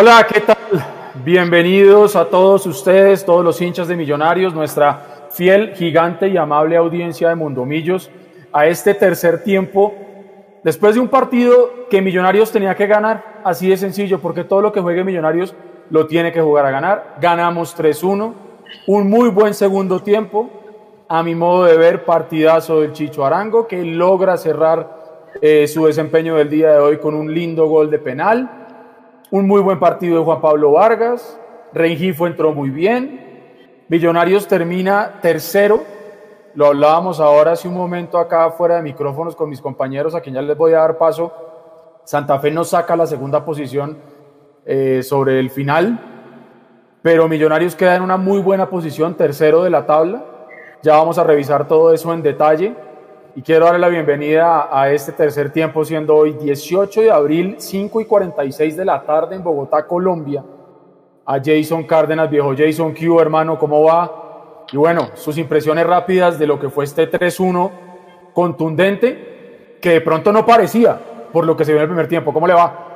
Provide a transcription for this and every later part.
Hola, ¿qué tal? Bienvenidos a todos ustedes, todos los hinchas de Millonarios, nuestra fiel, gigante y amable audiencia de Mundomillos, a este tercer tiempo, después de un partido que Millonarios tenía que ganar, así de sencillo, porque todo lo que juegue Millonarios lo tiene que jugar a ganar. Ganamos 3-1, un muy buen segundo tiempo, a mi modo de ver, partidazo del Chicho Arango, que logra cerrar eh, su desempeño del día de hoy con un lindo gol de penal un muy buen partido de Juan Pablo Vargas. Rengifo entró muy bien. Millonarios termina tercero. Lo hablábamos ahora hace un momento acá fuera de micrófonos con mis compañeros, a quien ya les voy a dar paso. Santa Fe nos saca la segunda posición eh, sobre el final, pero Millonarios queda en una muy buena posición, tercero de la tabla. Ya vamos a revisar todo eso en detalle y quiero darle la bienvenida a este tercer tiempo, siendo hoy 18 de abril, 5 y 46 de la tarde en Bogotá, Colombia, a Jason Cárdenas, viejo Jason Q, hermano, ¿cómo va? Y bueno, sus impresiones rápidas de lo que fue este 3-1 contundente, que de pronto no parecía por lo que se vio en el primer tiempo. ¿Cómo le va?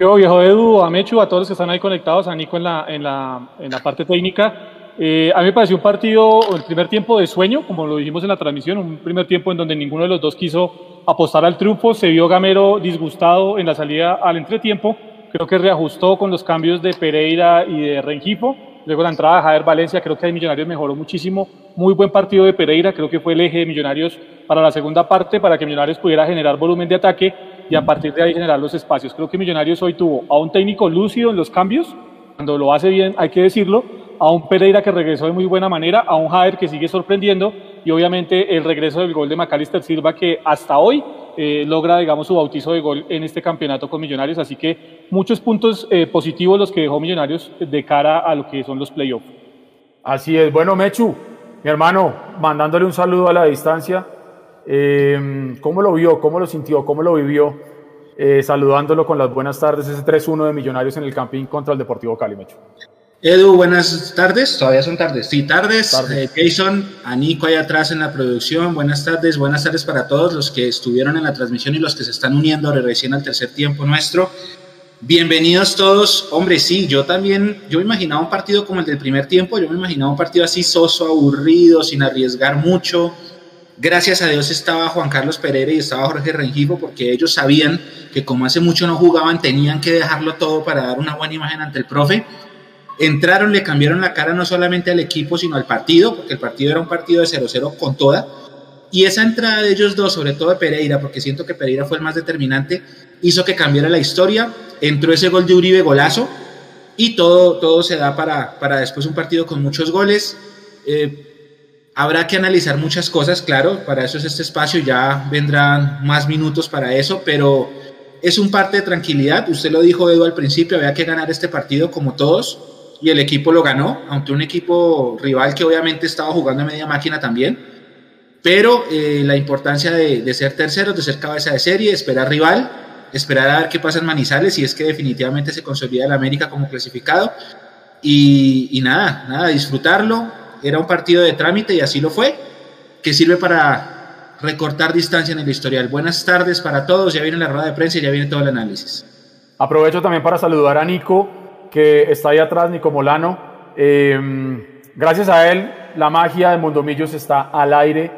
Yo, viejo Edu, a Mechu, a todos los que están ahí conectados, a Nico en la, en la, en la parte técnica. Eh, a mí me pareció un partido, el primer tiempo de sueño, como lo dijimos en la transmisión, un primer tiempo en donde ninguno de los dos quiso apostar al triunfo, se vio Gamero disgustado en la salida al entretiempo, creo que reajustó con los cambios de Pereira y de Rengifo, luego la entrada de Javier Valencia, creo que hay Millonarios mejoró muchísimo, muy buen partido de Pereira, creo que fue el eje de Millonarios para la segunda parte, para que Millonarios pudiera generar volumen de ataque y a partir de ahí generar los espacios. Creo que Millonarios hoy tuvo a un técnico lúcido en los cambios, cuando lo hace bien hay que decirlo, a un Pereira que regresó de muy buena manera, a un Jader que sigue sorprendiendo y obviamente el regreso del gol de Macalister Silva que hasta hoy eh, logra, digamos, su bautizo de gol en este campeonato con Millonarios. Así que muchos puntos eh, positivos los que dejó Millonarios de cara a lo que son los playoffs. Así es. Bueno, Mechu, mi hermano, mandándole un saludo a la distancia. Eh, ¿Cómo lo vio? ¿Cómo lo sintió? ¿Cómo lo vivió? saludándolo con las buenas tardes, ese 3-1 de Millonarios en el camping contra el Deportivo Cali, Mechu. Edu, buenas tardes. Todavía son tardes. Sí, tardes. Eh, Jason, a Nico ahí atrás en la producción. Buenas tardes. Buenas tardes para todos los que estuvieron en la transmisión y los que se están uniendo recién al tercer tiempo nuestro. Bienvenidos todos. Hombre, sí, yo también, yo me imaginaba un partido como el del primer tiempo. Yo me imaginaba un partido así soso, aburrido, sin arriesgar mucho. Gracias a Dios estaba Juan Carlos Pereira y estaba Jorge Rengifo porque ellos sabían que como hace mucho no jugaban, tenían que dejarlo todo para dar una buena imagen ante el profe entraron, le cambiaron la cara no solamente al equipo, sino al partido, porque el partido era un partido de 0-0 con toda. Y esa entrada de ellos dos, sobre todo de Pereira, porque siento que Pereira fue el más determinante, hizo que cambiara la historia. Entró ese gol de Uribe, golazo, y todo, todo se da para, para después un partido con muchos goles. Eh, habrá que analizar muchas cosas, claro, para eso es este espacio, ya vendrán más minutos para eso, pero es un parte de tranquilidad. Usted lo dijo, Edu, al principio, había que ganar este partido como todos y el equipo lo ganó, aunque un equipo rival que obviamente estaba jugando a media máquina también. Pero eh, la importancia de, ser terceros, de ser cabeza de serie, esperar rival, esperar a ver qué pasa en Manizales y es que definitivamente se consolida el América como clasificado. Y, y nada, nada, disfrutarlo. Era un partido de trámite y así lo fue, que sirve para recortar distancia en el historial. Buenas tardes para todos, ya viene la rueda de prensa y ya viene todo el análisis. Aprovecho también para saludar a Nico, que está ahí atrás, Nico Molano. Eh, gracias a él, la magia de Mondomillos está al aire.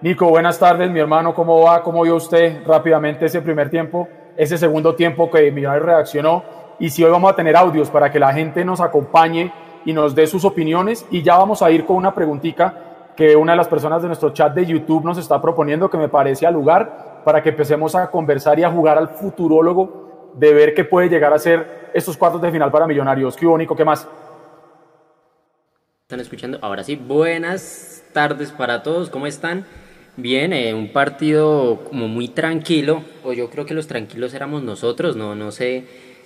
Nico, buenas tardes, mi hermano, ¿cómo va? ¿Cómo vio usted rápidamente ese primer tiempo, ese segundo tiempo que Millonarios reaccionó? Y si hoy vamos a tener audios para que la gente nos acompañe y nos dé sus opiniones. Y ya vamos a ir con una preguntita que una de las personas de nuestro chat de YouTube nos está proponiendo que me parece al lugar para que empecemos a conversar y a jugar al futurólogo de ver qué puede llegar a ser estos cuartos de final para Millonarios. ¿Qué único? ¿Qué más? ¿Están escuchando? Ahora sí, buenas tardes para todos, ¿cómo están? Bien, eh, un partido como muy tranquilo, o yo creo que los tranquilos éramos nosotros, no, no sé,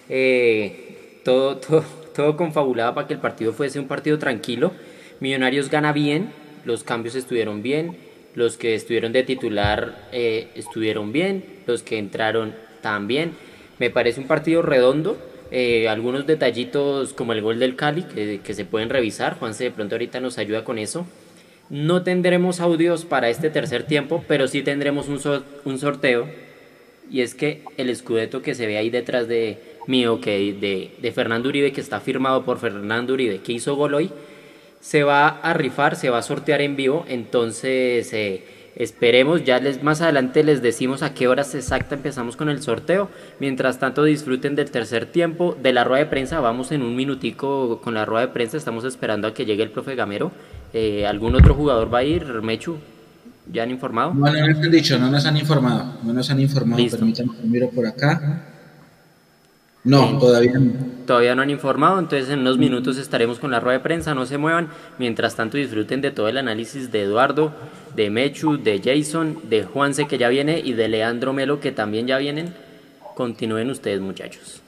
eh, todo, todo, todo confabulaba para que el partido fuese un partido tranquilo. Millonarios gana bien, los cambios estuvieron bien, los que estuvieron de titular eh, estuvieron bien, los que entraron también. Me parece un partido redondo. Eh, algunos detallitos como el gol del Cali que, se pueden revisar. Juanse de pronto ahorita nos ayuda con eso. No tendremos audios para este tercer tiempo, pero sí tendremos un, sorteo y es que el escudeto que se ve ahí detrás de mío, que de, de Fernando Uribe, que está firmado por Fernando Uribe, que hizo gol hoy, se va a rifar, se va a sortear en vivo, entonces eh, esperemos, ya les, más adelante les decimos a qué horas exacta empezamos con el sorteo, mientras tanto disfruten del tercer tiempo, de la rueda de prensa, vamos en un minutico con la rueda de prensa, estamos esperando a que llegue el profe Gamero, eh, ¿algún otro jugador va a ir, Mechu? ¿Ya han informado? No, no nos han dicho, no nos han informado, no nos han informado, permítanme, miro por acá. No, todavía no. Todavía no han informado, entonces en unos minutos estaremos con la rueda de prensa, no se muevan. Mientras tanto disfruten de todo el análisis de Eduardo, de Mechu, de Jason, de Juanse que ya viene y de Leandro Melo que también ya vienen. Continúen ustedes muchachos.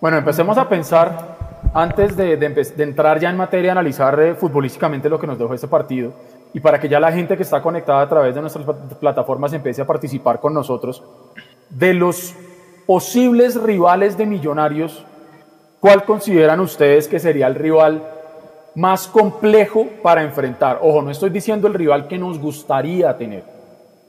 Bueno, empecemos a pensar, antes de, entrar ya en materia, analizar eh, futbolísticamente lo que nos dejó este partido y para que ya la gente que está conectada a través de nuestras plataformas empiece a participar con nosotros, de los posibles rivales de Millonarios, ¿cuál consideran ustedes que sería el rival más complejo para enfrentar? Ojo, no estoy diciendo el rival que nos gustaría tener,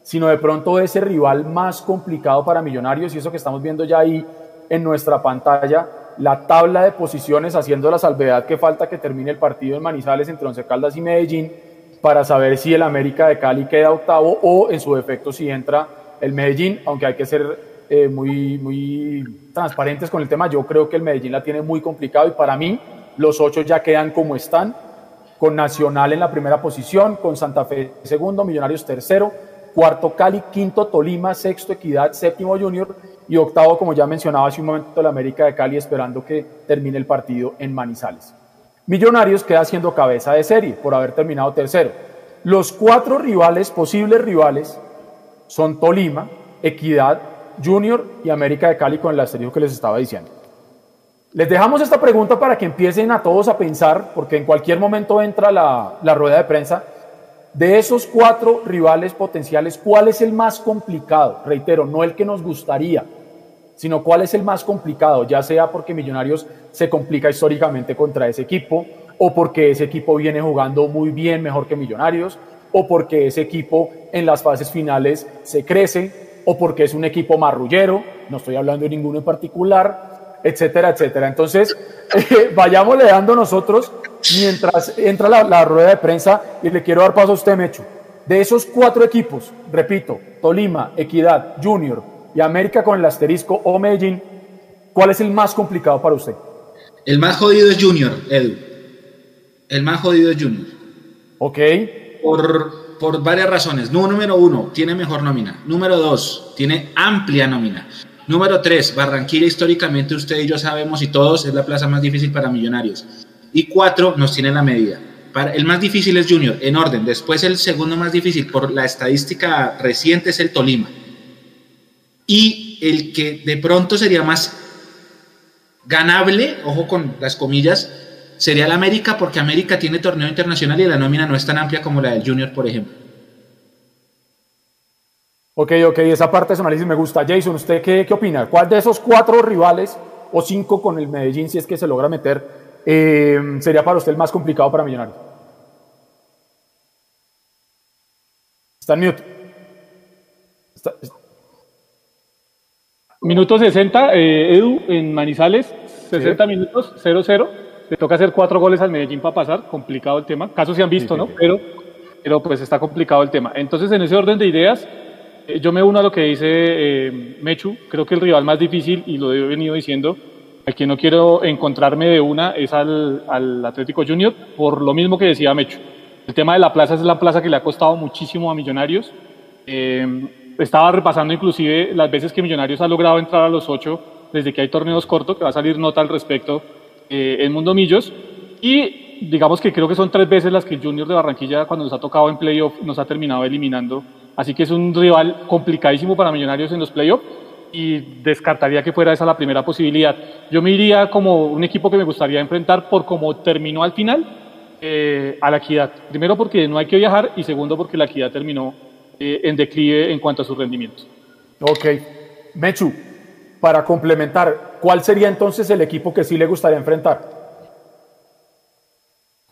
sino de pronto ese rival más complicado para Millonarios y eso que estamos viendo ya ahí en nuestra pantalla, la tabla de posiciones haciendo la salvedad que falta que termine el partido en Manizales entre Once Caldas y Medellín para saber si el América de Cali queda octavo o en su defecto si entra el Medellín, aunque hay que ser eh, muy, muy transparentes con el tema. Yo creo que el Medellín la tiene muy complicado y para mí los ocho ya quedan como están, con Nacional en la primera posición, con Santa Fe segundo, Millonarios tercero, cuarto Cali, quinto Tolima, sexto Equidad, séptimo Junior y octavo, como ya mencionaba hace un momento, el América de Cali esperando que termine el partido en Manizales. Millonarios queda siendo cabeza de serie por haber terminado tercero. Los cuatro rivales, posibles rivales, son Tolima, Equidad, Junior y América de Cali con el asterisco que les estaba diciendo. Les dejamos esta pregunta para que empiecen a todos a pensar, porque en cualquier momento entra la, la rueda de prensa. De esos cuatro rivales potenciales, ¿cuál es el más complicado? Reitero, no el que nos gustaría, sino cuál es el más complicado, ya sea porque Millonarios se complica históricamente contra ese equipo, o porque ese equipo viene jugando muy bien, mejor que Millonarios, o porque ese equipo en las fases finales se crece, o porque es un equipo marrullero, no estoy hablando de ninguno en particular, etcétera, etcétera. Entonces, eh, vayamos le dando nosotros mientras entra la, rueda de prensa y le quiero dar paso a usted, Mecho. De esos cuatro equipos, repito, Tolima, Equidad, Junior y América con el asterisco o Medellín, ¿cuál es el más complicado para usted? El más jodido es Junior, Edu. El más jodido es Junior. Ok. Por, por varias razones. Número uno, tiene mejor nómina. Número dos, tiene amplia nómina. Número tres, Barranquilla históricamente usted y yo sabemos y todos es la plaza más difícil para millonarios. Y cuatro, nos tiene la medida. Para, el más difícil es Junior, en orden. Después el segundo más difícil por la estadística reciente es el Tolima. Y el que de pronto sería más ganable, ojo con las comillas, sería la América porque América tiene torneo internacional y la nómina no es tan amplia como la del Junior, por ejemplo. Ok, ok, esa parte de su análisis me gusta. Jason, ¿usted qué, qué opina? ¿Cuál de esos cuatro rivales o cinco con el Medellín, si es que se logra meter, eh, sería para usted el más complicado para Millonarios? Está en mute. Minuto 60, eh, Edu, en Manizales, 60 minutos, 0-0 le toca hacer cuatro goles al Medellín para pasar, complicado el tema. Casos se han visto, ¿no? Pero, pero pues está complicado el tema. Entonces, en ese orden de ideas, eh, yo me uno a lo que dice eh, Mechu. Creo que el rival más difícil, y lo he venido diciendo, al que no quiero encontrarme de una es al, al Atlético Junior, por lo mismo que decía Mechu. El tema de la plaza es la plaza que le ha costado muchísimo a Millonarios. Eh, estaba repasando inclusive las veces que Millonarios ha logrado entrar a los ocho desde que hay torneos cortos, que va a salir nota al respecto eh, en Mundo Millos. Y digamos que creo que son tres veces las que el Junior de Barranquilla, cuando nos ha tocado en playoff, nos ha terminado eliminando. Así que es un rival complicadísimo para Millonarios en los playoffs y descartaría que fuera esa la primera posibilidad. Yo me iría como un equipo que me gustaría enfrentar por cómo terminó al final eh, a la equidad. Primero porque no hay que viajar y segundo porque la equidad terminó eh, en declive en cuanto a sus rendimientos. Ok. Mechu, para complementar, ¿cuál sería entonces el equipo que sí le gustaría enfrentar?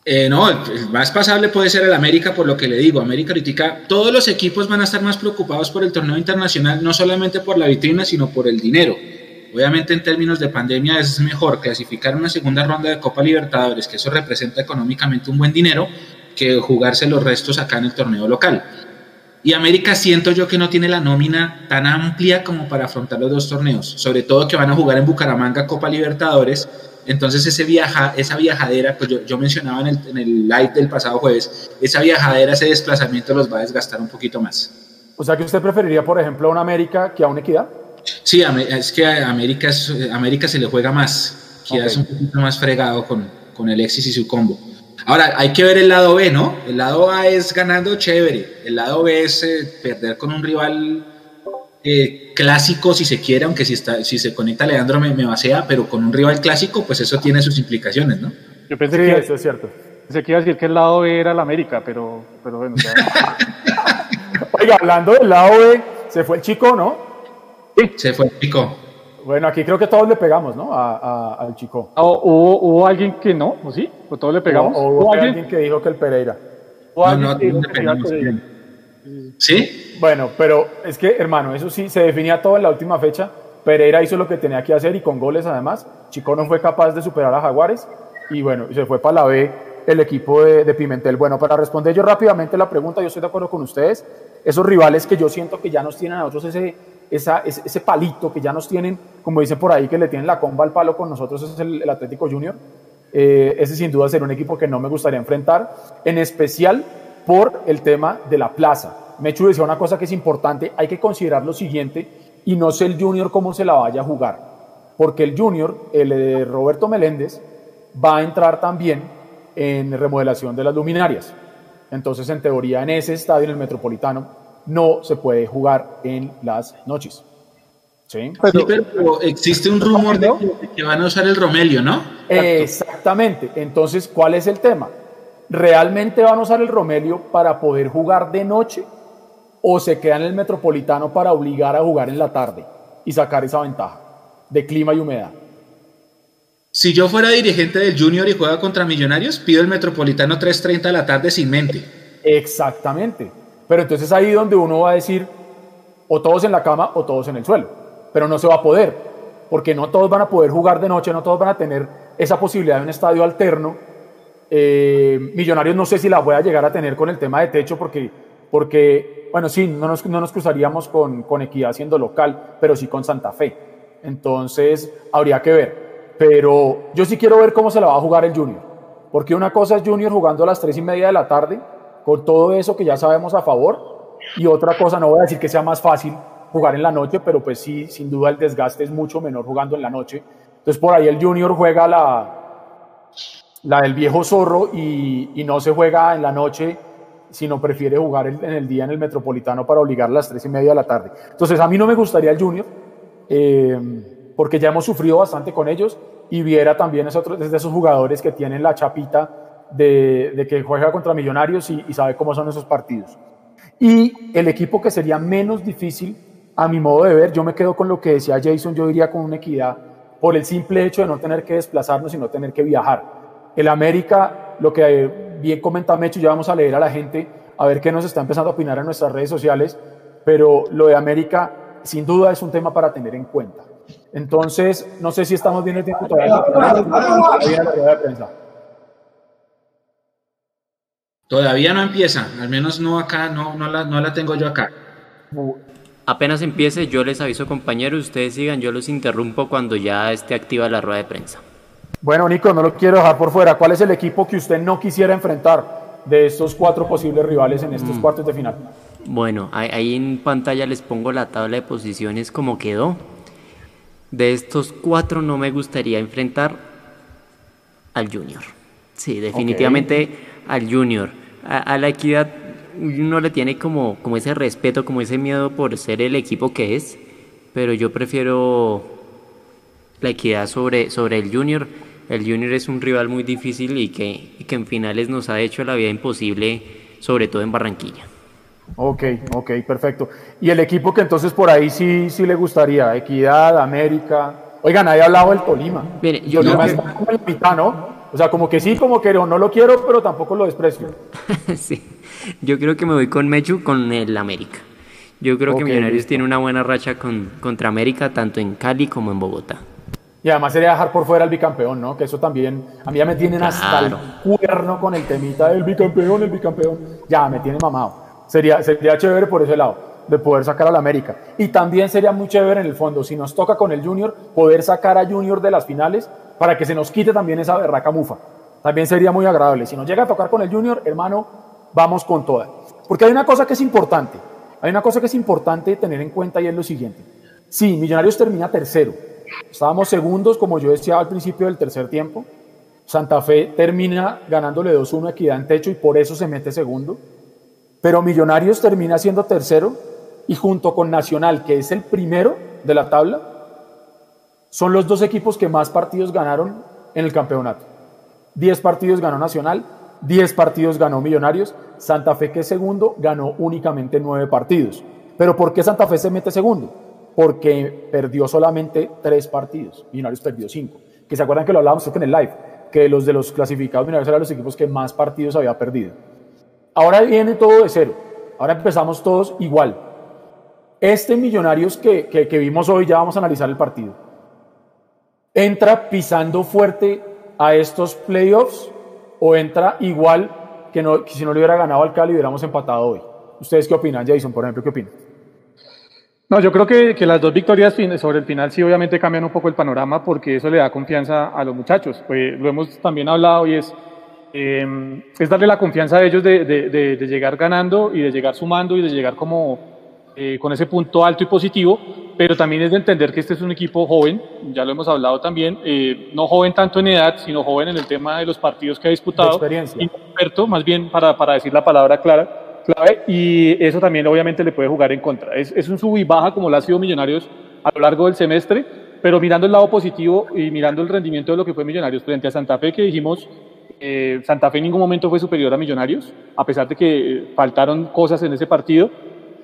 Eh, no, el más pasable puede ser el América, por lo que le digo. América critica, todos los equipos van a estar más preocupados por el torneo internacional, no solamente por la vitrina, sino por el dinero. Obviamente en términos de pandemia es mejor clasificar una segunda ronda de Copa Libertadores, que eso representa económicamente un buen dinero, que jugarse los restos acá en el torneo local. Y América siento yo que no tiene la nómina tan amplia como para afrontar los dos torneos, sobre todo que van a jugar en Bucaramanga Copa Libertadores. Entonces ese viaja, esa viajadera, pues yo, mencionaba en el, en el live del pasado jueves, esa viajadera, ese desplazamiento los va a desgastar un poquito más. O sea que usted preferiría, por ejemplo, a una América que a una Equidad. Sí, es que a América, América se le juega más, que es un poquito más fregado con, con el Exis y su combo. Ahora, hay que ver el lado B, ¿no? El lado A es ganando chévere, el lado B es eh, perder con un rival eh, clásico, si se quiere, aunque si, está, si se conecta Leandro me, me vacía, pero con un rival clásico, pues eso tiene sus implicaciones, ¿no? Yo pensé que eso es cierto. Pensé que iba a decir que el lado B era el América, pero, pero bueno. Oiga, hablando del lado B, se fue el chico, ¿no? Sí, se fue el chico. Bueno, aquí creo que todos le pegamos, ¿no? A, al chico. ¿Hubo, ¿Hubo, alguien que no? ¿O sí? ¿O todos le pegamos? ¿O, hubo, alguien? que dijo que el Pereira? no, no, que le ¿Sí? Bueno, pero es que, hermano, eso sí, se definía todo en la última fecha. Pereira hizo lo que tenía que hacer y con goles además. Chico no fue capaz de superar a Jaguares y bueno, se fue para la B el equipo de, de, Pimentel. Bueno, para responder yo rápidamente la pregunta, yo estoy de acuerdo con ustedes. Esos rivales que yo siento que ya nos tienen a nosotros ese, ese, palito que ya nos tienen, como dicen por ahí, que le tienen la comba al palo con nosotros, es el, Atlético Junior. Eh, ese sin duda será un equipo que no me gustaría enfrentar, en especial por el tema de la plaza. Mechu decía una cosa que es importante, hay que considerar lo siguiente, y no sé el Junior cómo se la vaya a jugar, porque el Junior, el de Roberto Meléndez, va a entrar también en remodelación de las luminarias. Entonces, en teoría, en ese estadio, en el Metropolitano, no se puede jugar en las noches. ¿Sí? Pero, existe un rumor de que, van a usar el Romelio, ¿no? Exactamente. Entonces, ¿cuál es el tema? ¿Realmente van a usar el Romelio para poder jugar de noche o se quedan en el Metropolitano para obligar a jugar en la tarde y sacar esa ventaja de clima y humedad? Si yo fuera dirigente del Junior y juega contra Millonarios, pido el Metropolitano 3.30 de la tarde sin mente. Exactamente. Pero entonces ahí donde uno va a decir, o todos en la cama o todos en el suelo. Pero no se va a poder, porque no todos van a poder jugar de noche, no todos van a tener esa posibilidad de un estadio alterno. Eh, millonarios no sé si la voy a llegar a tener con el tema de techo, porque, porque bueno, sí, no nos, no nos cruzaríamos con, con Equidad siendo local, pero sí con Santa Fe. Entonces, habría que ver. Pero yo sí quiero ver cómo se la va a jugar el Junior. Porque una cosa es Junior jugando a las tres y media de la tarde con todo eso que ya sabemos a favor. Y otra cosa, no voy a decir que sea más fácil jugar en la noche, pero pues sí, sin duda el desgaste es mucho menor jugando en la noche. Entonces por ahí el junior juega la, la del viejo zorro y, no se juega en la noche, sino prefiere jugar en el día en el Metropolitano para obligar a las tres y media de la tarde. Entonces a mí no me gustaría el junior, eh, porque ya hemos sufrido bastante con ellos y Viera también es otro de esos jugadores que tienen la chapita de, que juega contra Millonarios y, sabe cómo son esos partidos. Y el equipo que sería menos difícil, a mi modo de ver, yo me quedo con lo que decía Jason, yo diría con una equidad, por el simple hecho de no tener que desplazarnos y no tener que viajar. El América, lo que bien comenta Mecho, ya vamos a leer a la gente, a ver qué nos está empezando a opinar en nuestras redes sociales, pero lo de América sin duda es un tema para tener en cuenta. Entonces, no sé si estamos bien el tiempo todavía. Todavía no empieza, al menos no acá, no, no, la, no la tengo yo acá. Apenas empiece, yo les aviso compañeros, ustedes sigan, yo los interrumpo cuando ya esté activa la rueda de prensa. Bueno, Nico, no lo quiero dejar por fuera. ¿Cuál es el equipo que usted no quisiera enfrentar de estos cuatro posibles rivales en estos mm. cuartos de final? Bueno, ahí en pantalla les pongo la tabla de posiciones como quedó. De estos cuatro no me gustaría enfrentar al Junior. Sí, definitivamente al Junior. A, la equidad uno le tiene como, como ese respeto, como ese miedo por ser el equipo que es, pero yo prefiero la equidad sobre, sobre el Junior. El Junior es un rival muy difícil y que, que en finales nos ha hecho la vida imposible, sobre todo en Barranquilla. Ok, ok, perfecto. Y el equipo que entonces por ahí sí, sí le gustaría, Equidad, América. Oigan, ha hablado del Tolima. Mire, yo Tolima está como en la mitad, ¿no? O sea, como que sí, como que no, no lo quiero, pero tampoco lo desprecio. sí, yo creo que me voy con Mechu con el América. Yo creo que Millonarios tiene una buena racha con, contra América, tanto en Cali como en Bogotá. Y además sería dejar por fuera al bicampeón, ¿no? Que eso también, a mí ya me tienen hasta el cuerno con el temita del bicampeón, el bicampeón. Ya, me tiene mamado. Sería, sería chévere por ese lado, de poder sacar al América. Y también sería muy chévere en el fondo, si nos toca con el Junior, poder sacar a Junior de las finales para que se nos quite también esa berraca mufa. También sería muy agradable. Si nos llega a tocar con el Junior, hermano, vamos con toda. Porque hay una cosa que es importante. Hay una cosa que es importante tener en cuenta y es lo siguiente. Sí, Millonarios termina tercero. Estábamos segundos, como yo decía al principio del tercer tiempo. Santa Fe termina ganándole 2-1 a Equidad en techo y por eso se mete segundo. Pero Millonarios termina siendo tercero y junto con Nacional, que es el primero de la tabla, son los dos equipos que más partidos ganaron en el campeonato. 10 partidos ganó Nacional, 10 partidos ganó Millonarios, Santa Fe que es segundo ganó únicamente 9 partidos. Pero ¿por qué Santa Fe se mete segundo? Porque perdió solamente 3 partidos, Millonarios perdió 5. Que se acuerdan que lo hablábamos en el live, que los de los clasificados Millonarios eran los equipos que más partidos había perdido. Ahora viene todo de cero, ahora empezamos todos igual. Este Millonarios que, que vimos hoy, ya vamos a analizar el partido, entra pisando fuerte a estos playoffs o entra igual que, si no le hubiera ganado al Cali hubiéramos empatado hoy. ¿Ustedes qué opinan, Jason, por ejemplo, qué opinan? No, yo creo que, que, las dos victorias sobre el final sí obviamente cambian un poco el panorama porque eso le da confianza a los muchachos. Pues, lo hemos también hablado y es, eh, es darle la confianza a ellos de, de, de, llegar ganando y de llegar sumando y de llegar como eh, con ese punto alto y positivo, pero también es de entender que este es un equipo joven, ya lo hemos hablado también, eh, no joven tanto en edad, sino joven en el tema de los partidos que ha disputado, experiencia. experto, más bien para, para decir la palabra clara, clave, y eso también obviamente le puede jugar en contra. Es, es un sub y baja como lo ha sido Millonarios a lo largo del semestre, pero mirando el lado positivo y mirando el rendimiento de lo que fue Millonarios frente a Santa Fe, que dijimos, eh, Santa Fe en ningún momento fue superior a Millonarios, a pesar de que faltaron cosas en ese partido,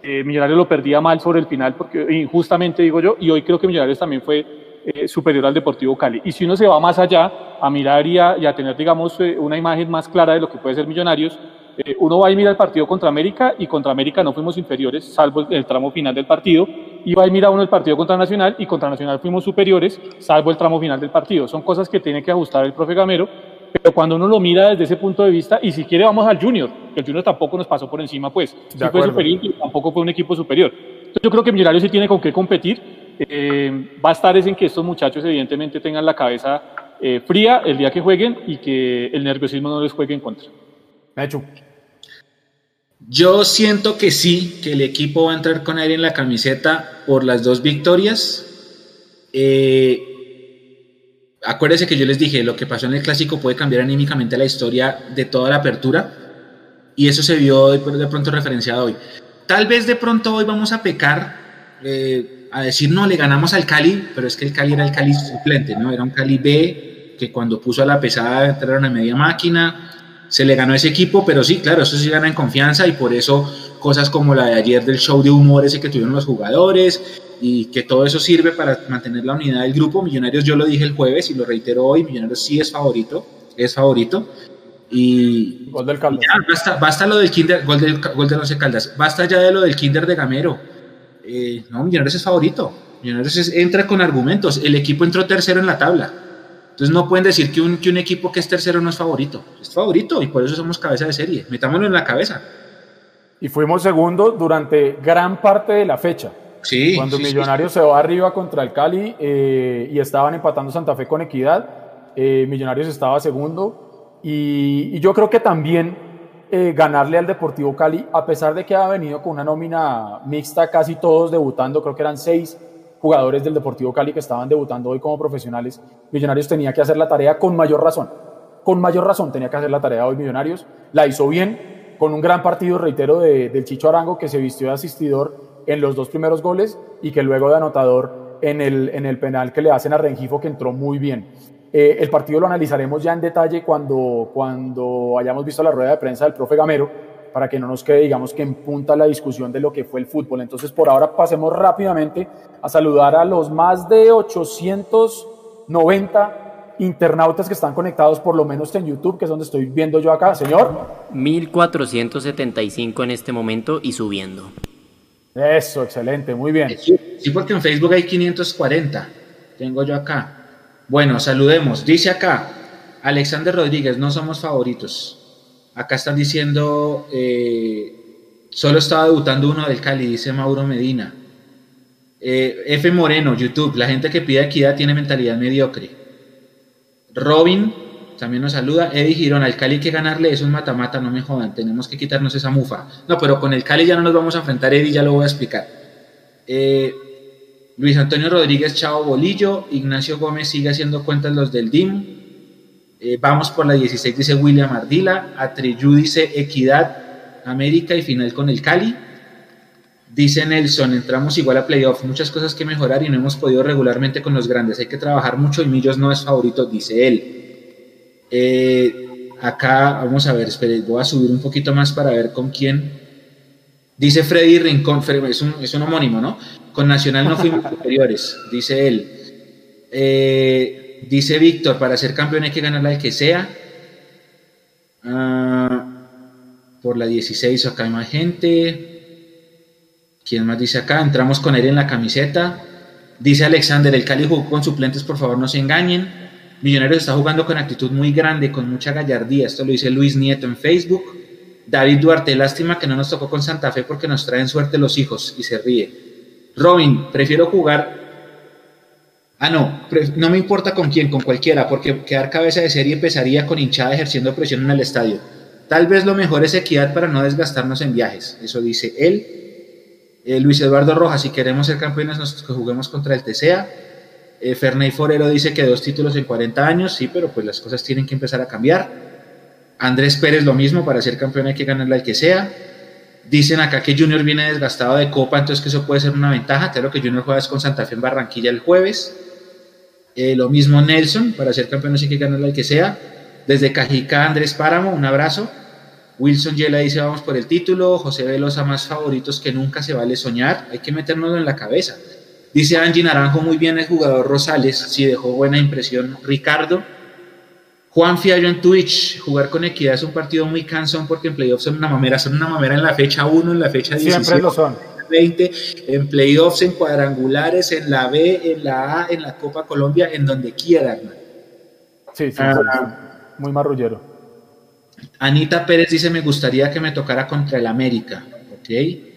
eh, Millonarios lo perdía mal sobre el final, porque injustamente digo yo, y hoy creo que Millonarios también fue eh, superior al Deportivo Cali. Y si uno se va más allá, a mirar y a, tener, digamos, eh, una imagen más clara de lo que puede ser Millonarios, eh, uno va y mira el partido contra América, y contra América no fuimos inferiores, salvo el, tramo final del partido, y va y mira uno el partido contra Nacional, y contra Nacional fuimos superiores, salvo el tramo final del partido. Son cosas que tiene que ajustar el profe Gamero, pero cuando uno lo mira desde ese punto de vista, y si quiere vamos al Junior, que el Junior tampoco nos pasó por encima, pues, sí fue superior, pero tampoco fue un equipo superior. Entonces yo creo que Millonarios sí tiene con qué competir, eh, va a estar es en que estos muchachos evidentemente tengan la cabeza eh, fría el día que jueguen y que el nerviosismo no les juegue en contra. Hecho. Yo siento que sí, que el equipo va a entrar con aire en la camiseta por las dos victorias. Eh, acuérdense que yo les dije, lo que pasó en el clásico puede cambiar anímicamente la historia de toda la apertura y eso se vio de, pronto referenciado hoy. Tal vez de pronto hoy vamos a pecar eh, a decir, no, le ganamos al Cali, pero es que el Cali era el Cali suplente, ¿no? Era un Cali B que cuando puso a la pesada entraron a media máquina, se le ganó ese equipo, pero sí, claro, eso sí gana en confianza y por eso cosas como la de ayer del show de humor ese que tuvieron los jugadores, y que todo eso sirve para mantener la unidad del grupo. Millonarios, yo lo dije el jueves y lo reitero hoy, Millonarios sí es favorito, es favorito. Y, gol del Caldas. basta, basta, lo del Kinder, gol del, gol de Once Caldas, basta ya de lo del Kinder de Gamero. Eh, no, Millonarios es favorito. Millonarios entra con argumentos. El equipo entró tercero en la tabla. Entonces no pueden decir que un, que un equipo que es tercero no es favorito. Es favorito y por eso somos cabeza de serie. Metámoslo en la cabeza. Y fuimos segundo durante gran parte de la fecha. Cuando Millonarios se va arriba contra el Cali eh, y estaban empatando Santa Fe con Equidad, eh, Millonarios estaba segundo. Y, yo creo que también eh, ganarle al Deportivo Cali, a pesar de que ha venido con una nómina mixta, casi todos debutando, creo que eran seis jugadores del Deportivo Cali que estaban debutando hoy como profesionales, Millonarios tenía que hacer la tarea con mayor razón, con mayor razón tenía que hacer la tarea hoy Millonarios, la hizo bien, con un gran partido, reitero, del Chicho Arango que se vistió de asistidor en los dos primeros goles y que luego de anotador en el, en el penal que le hacen a Rengifo que entró muy bien. Eh, el partido lo analizaremos ya en detalle cuando, cuando hayamos visto la rueda de prensa del profe Gamero, para que no nos quede, digamos, que en punta la discusión de lo que fue el fútbol. Entonces, por ahora pasemos rápidamente a saludar a los más de 890 internautas que están conectados, por lo menos en YouTube, que es donde estoy viendo yo acá, señor. 1475 en este momento y subiendo. Eso, excelente, muy bien. Sí, porque en Facebook hay 540. Tengo yo acá. Bueno, saludemos. Dice acá, Alexander Rodríguez, no somos favoritos. Acá están diciendo, eh, solo estaba debutando uno del Cali, dice Mauro Medina. Eh, F. Moreno, YouTube, la gente que pide equidad tiene mentalidad mediocre. Robin también nos saluda. Eddie Girón, al Cali que ganarle es un mata-mata, no me jodan, tenemos que quitarnos esa mufa. No, pero con el Cali ya no nos vamos a enfrentar, Eddie, ya lo voy a explicar. Eh, Luis Antonio Rodríguez, Chavo Bolillo, Ignacio Gómez sigue haciendo cuentas los del DIM. Eh, vamos por la 16, dice William Ardila. Atreyú dice Equidad, América y final con el Cali. Dice Nelson, entramos igual a playoff, muchas cosas que mejorar y no hemos podido regularmente con los grandes. Hay que trabajar mucho y Millos no es favorito, dice él. Eh, acá, vamos a ver, espere, voy a subir un poquito más para ver con quién. Dice Freddy Rincón, es un, es un homónimo, ¿no? Con Nacional no fuimos superiores, dice él. Eh, dice Víctor, para ser campeón hay que ganarla el que sea. Ah, por la 16 acá hay más gente. ¿Quién más dice acá? Entramos con él en la camiseta. Dice Alexander, el Cali jugó con suplentes, por favor no se engañen. Millonarios está jugando con actitud muy grande, con mucha gallardía. Esto lo dice Luis Nieto en Facebook. David Duarte, lástima que no nos tocó con Santa Fe porque nos traen suerte los hijos y se ríe. Robin, prefiero jugar. Ah, no, no me importa con quién, con cualquiera, porque quedar cabeza de serie empezaría con hinchada ejerciendo presión en el estadio. Tal vez lo mejor es equidad para no desgastarnos en viajes. Eso dice él. Eh, Luis Eduardo Rojas, si queremos ser campeones, nos juguemos contra el TCA. Eh, Forero dice que dos títulos en 40 años, sí, pero pues las cosas tienen que empezar a cambiar. Andrés Pérez lo mismo, para ser campeón hay que ganarle al que sea. Dicen acá que Junior viene desgastado de Copa, entonces que eso puede ser una ventaja. Claro que Junior juega con Santa Fe en Barranquilla el jueves. Eh, lo mismo Nelson, para ser campeón sí que ganarle al que sea. Desde Cajica, Andrés Páramo, un abrazo. Wilson Yela dice vamos por el título. José Velosa, más favoritos que nunca se vale soñar. Hay que metérnoslo en la cabeza. Dice Angie Naranjo, muy bien el jugador Rosales, sí dejó buena impresión. Ricardo, Juan Fiallo en Twitch, jugar con equidad es un partido muy cansón porque en playoffs son una mamera, son una mamera en la fecha 1, en la fecha 17, Siempre lo son. 20, en playoffs, en cuadrangulares, en la B, en la A, en la Copa Colombia, en donde quieran. Sí, sí, ah, muy marrullero. Anita Pérez dice, me gustaría que me tocara contra el América, ¿ok?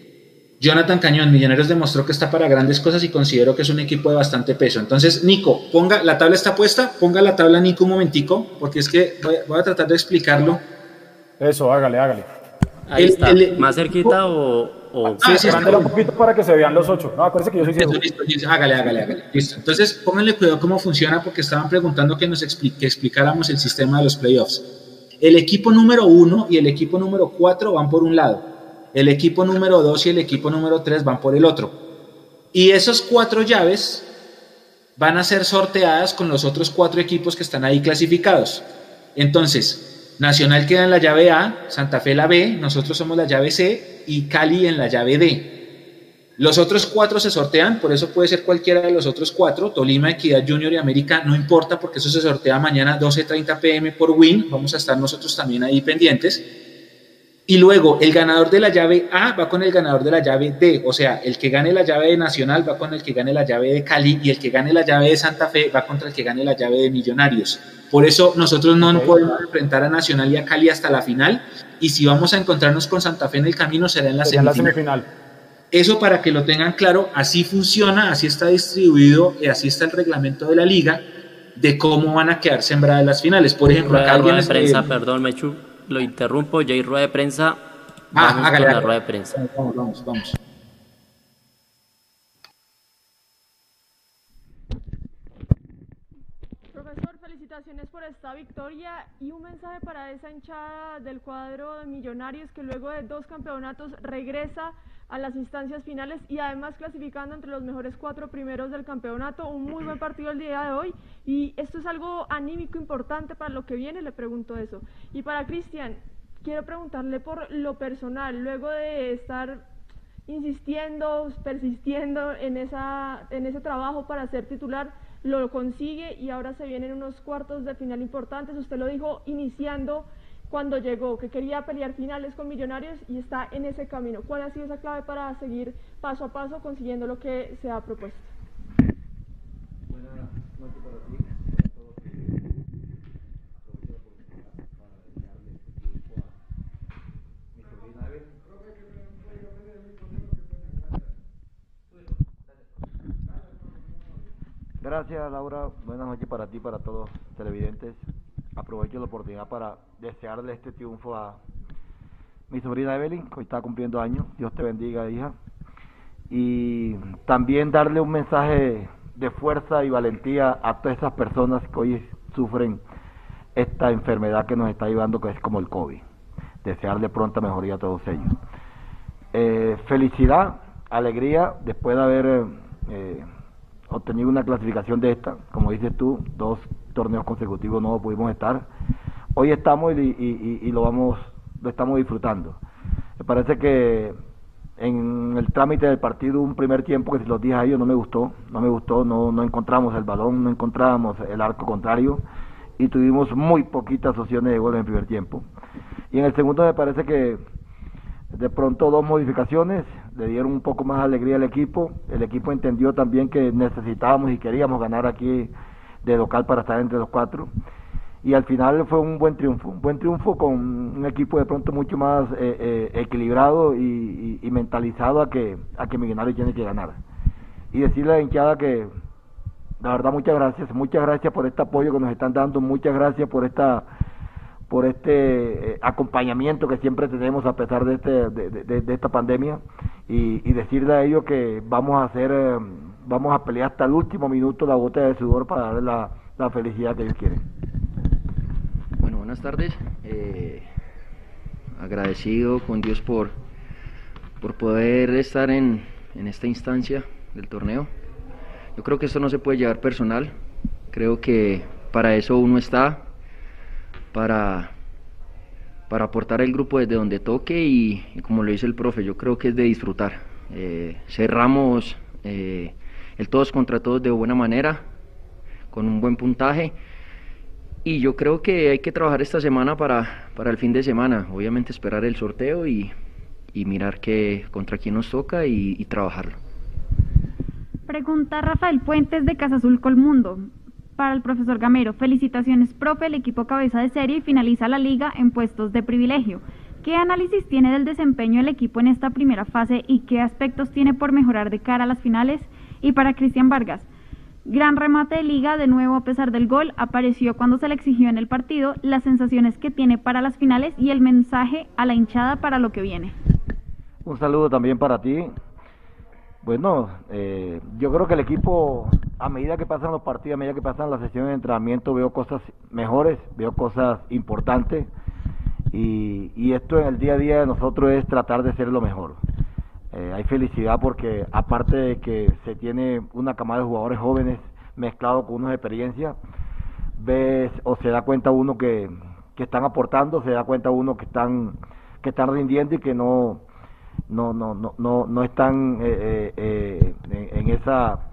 Jonathan Cañón, Millonarios demostró que está para grandes cosas y considero que es un equipo de bastante peso. Entonces, Nico, ponga, la tabla está puesta, ponga la tabla Nico un momentico, porque es que voy, a tratar de explicarlo. Eso, hágale, hágale. Ahí está, más cerquita o... o... Ah, sí, sí, un poquito para que se vean los ocho. No, acuérdense que yo soy ciego. Listo, hágale, hágale, hágale. Listo. Entonces, pónganle cuidado cómo funciona, porque estaban preguntando que nos que explicáramos el sistema de los playoffs. El equipo número uno y el equipo número cuatro van por un lado el equipo número 2 y el equipo número 3 van por el otro. Y esas cuatro llaves van a ser sorteadas con los otros cuatro equipos que están ahí clasificados. Entonces, Nacional queda en la llave A, Santa Fe la B, nosotros somos la llave C y Cali en la llave D. Los otros cuatro se sortean, por eso puede ser cualquiera de los otros cuatro, Tolima, Equidad Junior y América, no importa porque eso se sortea mañana 12.30 pm por Win, vamos a estar nosotros también ahí pendientes. Y luego el ganador de la llave A va con el ganador de la llave D, o sea, el que gane la llave de Nacional va con el que gane la llave de Cali y el que gane la llave de Santa Fe va contra el que gane la llave de Millonarios. Por eso nosotros no podemos enfrentar a Nacional y a Cali hasta la final y si vamos a encontrarnos con Santa Fe en el camino será en la, semifinal. Eso para que lo tengan claro, así funciona, así está distribuido, y así está el reglamento de la liga de cómo van a quedar sembradas las finales. Por ejemplo, acá alguien... prensa, perdón, Mechu lo interrumpo, ya hay rueda de prensa. Ah, vamos con la rueda de prensa. Vamos, vamos, vamos. Profesor, felicitaciones por esta victoria y un mensaje para esa hinchada del cuadro de Millonarios que luego de dos campeonatos regresa a las instancias finales y además clasificando entre los mejores cuatro primeros del campeonato. Un muy buen partido el día de hoy y esto es algo anímico importante para lo que viene, le pregunto eso. Y para Cristian, quiero preguntarle por lo personal, luego de estar insistiendo, persistiendo en, esa, en ese trabajo para ser titular, lo consigue y ahora se vienen unos cuartos de final importantes. Usted lo dijo iniciando cuando llegó, que quería pelear finales con Millonarios y está en ese camino. ¿Cuál ha sido esa clave para seguir paso a paso consiguiendo lo que se ha propuesto? Gracias Laura, buenas noches para ti, para todos los televidentes. Aprovecho la oportunidad para desearle este triunfo a mi sobrina Evelyn, que hoy está cumpliendo años. Dios te bendiga, hija. Y también darle un mensaje de fuerza y valentía a todas esas personas que hoy sufren esta enfermedad que nos está llevando, que es como el COVID. Desearle pronta mejoría a todos ellos. Eh, felicidad, alegría, después de haber eh, obtenido una clasificación de esta, como dices tú, dos torneos consecutivos no pudimos estar. Hoy estamos y, lo vamos, lo estamos disfrutando. Me parece que en el trámite del partido un primer tiempo que si los dije a ellos no me gustó, no me gustó, no, encontramos el balón, no encontramos el arco contrario y tuvimos muy poquitas opciones de gol en el primer tiempo. Y en el segundo me parece que de pronto dos modificaciones le dieron un poco más alegría al equipo. El equipo entendió también que necesitábamos y queríamos ganar aquí de local para estar entre los cuatro. Y al final fue un buen triunfo, un buen triunfo con un equipo de pronto mucho más eh, eh, equilibrado y, mentalizado a que, a que Millonarios tiene que ganar. Y decirle a la hinchada que, la verdad, muchas gracias, muchas gracias por este apoyo que nos están dando, muchas gracias por esta por este eh, acompañamiento que siempre tenemos a pesar de, este, de, esta pandemia y, decirle a ellos que vamos a hacer, eh, vamos a pelear hasta el último minuto la gota de sudor para darle la, felicidad que ellos quieren. Bueno, buenas tardes. Eh, agradecido con Dios por, por poder estar en, en esta instancia del torneo. Yo creo que esto no se puede llevar personal. Creo que para eso uno está, para, para aportar el grupo desde donde toque y, como lo dice el profe, yo creo que es de disfrutar. Eh, cerramos eh, el todos contra todos de buena manera, con un buen puntaje. Y yo creo que hay que trabajar esta semana para, para el fin de semana. Obviamente esperar el sorteo y, y mirar que, contra quién nos toca y, trabajarlo. Pregunta Rafael Puentes de Casa Azul Colmundo para el profesor Gamero. Felicitaciones, profe, el equipo cabeza de serie y finaliza la liga en puestos de privilegio. ¿Qué análisis tiene del desempeño del equipo en esta primera fase y qué aspectos tiene por mejorar de cara a las finales? Y para Cristian Vargas, gran remate de liga, de nuevo a pesar del gol, apareció cuando se le exigió en el partido, las sensaciones que tiene para las finales y el mensaje a la hinchada para lo que viene. Un saludo también para ti, bueno, eh, yo creo que el equipo, a medida que pasan los partidos, a medida que pasan las sesiones de entrenamiento, veo cosas mejores, veo cosas importantes. Y, esto en el día a día de nosotros es tratar de ser lo mejor. Eh, hay felicidad porque aparte de que se tiene una camada de jugadores jóvenes mezclado con unos experiencias, ves o se da cuenta uno que, que están aportando, se da cuenta uno que están, que están rindiendo y que no no no no no no están eh, eh, eh, en esa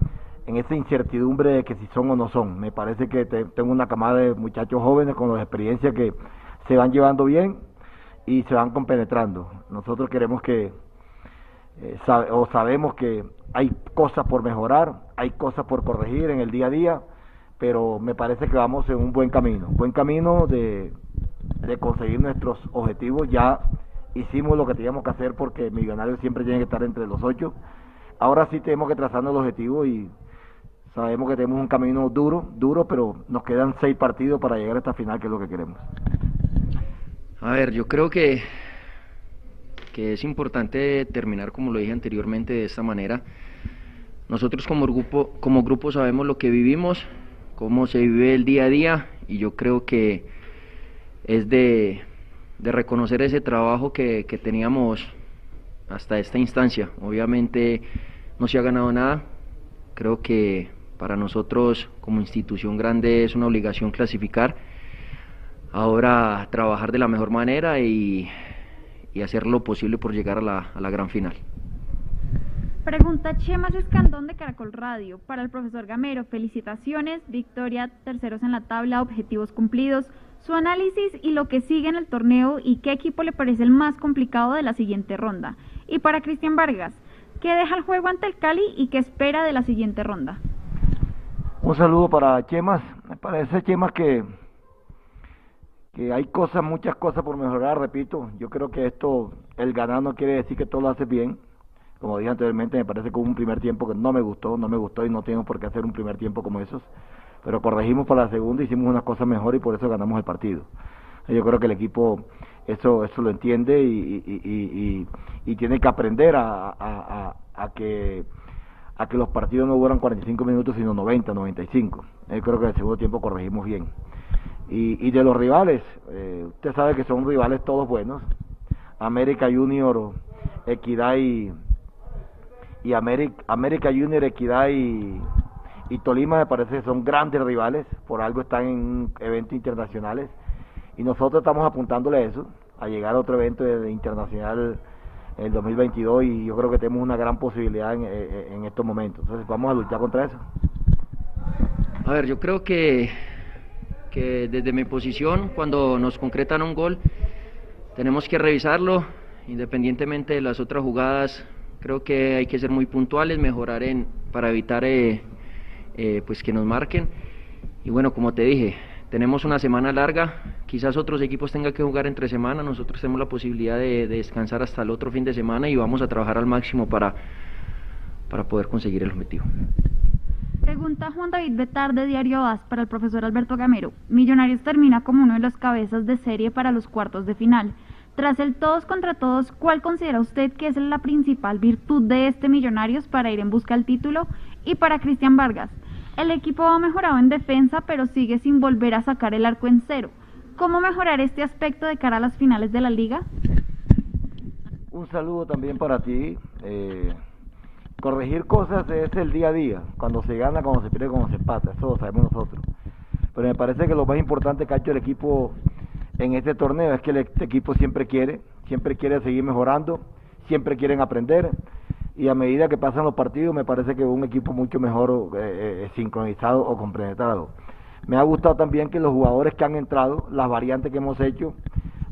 en esa incertidumbre de que si son o no son. Me parece que tengo una camada de muchachos jóvenes con las experiencias que se van llevando bien y se van compenetrando. Nosotros queremos que, o sabemos que hay cosas por mejorar, hay cosas por corregir en el día a día, pero me parece que vamos en un buen camino, buen camino de, de conseguir nuestros objetivos ya hicimos lo que teníamos que hacer porque Millonarios siempre tiene que estar entre los ocho. Ahora sí tenemos que trazar el objetivo y sabemos que tenemos un camino duro, duro, pero nos quedan seis partidos para llegar a esta final, que es lo que queremos. A ver, yo creo que, que es importante terminar, como lo dije anteriormente, de esta manera. Nosotros como grupo, como grupo sabemos lo que vivimos, cómo se vive el día a día, y yo creo que es de, de reconocer ese trabajo que, teníamos hasta esta instancia. Obviamente no se ha ganado nada, creo que para nosotros como institución grande es una obligación clasificar. Ahora trabajar de la mejor manera y, hacer lo posible por llegar a la, a la gran final. Pregunta Chemas Escandón de Caracol Radio. Para el profesor Gamero, felicitaciones, victoria, terceros en la tabla, objetivos cumplidos, su análisis y lo que sigue en el torneo y qué equipo le parece el más complicado de la siguiente ronda. Y para Cristian Vargas, ¿qué deja el juego ante el Cali y qué espera de la siguiente ronda? Un saludo para Chemas. Me parece, Chemas, que, que hay cosas, muchas cosas por mejorar, repito. Yo creo que esto, el ganar no quiere decir que todo lo hace bien como dije anteriormente, me parece que hubo un primer tiempo que no me gustó, no me gustó y no tengo por qué hacer un primer tiempo como esos. Pero corregimos para la segunda, hicimos unas cosas mejor y por eso ganamos el partido. Yo creo que el equipo eso eso lo entiende y, tiene que aprender a, que a que los partidos no duran 45 minutos sino 90, 95. Yo creo que en el segundo tiempo corregimos bien. Y, de los rivales, eh, usted sabe que son rivales todos buenos. América Junior, Equidad y, y América, América Junior, Equidad y, Tolima me parece que son grandes rivales, por algo están en eventos internacionales y nosotros estamos apuntándole a eso, a llegar a otro evento internacional en el 2022 y yo creo que tenemos una gran posibilidad en, en, estos momentos. Entonces vamos a luchar contra eso. A ver, yo creo que, que desde mi posición, cuando nos concretan un gol, tenemos que revisarlo, independientemente de las otras jugadas, Creo que hay que ser muy puntuales, mejorar en, para evitar eh, eh, pues que nos marquen. Y bueno, como te dije, tenemos una semana larga, quizás otros equipos tengan que jugar entre semana, nosotros tenemos la posibilidad de, descansar hasta el otro fin de semana y vamos a trabajar al máximo para, para poder conseguir el objetivo. Pregunta Juan David Betar de Diario AS para el profesor Alberto Gamero. Millonarios termina como uno de los cabezas de serie para los cuartos de final. Tras el todos contra todos, ¿cuál considera usted que es la principal virtud de este Millonarios para ir en busca del título? Y para Cristian Vargas, el equipo ha mejorado en defensa, pero sigue sin volver a sacar el arco en cero. ¿Cómo mejorar este aspecto de cara a las finales de la liga? Un saludo también para ti. Eh, corregir cosas es el día a día. Cuando se gana, cuando se pierde, cuando se empata. Eso lo sabemos nosotros. Pero me parece que lo más importante que ha hecho el equipo en este torneo es que el equipo siempre quiere, siempre quiere seguir mejorando, siempre quieren aprender y a medida que pasan los partidos me parece que un equipo mucho mejor eh, eh, sincronizado o compenetrado. Me ha gustado también que los jugadores que han entrado, las variantes que hemos hecho,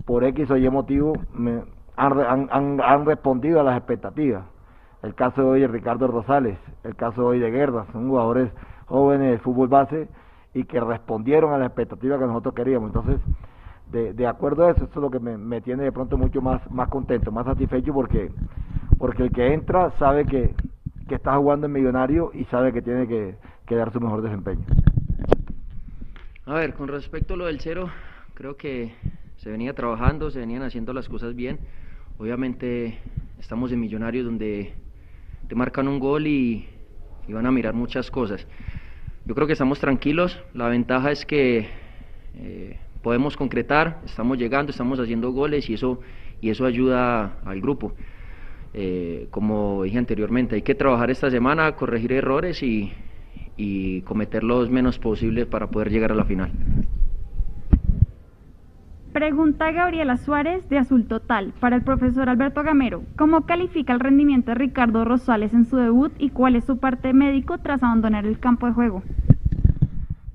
por X o Y motivo, me, han, respondido a las expectativas. El caso de hoy de Ricardo Rosales, el caso de hoy de Guerra, son jugadores jóvenes de fútbol base y que respondieron a las expectativas que nosotros queríamos. Entonces, de, acuerdo a eso, eso es lo que me, tiene de pronto mucho más, más contento, más satisfecho porque, porque el que entra sabe que, está jugando en millonario y sabe que tiene que, dar su mejor desempeño. A ver, con respecto a lo del cero, creo que se venía trabajando, se venían haciendo las cosas bien. Obviamente estamos en Millonarios donde te marcan un gol y, y, van a mirar muchas cosas. Yo creo que estamos tranquilos, la ventaja es que eh, podemos concretar, estamos llegando, estamos haciendo goles y eso, y eso ayuda al grupo. Eh, como dije anteriormente, hay que trabajar esta semana, corregir errores y, y cometer los menos posibles para poder llegar a la final. Pregunta Gabriela Suárez de Azul Total para el profesor Alberto Gamero. ¿Cómo califica el rendimiento de Ricardo Rosales en su debut y cuál es su parte médico tras abandonar el campo de juego?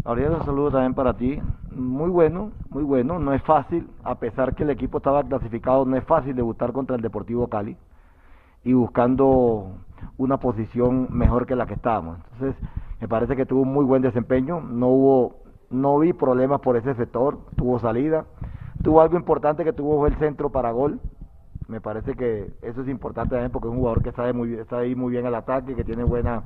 Gabriela, un saludo también para ti muy bueno, muy bueno. No es fácil, a pesar que el equipo estaba clasificado, no es fácil debutar contra el Deportivo Cali y buscando una posición mejor que la que estábamos. Entonces, me parece que tuvo un muy buen desempeño. No hubo, no vi problemas por ese sector. Tuvo salida. Tuvo algo importante que tuvo el centro para gol. Me parece que eso es importante también porque es un jugador que sabe muy, está ahí muy bien al ataque, que tiene buena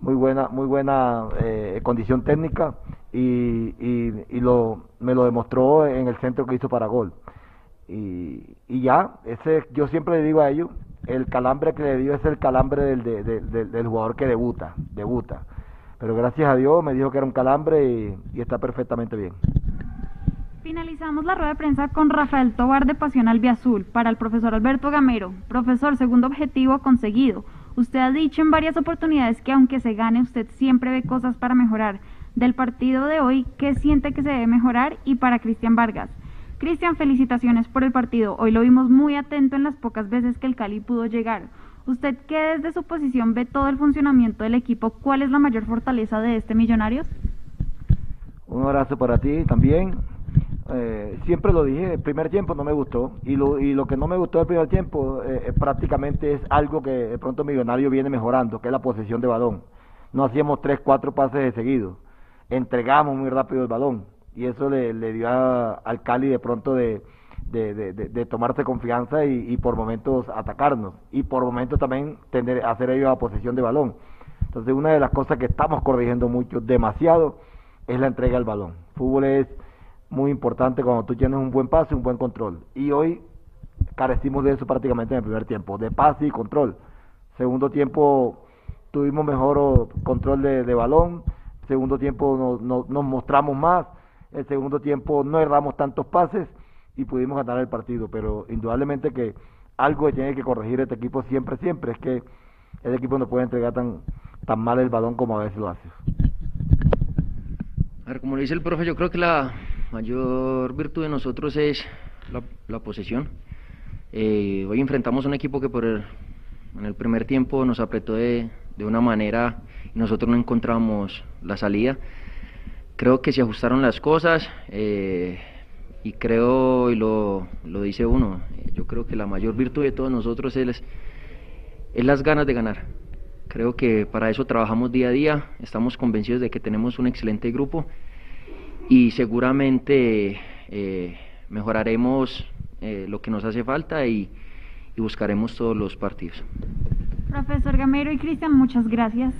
muy buena, muy buena eh, condición técnica y, y, lo, me lo demostró en el centro que hizo para gol. Y, y ya, ese yo siempre le digo a ellos, el calambre que le dio es el calambre del, del jugador que debuta, debuta. Pero gracias a Dios me dijo que era un calambre y, está perfectamente bien. Finalizamos la rueda de prensa con Rafael Tobar de Pasión Albiazul para el profesor Alberto Gamero. Profesor, segundo objetivo conseguido. Usted ha dicho en varias oportunidades que aunque se gane, usted siempre ve cosas para mejorar. Del partido de hoy, ¿qué siente que se debe mejorar? Y para Cristian Vargas. Cristian, felicitaciones por el partido. Hoy lo vimos muy atento en las pocas veces que el Cali pudo llegar. Usted que desde su posición ve todo el funcionamiento del equipo, ¿cuál es la mayor fortaleza de este Millonarios? Un abrazo para ti también. Eh, siempre lo dije, el primer tiempo no me gustó y lo, que no me gustó del primer tiempo eh, prácticamente es algo que de pronto Millonario viene mejorando, que es la posesión de balón. No hacíamos tres, cuatro pases de seguido, entregamos muy rápido el balón y eso le, dio al Cali de pronto de, tomarse confianza y, por momentos atacarnos y por momentos también tener, hacer ellos la posesión de balón. Entonces una de las cosas que estamos corrigiendo mucho, demasiado, es la entrega del balón. Fútbol es muy importante cuando tú tienes un buen pase un buen control. Y hoy carecimos de eso prácticamente en el primer tiempo, de pase y control. Segundo tiempo tuvimos mejor control de, balón, segundo tiempo nos mostramos más, el segundo tiempo no erramos tantos pases y pudimos ganar el partido, pero indudablemente que algo que tiene que corregir este equipo siempre, siempre, es que el equipo no puede entregar tan, tan mal el balón como a veces lo hace. Como le dice el profe, yo creo que la mayor virtud de nosotros es la, posesión. Eh, hoy enfrentamos a un equipo que por en el primer tiempo nos apretó de, de una manera y nosotros no encontramos la salida. Creo que se ajustaron las cosas. Eh, y creo, y lo, lo dice uno, yo creo que la mayor virtud de todos nosotros es, es las ganas de ganar. Creo que para eso trabajamos día a día, estamos convencidos de que tenemos un excelente grupo y seguramente eh, mejoraremos eh, lo que nos hace falta y, y buscaremos todos los partidos. Profesor Gamero y Cristian, muchas gracias.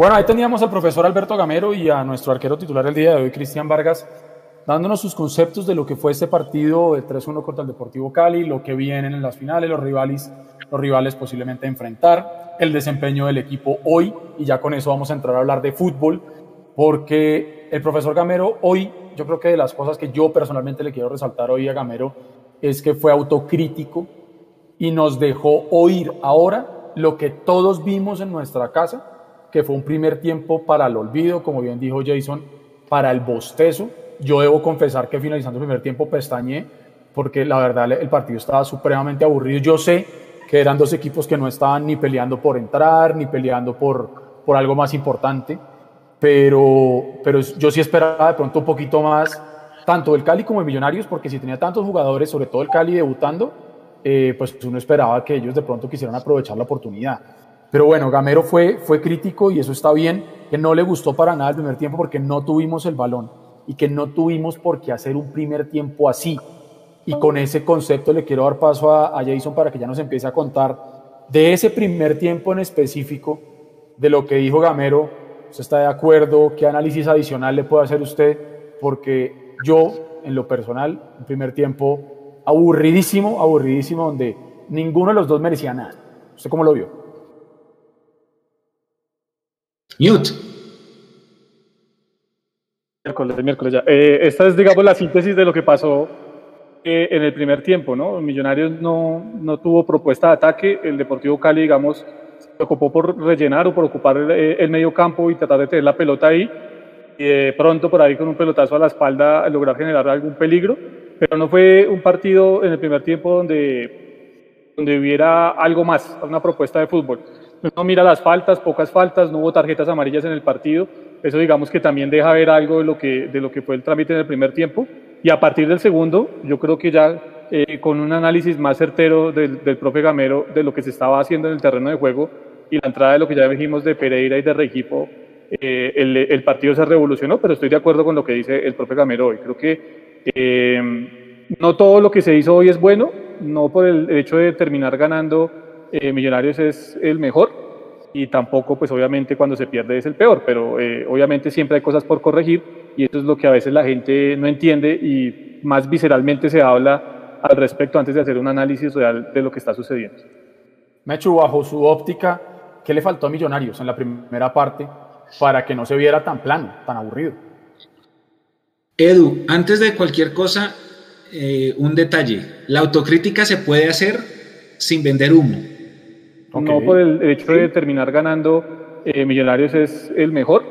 Bueno, ahí teníamos al profesor Alberto Gamero y a nuestro arquero titular el día de hoy, Cristian Vargas, dándonos sus conceptos de lo que fue este partido de 3-1 contra el Deportivo Cali, lo que vienen en las finales, los rivales, los rivales posiblemente enfrentar, el desempeño del equipo hoy, y ya con eso vamos a entrar a hablar de fútbol, porque el profesor Gamero hoy, yo creo que de las cosas que yo personalmente le quiero resaltar hoy a Gamero es que fue autocrítico y nos dejó oír ahora lo que todos vimos en nuestra casa que fue un primer tiempo para el olvido, como bien dijo Jason, para el bostezo. Yo debo confesar que finalizando el primer tiempo pestañé, porque la verdad el partido estaba supremamente aburrido. Yo sé que eran dos equipos que no estaban ni peleando por entrar, ni peleando por, por algo más importante, pero, pero yo sí esperaba de pronto un poquito más, tanto el Cali como el Millonarios, porque si tenía tantos jugadores, sobre todo el Cali debutando, eh, pues uno esperaba que ellos de pronto quisieran aprovechar la oportunidad. Pero bueno, Gamero fue, fue crítico y eso está bien, que no le gustó para nada el primer tiempo porque no tuvimos el balón y que no tuvimos por qué hacer un primer tiempo así. Y con ese concepto le quiero dar paso a, a Jason para que ya nos empiece a contar de ese primer tiempo en específico, de lo que dijo Gamero, ¿usted está de acuerdo? ¿Qué análisis adicional le puede hacer usted? Porque yo, en lo personal, un primer tiempo aburridísimo, aburridísimo, donde ninguno de los dos merecía nada. ¿Usted cómo lo vio? Mute. Miércoles, miércoles ya. Eh, esta es, digamos, la síntesis de lo que pasó eh, en el primer tiempo, ¿no? Millonarios no, no tuvo propuesta de ataque, el Deportivo Cali, digamos, se ocupó por rellenar o por ocupar el, eh, el medio campo y tratar de tener la pelota ahí, y pronto por ahí con un pelotazo a la espalda lograr generar algún peligro, pero no fue un partido en el primer tiempo donde, donde hubiera algo más, una propuesta de fútbol. No mira las faltas, pocas faltas, no hubo tarjetas amarillas en el partido. Eso digamos que también deja ver algo de lo que, de lo que fue el trámite en el primer tiempo. Y a partir del segundo, yo creo que ya eh, con un análisis más certero del, del profe Gamero de lo que se estaba haciendo en el terreno de juego y la entrada de lo que ya dijimos de Pereira y de Requipo, eh, el, el, partido se revolucionó, pero estoy de acuerdo con lo que dice el profe Gamero hoy. Creo que eh, no todo lo que se hizo hoy es bueno, no por el hecho de terminar ganando eh, Millonarios es el mejor y tampoco, pues obviamente cuando se pierde es el peor, pero eh, obviamente siempre hay cosas por corregir y eso es lo que a veces la gente no entiende y más visceralmente se habla al respecto antes de hacer un análisis real de lo que está sucediendo. Mechu, bajo su óptica, ¿qué le faltó a Millonarios en la primera parte para que no se viera tan plano, tan aburrido? Edu, antes de cualquier cosa, eh, un detalle. La autocrítica se puede hacer sin vender humo. No por el hecho de terminar ganando eh, Millonarios es el mejor.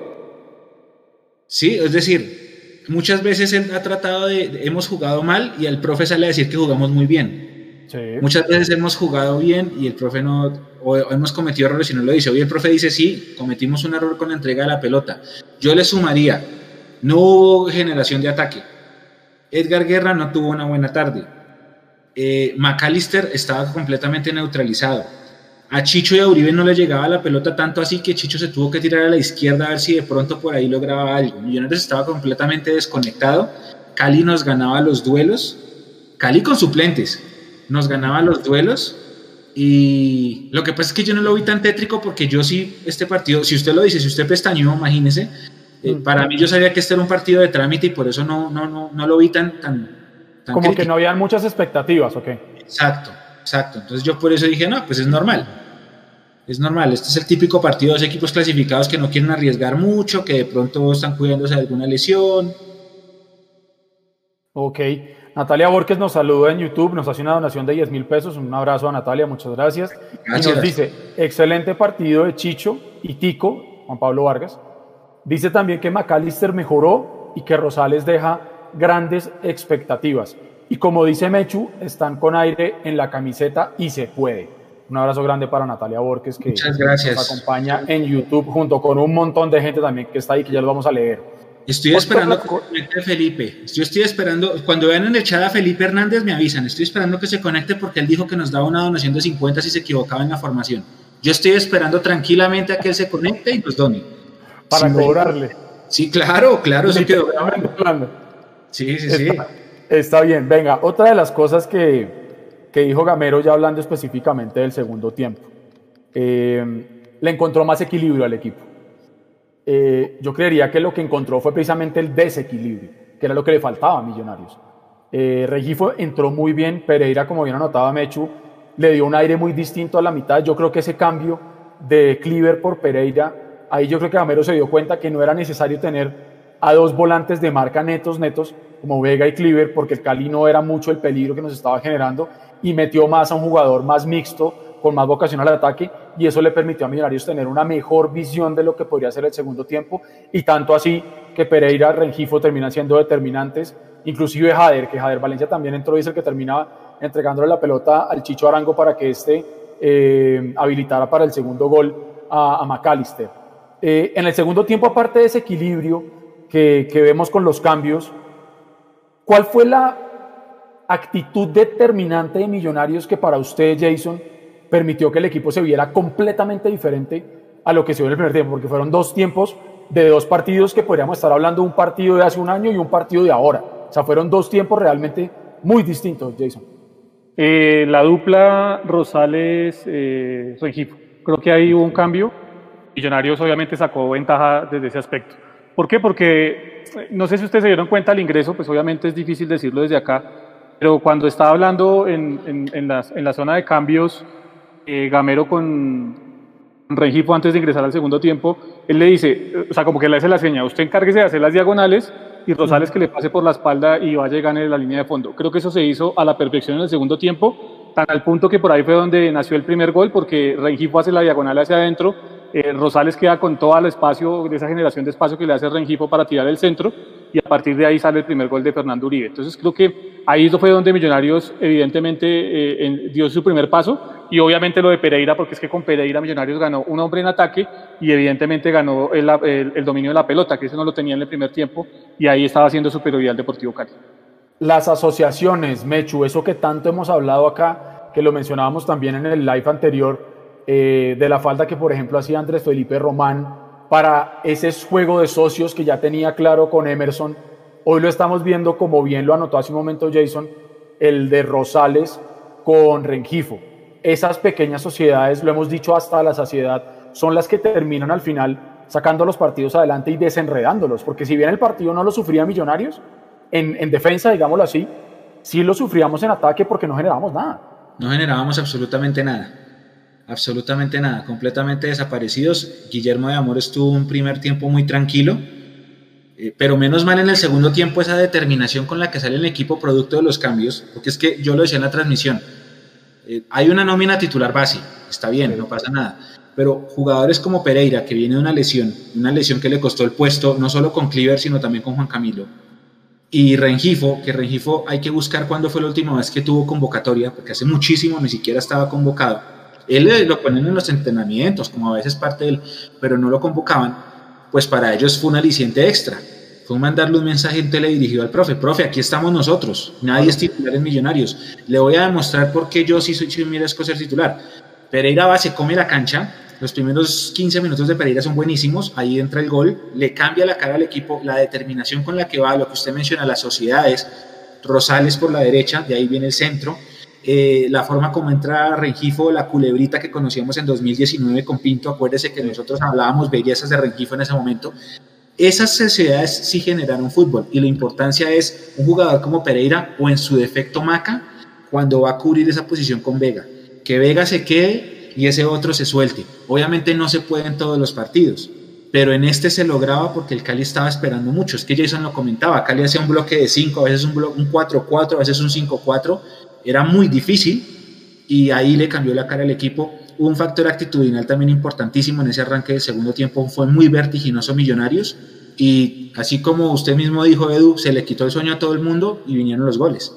Sí, es decir, muchas veces él ha tratado de, hemos jugado mal y el profe sale a decir que jugamos muy bien. Muchas veces hemos jugado bien y el profe no, o hemos cometido errores y no lo dice. Hoy el profe dice, sí, cometimos un error con la entrega de la pelota. Yo le sumaría, no hubo generación de ataque. Edgar Guerra no tuvo una buena tarde. Eh, McAllister estaba completamente neutralizado. A Chicho y a Uribe no le llegaba la pelota tanto así que Chicho se tuvo que tirar a la izquierda a ver si de pronto por ahí lograba algo. Millonarios estaba completamente desconectado. Cali nos ganaba los duelos. Cali con suplentes. Nos ganaba los duelos. Y lo que pasa es que yo no lo vi tan tétrico porque yo sí, este partido, si usted lo dice, si usted pestañó, imagínese, eh, mm. para mí yo sabía que este era un partido de trámite y por eso no, no, no, no lo vi tan... tan, Como que no habían muchas expectativas, ¿ok? Exacto, exacto. Entonces yo por eso dije, no, pues es normal. Es normal, este es el típico partido de los equipos clasificados que no quieren arriesgar mucho, que de pronto están cuidándose de alguna lesión. Ok. Natalia Borges nos saluda en YouTube, nos hace una donación de 10 mil pesos. Un abrazo a Natalia, muchas gracias. gracias. Y nos dice, excelente partido de Chicho y Tico, Juan Pablo Vargas. Dice también que McAllister mejoró y que Rosales deja grandes expectativas. Y como dice Mechu, están con aire en la camiseta y se puede. Un abrazo grande para Natalia Borges que nos acompaña en YouTube junto con un montón de gente también que está ahí que ya lo vamos a leer. Estoy esperando que se conecte Felipe. Yo estoy esperando, cuando vean en el chat a Felipe Hernández me avisan. Estoy esperando que se conecte porque él dijo que nos daba una donación de 50 si se equivocaba en la formación. Yo estoy esperando tranquilamente a que él se conecte y nos done para cobrarle. Sí, claro, claro, eso quedó. Sí, sí, sí. Está, bien. Venga, otra de las cosas que, que, dijo Gamero, ya hablando específicamente del segundo tiempo, eh, le encontró más equilibrio al equipo. Eh, yo creería que lo que encontró fue precisamente el desequilibrio, que era lo que le faltaba a Millonarios. Eh, Regifo entró muy bien, Pereira, como bien anotaba Mechu, le dio un aire muy distinto a la mitad. Yo creo que ese cambio de Cleaver por Pereira ahí yo creo que Gamero se dio cuenta que no era necesario tener a dos volantes de marca netos, netos, como Vega y Cleaver, porque el Cali no era mucho el peligro que nos estaba generando y metió más a un jugador más mixto, con más vocación al ataque, y eso le permitió a Millonarios tener una mejor visión de lo que podría ser el segundo tiempo, y tanto así que Pereira, Rengifo terminan siendo determinantes, inclusive Jader, que Jader Valencia también entró y es el que terminaba entregándole la pelota al Chicho Arango para que éste eh, habilitara para el segundo gol a, a McAllister. Eh, en el segundo tiempo, aparte de ese equilibrio que, vemos con los cambios, ¿cuál fue la actitud determinante de Millonarios que para usted, Jason, permitió que el equipo se viera completamente diferente a lo que se vio en el primer tiempo? Porque fueron dos tiempos de dos partidos que podríamos estar hablando de un partido de hace un año y un partido de ahora. O sea, fueron dos tiempos realmente muy distintos, Jason. Eh, la dupla Rosales-Rengifo. Creo que ahí hubo un cambio Millonarios obviamente sacó ventaja desde ese aspecto. ¿Por qué? Porque no sé si ustedes se dieron cuenta del ingreso, pues obviamente es difícil decirlo desde acá, pero cuando estaba hablando en, en, la, zona de cambios, eh, Gamero con Rengifo antes de ingresar al segundo tiempo, él le dice, o sea, como que le hace la seña, usted encárguese de hacer las diagonales y Rosales que le pase por la espalda y vaya y gane la línea de fondo. Creo que eso se hizo a la perfección en el segundo tiempo, tan al punto que por ahí fue donde nació el primer gol, porque Rengifo hace la diagonal hacia adentro eh, Rosales queda con todo el espacio, de esa generación de espacio que le hace Rengifo para tirar el centro y a partir de ahí sale el primer gol de Fernando Uribe. Entonces creo que ahí fue donde Millonarios evidentemente eh, dio su primer paso y obviamente lo de Pereira porque es que con Pereira Millonarios ganó un hombre en ataque y evidentemente ganó el, dominio de la pelota, que eso no lo tenía en el primer tiempo y ahí estaba haciendo superioridad el Deportivo Cali. Las asociaciones, Mechu, eso que tanto hemos hablado acá, que lo mencionábamos también en el live anterior, eh, de la falta que, por ejemplo, hacía Andrés Felipe Román para ese juego de socios que ya tenía claro con Emerson. Hoy lo estamos viendo, como bien lo anotó hace un momento Jason, el de Rosales con Rengifo. Esas pequeñas sociedades, lo hemos dicho hasta la saciedad, son las que terminan al final sacando los partidos adelante y desenredándolos, porque si bien el partido no lo sufría Millonarios, en, en defensa, digámoslo así, sí lo sufríamos en ataque porque no generábamos nada. No generábamos absolutamente nada absolutamente nada, completamente desaparecidos. Guillermo de Amor estuvo un primer tiempo muy tranquilo, eh, pero menos mal en el segundo tiempo esa determinación con la que sale el equipo producto de los cambios, porque es que yo lo decía en la transmisión, eh, hay una nómina titular base, está bien, no pasa nada, pero jugadores como Pereira, que viene de una lesión, una lesión que le costó el puesto, no solo con Cliver, sino también con Juan Camilo, y Rengifo, que Rengifo hay que buscar cuándo fue la última vez que tuvo convocatoria, porque hace muchísimo ni siquiera estaba convocado. Él lo ponen en los entrenamientos, como a veces parte de él, pero no lo convocaban, pues para ellos fue un aliciente extra. Fue mandarle un mensaje en teledirigido al profe, profe, aquí estamos nosotros, nadie es titular en Millonarios, le voy a demostrar por qué yo sí soy Chimiresco ser titular. Pereira va, se come la cancha, los primeros 15 minutos de Pereira son buenísimos, ahí entra el gol, le cambia la cara al equipo, la determinación con la que va, lo que usted menciona, las sociedades, Rosales por la derecha, de ahí viene el centro, eh, la forma como entra Rengifo, la culebrita que conocíamos en 2019 con Pinto, acuérdese que nosotros hablábamos bellezas de Rengifo en ese momento, esas sociedades sí generaron fútbol y la importancia es un jugador como Pereira o en su defecto Maca cuando va a cubrir esa posición con Vega, que Vega se quede y ese otro se suelte. Obviamente no se puede en todos los partidos, pero en este se lograba porque el Cali estaba esperando mucho. Es que Jason lo comentaba, Cali hacía un bloque de 5, a veces un 4-4, a veces un 5-4, era muy difícil y ahí le cambió la cara al equipo. Un factor actitudinal también importantísimo en ese arranque del segundo tiempo, fue muy vertiginoso Millonarios y así como usted mismo dijo, Edu, se le quitó el sueño a todo el mundo y vinieron los goles.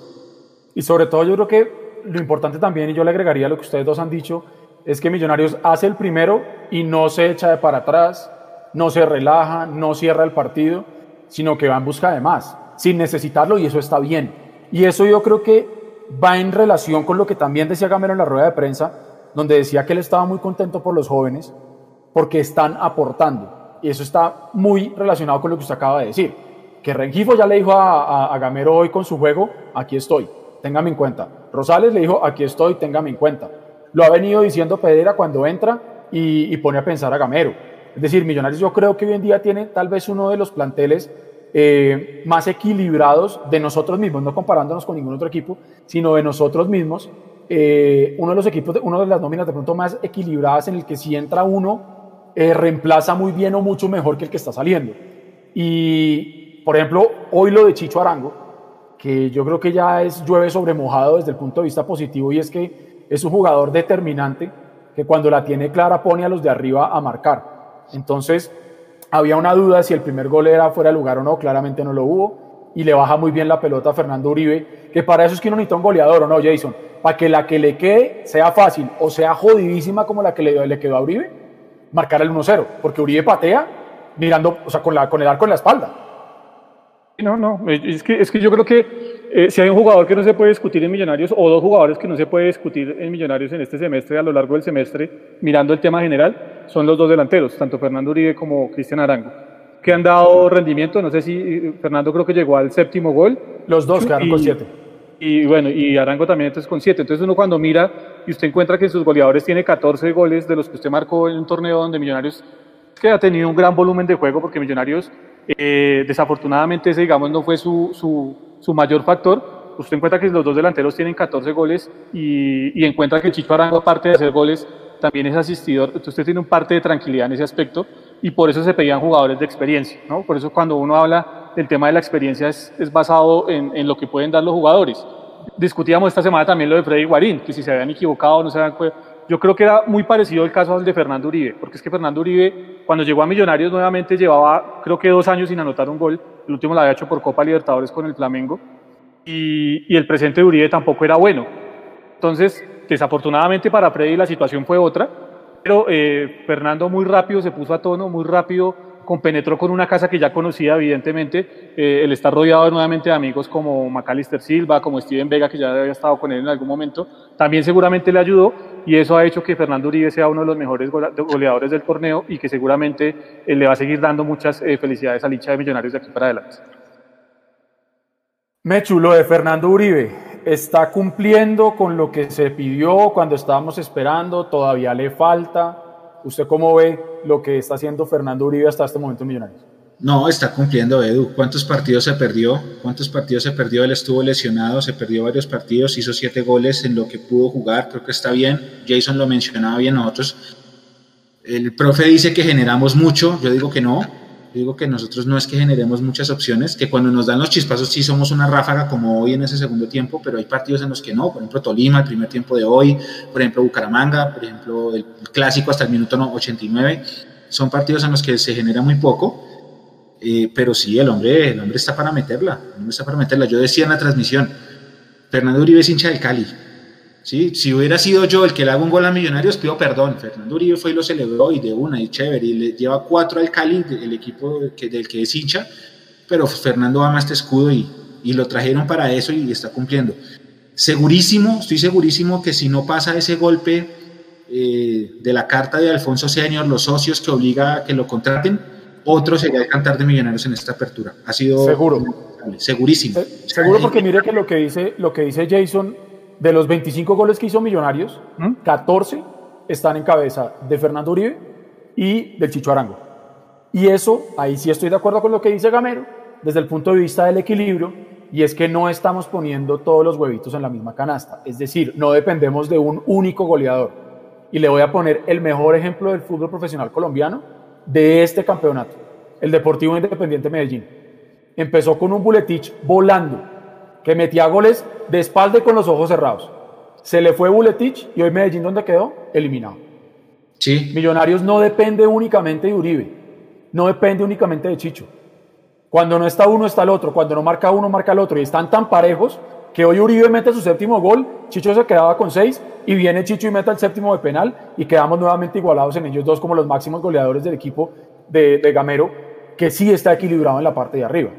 Y sobre todo yo creo que lo importante también, y yo le agregaría lo que ustedes dos han dicho, es que Millonarios hace el primero y no se echa de para atrás, no se relaja, no cierra el partido, sino que va en busca de más, sin necesitarlo y eso está bien. Y eso yo creo que va en relación con lo que también decía Gamero en la rueda de prensa, donde decía que él estaba muy contento por los jóvenes porque están aportando. Y eso está muy relacionado con lo que usted acaba de decir. Que Rengifo ya le dijo a, a Gamero hoy con su juego, aquí estoy, téngame en cuenta. Rosales le dijo, aquí estoy, téngame en cuenta. Lo ha venido diciendo Pedera cuando entra y, pone a pensar a Gamero. Es decir, Millonarios yo creo que hoy en día tiene tal vez uno de los planteles eh, más equilibrados de nosotros mismos, no comparándonos con ningún otro equipo, sino de nosotros mismos. Eh, uno de los equipos, uno de las nóminas de pronto más equilibradas en el que si entra uno, eh, reemplaza muy bien o mucho mejor que el que está saliendo. Y, por ejemplo, hoy lo de Chicho Arango, que yo creo que ya es llueve sobre mojado desde el punto de vista positivo, y es que es un jugador determinante que cuando la tiene clara pone a los de arriba a marcar. Entonces, había una duda si el primer gol era fuera de lugar o no, claramente no lo hubo, y le baja muy bien la pelota a Fernando Uribe, que para eso es que uno necesita un goleador, ¿o no, Jason? Para que la que le quede sea fácil o sea jodidísima como la que le, le quedó a Uribe, marcar el 1-0, porque Uribe patea mirando, o sea, con, el arco en la espalda. No, no, es que, es que yo creo que eh, si hay un jugador que no se puede discutir en Millonarios o dos jugadores que no se puede discutir en Millonarios en este semestre, a lo largo del semestre, mirando el tema general, son los dos delanteros, tanto Fernando Uribe como Cristian Arango, que han dado rendimiento. No sé si eh, Fernando creo que llegó al séptimo gol. Los dos quedaron con siete. Y bueno, y Arango también entonces con siete. Entonces uno cuando mira y usted encuentra que sus goleadores tiene 14 goles de los que usted marcó en un torneo donde Millonarios que ha tenido un gran volumen de juego porque Millonarios eh, desafortunadamente ese digamos no fue su, su su mayor factor, usted encuentra que los dos delanteros tienen 14 goles y, encuentra que Chicho Arango, aparte de hacer goles, también es asistidor, entonces usted tiene un parte de tranquilidad en ese aspecto y por eso se pedían jugadores de experiencia, ¿no? Por eso cuando uno habla del tema de la experiencia es, basado en, en, lo que pueden dar los jugadores. Discutíamos esta semana también lo de Freddy Guarín, que si se habían equivocado o no se habían... Yo creo que era muy parecido el caso al de Fernando Uribe, porque es que Fernando Uribe, cuando llegó a Millonarios nuevamente, llevaba creo que dos años sin anotar un gol, el último lo había hecho por Copa Libertadores con el Flamengo, y, el presente de Uribe tampoco era bueno. Entonces, desafortunadamente para Freddy la situación fue otra, pero eh, Fernando muy rápido se puso a tono, muy rápido compenetró con una casa que ya conocía, evidentemente. Eh, él está rodeado nuevamente de amigos como Macalister Silva, como Steven Vega, que ya había estado con él en algún momento. También seguramente le ayudó y eso ha hecho que Fernando Uribe sea uno de los mejores goleadores del torneo y que seguramente eh, le va a seguir dando muchas felicidades al hincha de Millonarios de aquí para adelante. Me chulo de Fernando Uribe. ¿Está cumpliendo con lo que se pidió cuando estábamos esperando? ¿Todavía le falta? ¿Usted cómo ve lo que está haciendo Fernando Uribe hasta este momento en Millonarios? No, está cumpliendo Edu. ¿Cuántos partidos se perdió? ¿Cuántos partidos se perdió? Él estuvo lesionado, se perdió varios partidos, hizo siete goles en lo que pudo jugar, creo que está bien. Jason lo mencionaba bien nosotros. El profe dice que generamos mucho, yo digo que no, digo que nosotros no es que generemos muchas opciones, que cuando nos dan los chispazos sí somos una ráfaga como hoy en ese segundo tiempo, pero hay partidos en los que no, por ejemplo Tolima, el primer tiempo de hoy, por ejemplo Bucaramanga, por ejemplo el clásico hasta el minuto 89, son partidos en los que se genera muy poco, eh, pero sí, el hombre, el hombre está para meterla, el hombre está para meterla. Yo decía en la transmisión, Fernando Uribe es hincha del Cali, ¿sí? Si hubiera sido yo el que le haga un gol a Millonarios, pido perdón. Fernando Uribe fue y lo celebró y de una, y chévere, y le lleva cuatro al Cali, el equipo que, del que es hincha, pero Fernando ama este escudo y, y lo trajeron para eso y está cumpliendo. Segurísimo, estoy segurísimo que si no pasa ese golpe eh, de la carta de Alfonso Senior, los socios que obliga a que lo contraten, otro sería el cantar de Millonarios en esta apertura. Ha sido seguro, segurísimo. seguro porque mire que lo que dice lo que dice Jason de los 25 goles que hizo Millonarios, 14 ¿Mm? están en cabeza de Fernando Uribe y del Chicho Arango. Y eso, ahí sí estoy de acuerdo con lo que dice Gamero, desde el punto de vista del equilibrio, y es que no estamos poniendo todos los huevitos en la misma canasta. Es decir, no dependemos de un único goleador. Y le voy a poner el mejor ejemplo del fútbol profesional colombiano de este campeonato, el Deportivo Independiente Medellín. Empezó con un Buletich volando, que metía goles de espalda y con los ojos cerrados. Se le fue Buletich y hoy Medellín, ¿dónde quedó? Eliminado. Sí. Millonarios no depende únicamente de Uribe, no depende únicamente de Chicho. Cuando no está uno, está el otro. Cuando no marca uno, marca el otro. Y están tan parejos que hoy Uribe mete su séptimo gol, Chicho se quedaba con seis y viene Chicho y mete el séptimo de penal y quedamos nuevamente igualados en ellos dos como los máximos goleadores del equipo de, de Gamero, que sí está equilibrado en la parte de arriba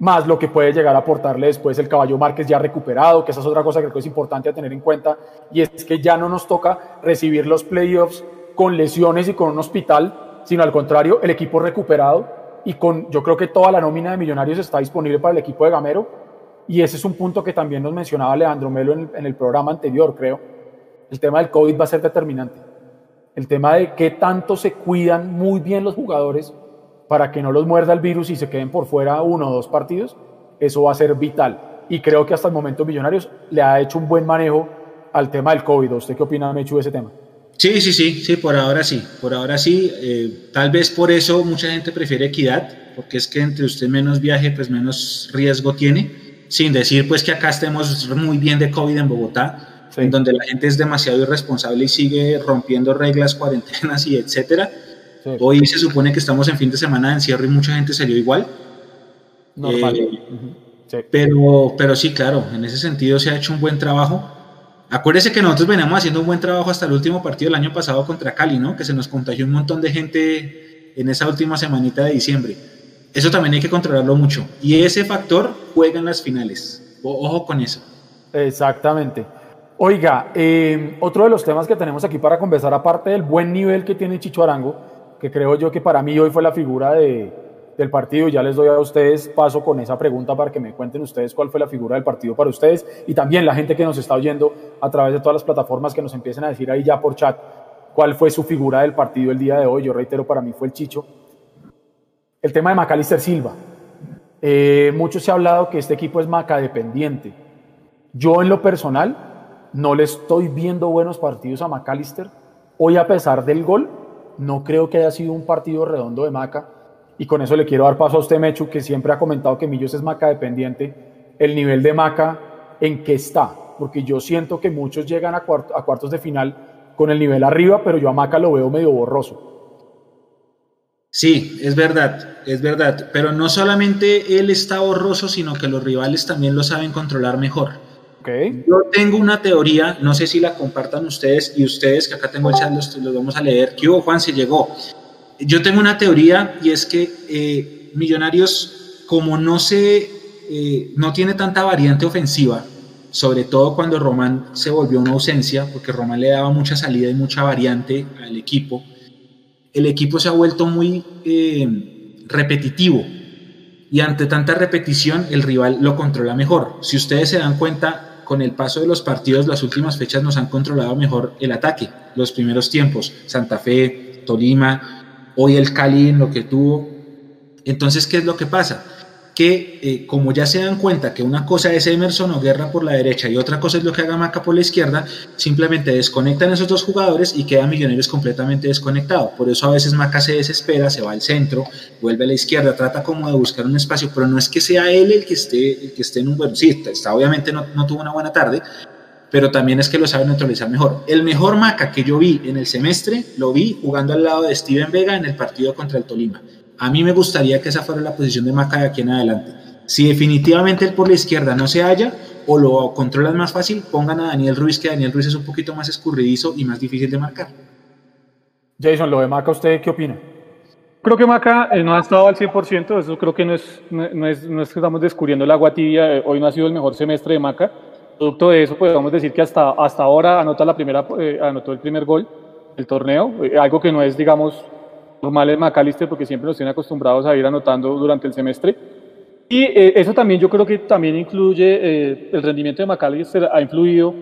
más lo que puede llegar a aportarle después el caballo Márquez ya recuperado, que esa es otra cosa que creo que es importante a tener en cuenta, y es que ya no nos toca recibir los playoffs con lesiones y con un hospital, sino al contrario, el equipo recuperado y con, yo creo que toda la nómina de millonarios está disponible para el equipo de Gamero, y ese es un punto que también nos mencionaba Leandro Melo en, en el programa anterior, creo. El tema del COVID va a ser determinante. El tema de qué tanto se cuidan muy bien los jugadores para que no los muerda el virus y se queden por fuera uno o dos partidos, eso va a ser vital. Y creo que hasta el momento Millonarios le ha hecho un buen manejo al tema del COVID. ¿Usted qué opina, Mechu, de ese tema? Sí, sí, sí, sí, por ahora sí, por ahora sí. Eh, tal vez por eso mucha gente prefiere equidad, porque es que entre usted menos viaje, pues menos riesgo tiene. Sin decir pues que acá estemos muy bien de COVID en Bogotá, en donde la gente es demasiado irresponsable y sigue rompiendo reglas, cuarentenas y etcétera Hoy se supone que estamos en fin de semana de encierro y mucha gente salió igual. Normal. Eh, pero, pero sí, claro, en ese sentido se ha hecho un buen trabajo. Acuérdese que nosotros veníamos haciendo un buen trabajo hasta el último partido del año pasado contra Cali, ¿no? Que se nos contagió un montón de gente en esa última semanita de diciembre. Eso también hay que controlarlo mucho. Y ese factor juega en las finales. ojo con eso. Exactamente. Oiga, eh, otro de los temas que tenemos aquí para conversar, aparte del buen nivel que tiene Chicho Arango, que creo yo que para mí hoy fue la figura de, del partido. Ya les doy a ustedes paso con esa pregunta para que me cuenten ustedes cuál fue la figura del partido para ustedes y también la gente que nos está oyendo a través de todas las plataformas que nos empiecen a decir ahí ya por chat cuál fue su figura del partido el día de hoy. Yo reitero, para mí fue el Chicho. El tema de Macalister Silva. Eh, mucho se ha hablado que este equipo es Maca dependiente. Yo en lo personal no le estoy viendo buenos partidos a Macalister. Hoy a pesar del gol, no creo que haya sido un partido redondo de Maca. Y con eso le quiero dar paso a usted, Mechu, que siempre ha comentado que Millos es Maca dependiente. El nivel de Maca, ¿en qué está? Porque yo siento que muchos llegan a, cuartos de final con el nivel arriba, pero yo a Maca lo veo medio borroso. Sí, es verdad, es verdad. Pero no solamente él está borroso, sino que los rivales también lo saben controlar mejor. Yo tengo una teoría, no sé si la compartan ustedes y ustedes, que acá tengo el chat, los, vamos a leer. ¿Qué hubo, Juan? Se llegó. Yo tengo una teoría y es que eh, Millonarios, como no se, eh, no tiene tanta variante ofensiva, sobre todo cuando Román se volvió una ausencia, porque Román le daba mucha salida y mucha variante al equipo, el equipo se ha vuelto muy eh, repetitivo y ante tanta repetición el rival lo controla mejor. Si ustedes se dan cuenta, con el paso de los partidos, las últimas fechas nos han controlado mejor el ataque, los primeros tiempos, Santa Fe, Tolima, hoy el Cali en lo que tuvo. Entonces, ¿qué es lo que pasa? Que eh, como ya se dan cuenta que una cosa es Emerson o Guerra por la derecha y otra cosa es lo que haga Maca por la izquierda, simplemente desconectan esos dos jugadores y queda Millonarios completamente desconectado. Por eso a veces Maca se desespera, se va al centro, vuelve a la izquierda, trata como de buscar un espacio, pero no es que sea él el que esté, el que esté en un buen... Sí, está, obviamente no, no tuvo una buena tarde, pero también es que lo sabe neutralizar mejor. El mejor Maca que yo vi en el semestre, lo vi jugando al lado de Steven Vega en el partido contra el Tolima. A mí me gustaría que esa fuera la posición de Maca de aquí en adelante. Si definitivamente él por la izquierda no se halla o lo controlan más fácil, pongan a Daniel Ruiz, que Daniel Ruiz es un poquito más escurridizo y más difícil de marcar. Jason, lo de Maca, ¿usted qué opina? Creo que Maca eh, no ha estado al 100%, eso creo que no es, no, es, no es que estamos descubriendo el agua tibia, eh, hoy no ha sido el mejor semestre de Maca, producto de eso podemos decir que hasta, hasta ahora anota la primera, eh, anotó el primer gol del torneo, algo que no es, digamos, normal en McAllister porque siempre nos tienen acostumbrados a ir anotando durante el semestre. Y eh, eso también yo creo que también incluye, eh, el rendimiento de McAllister ha influido,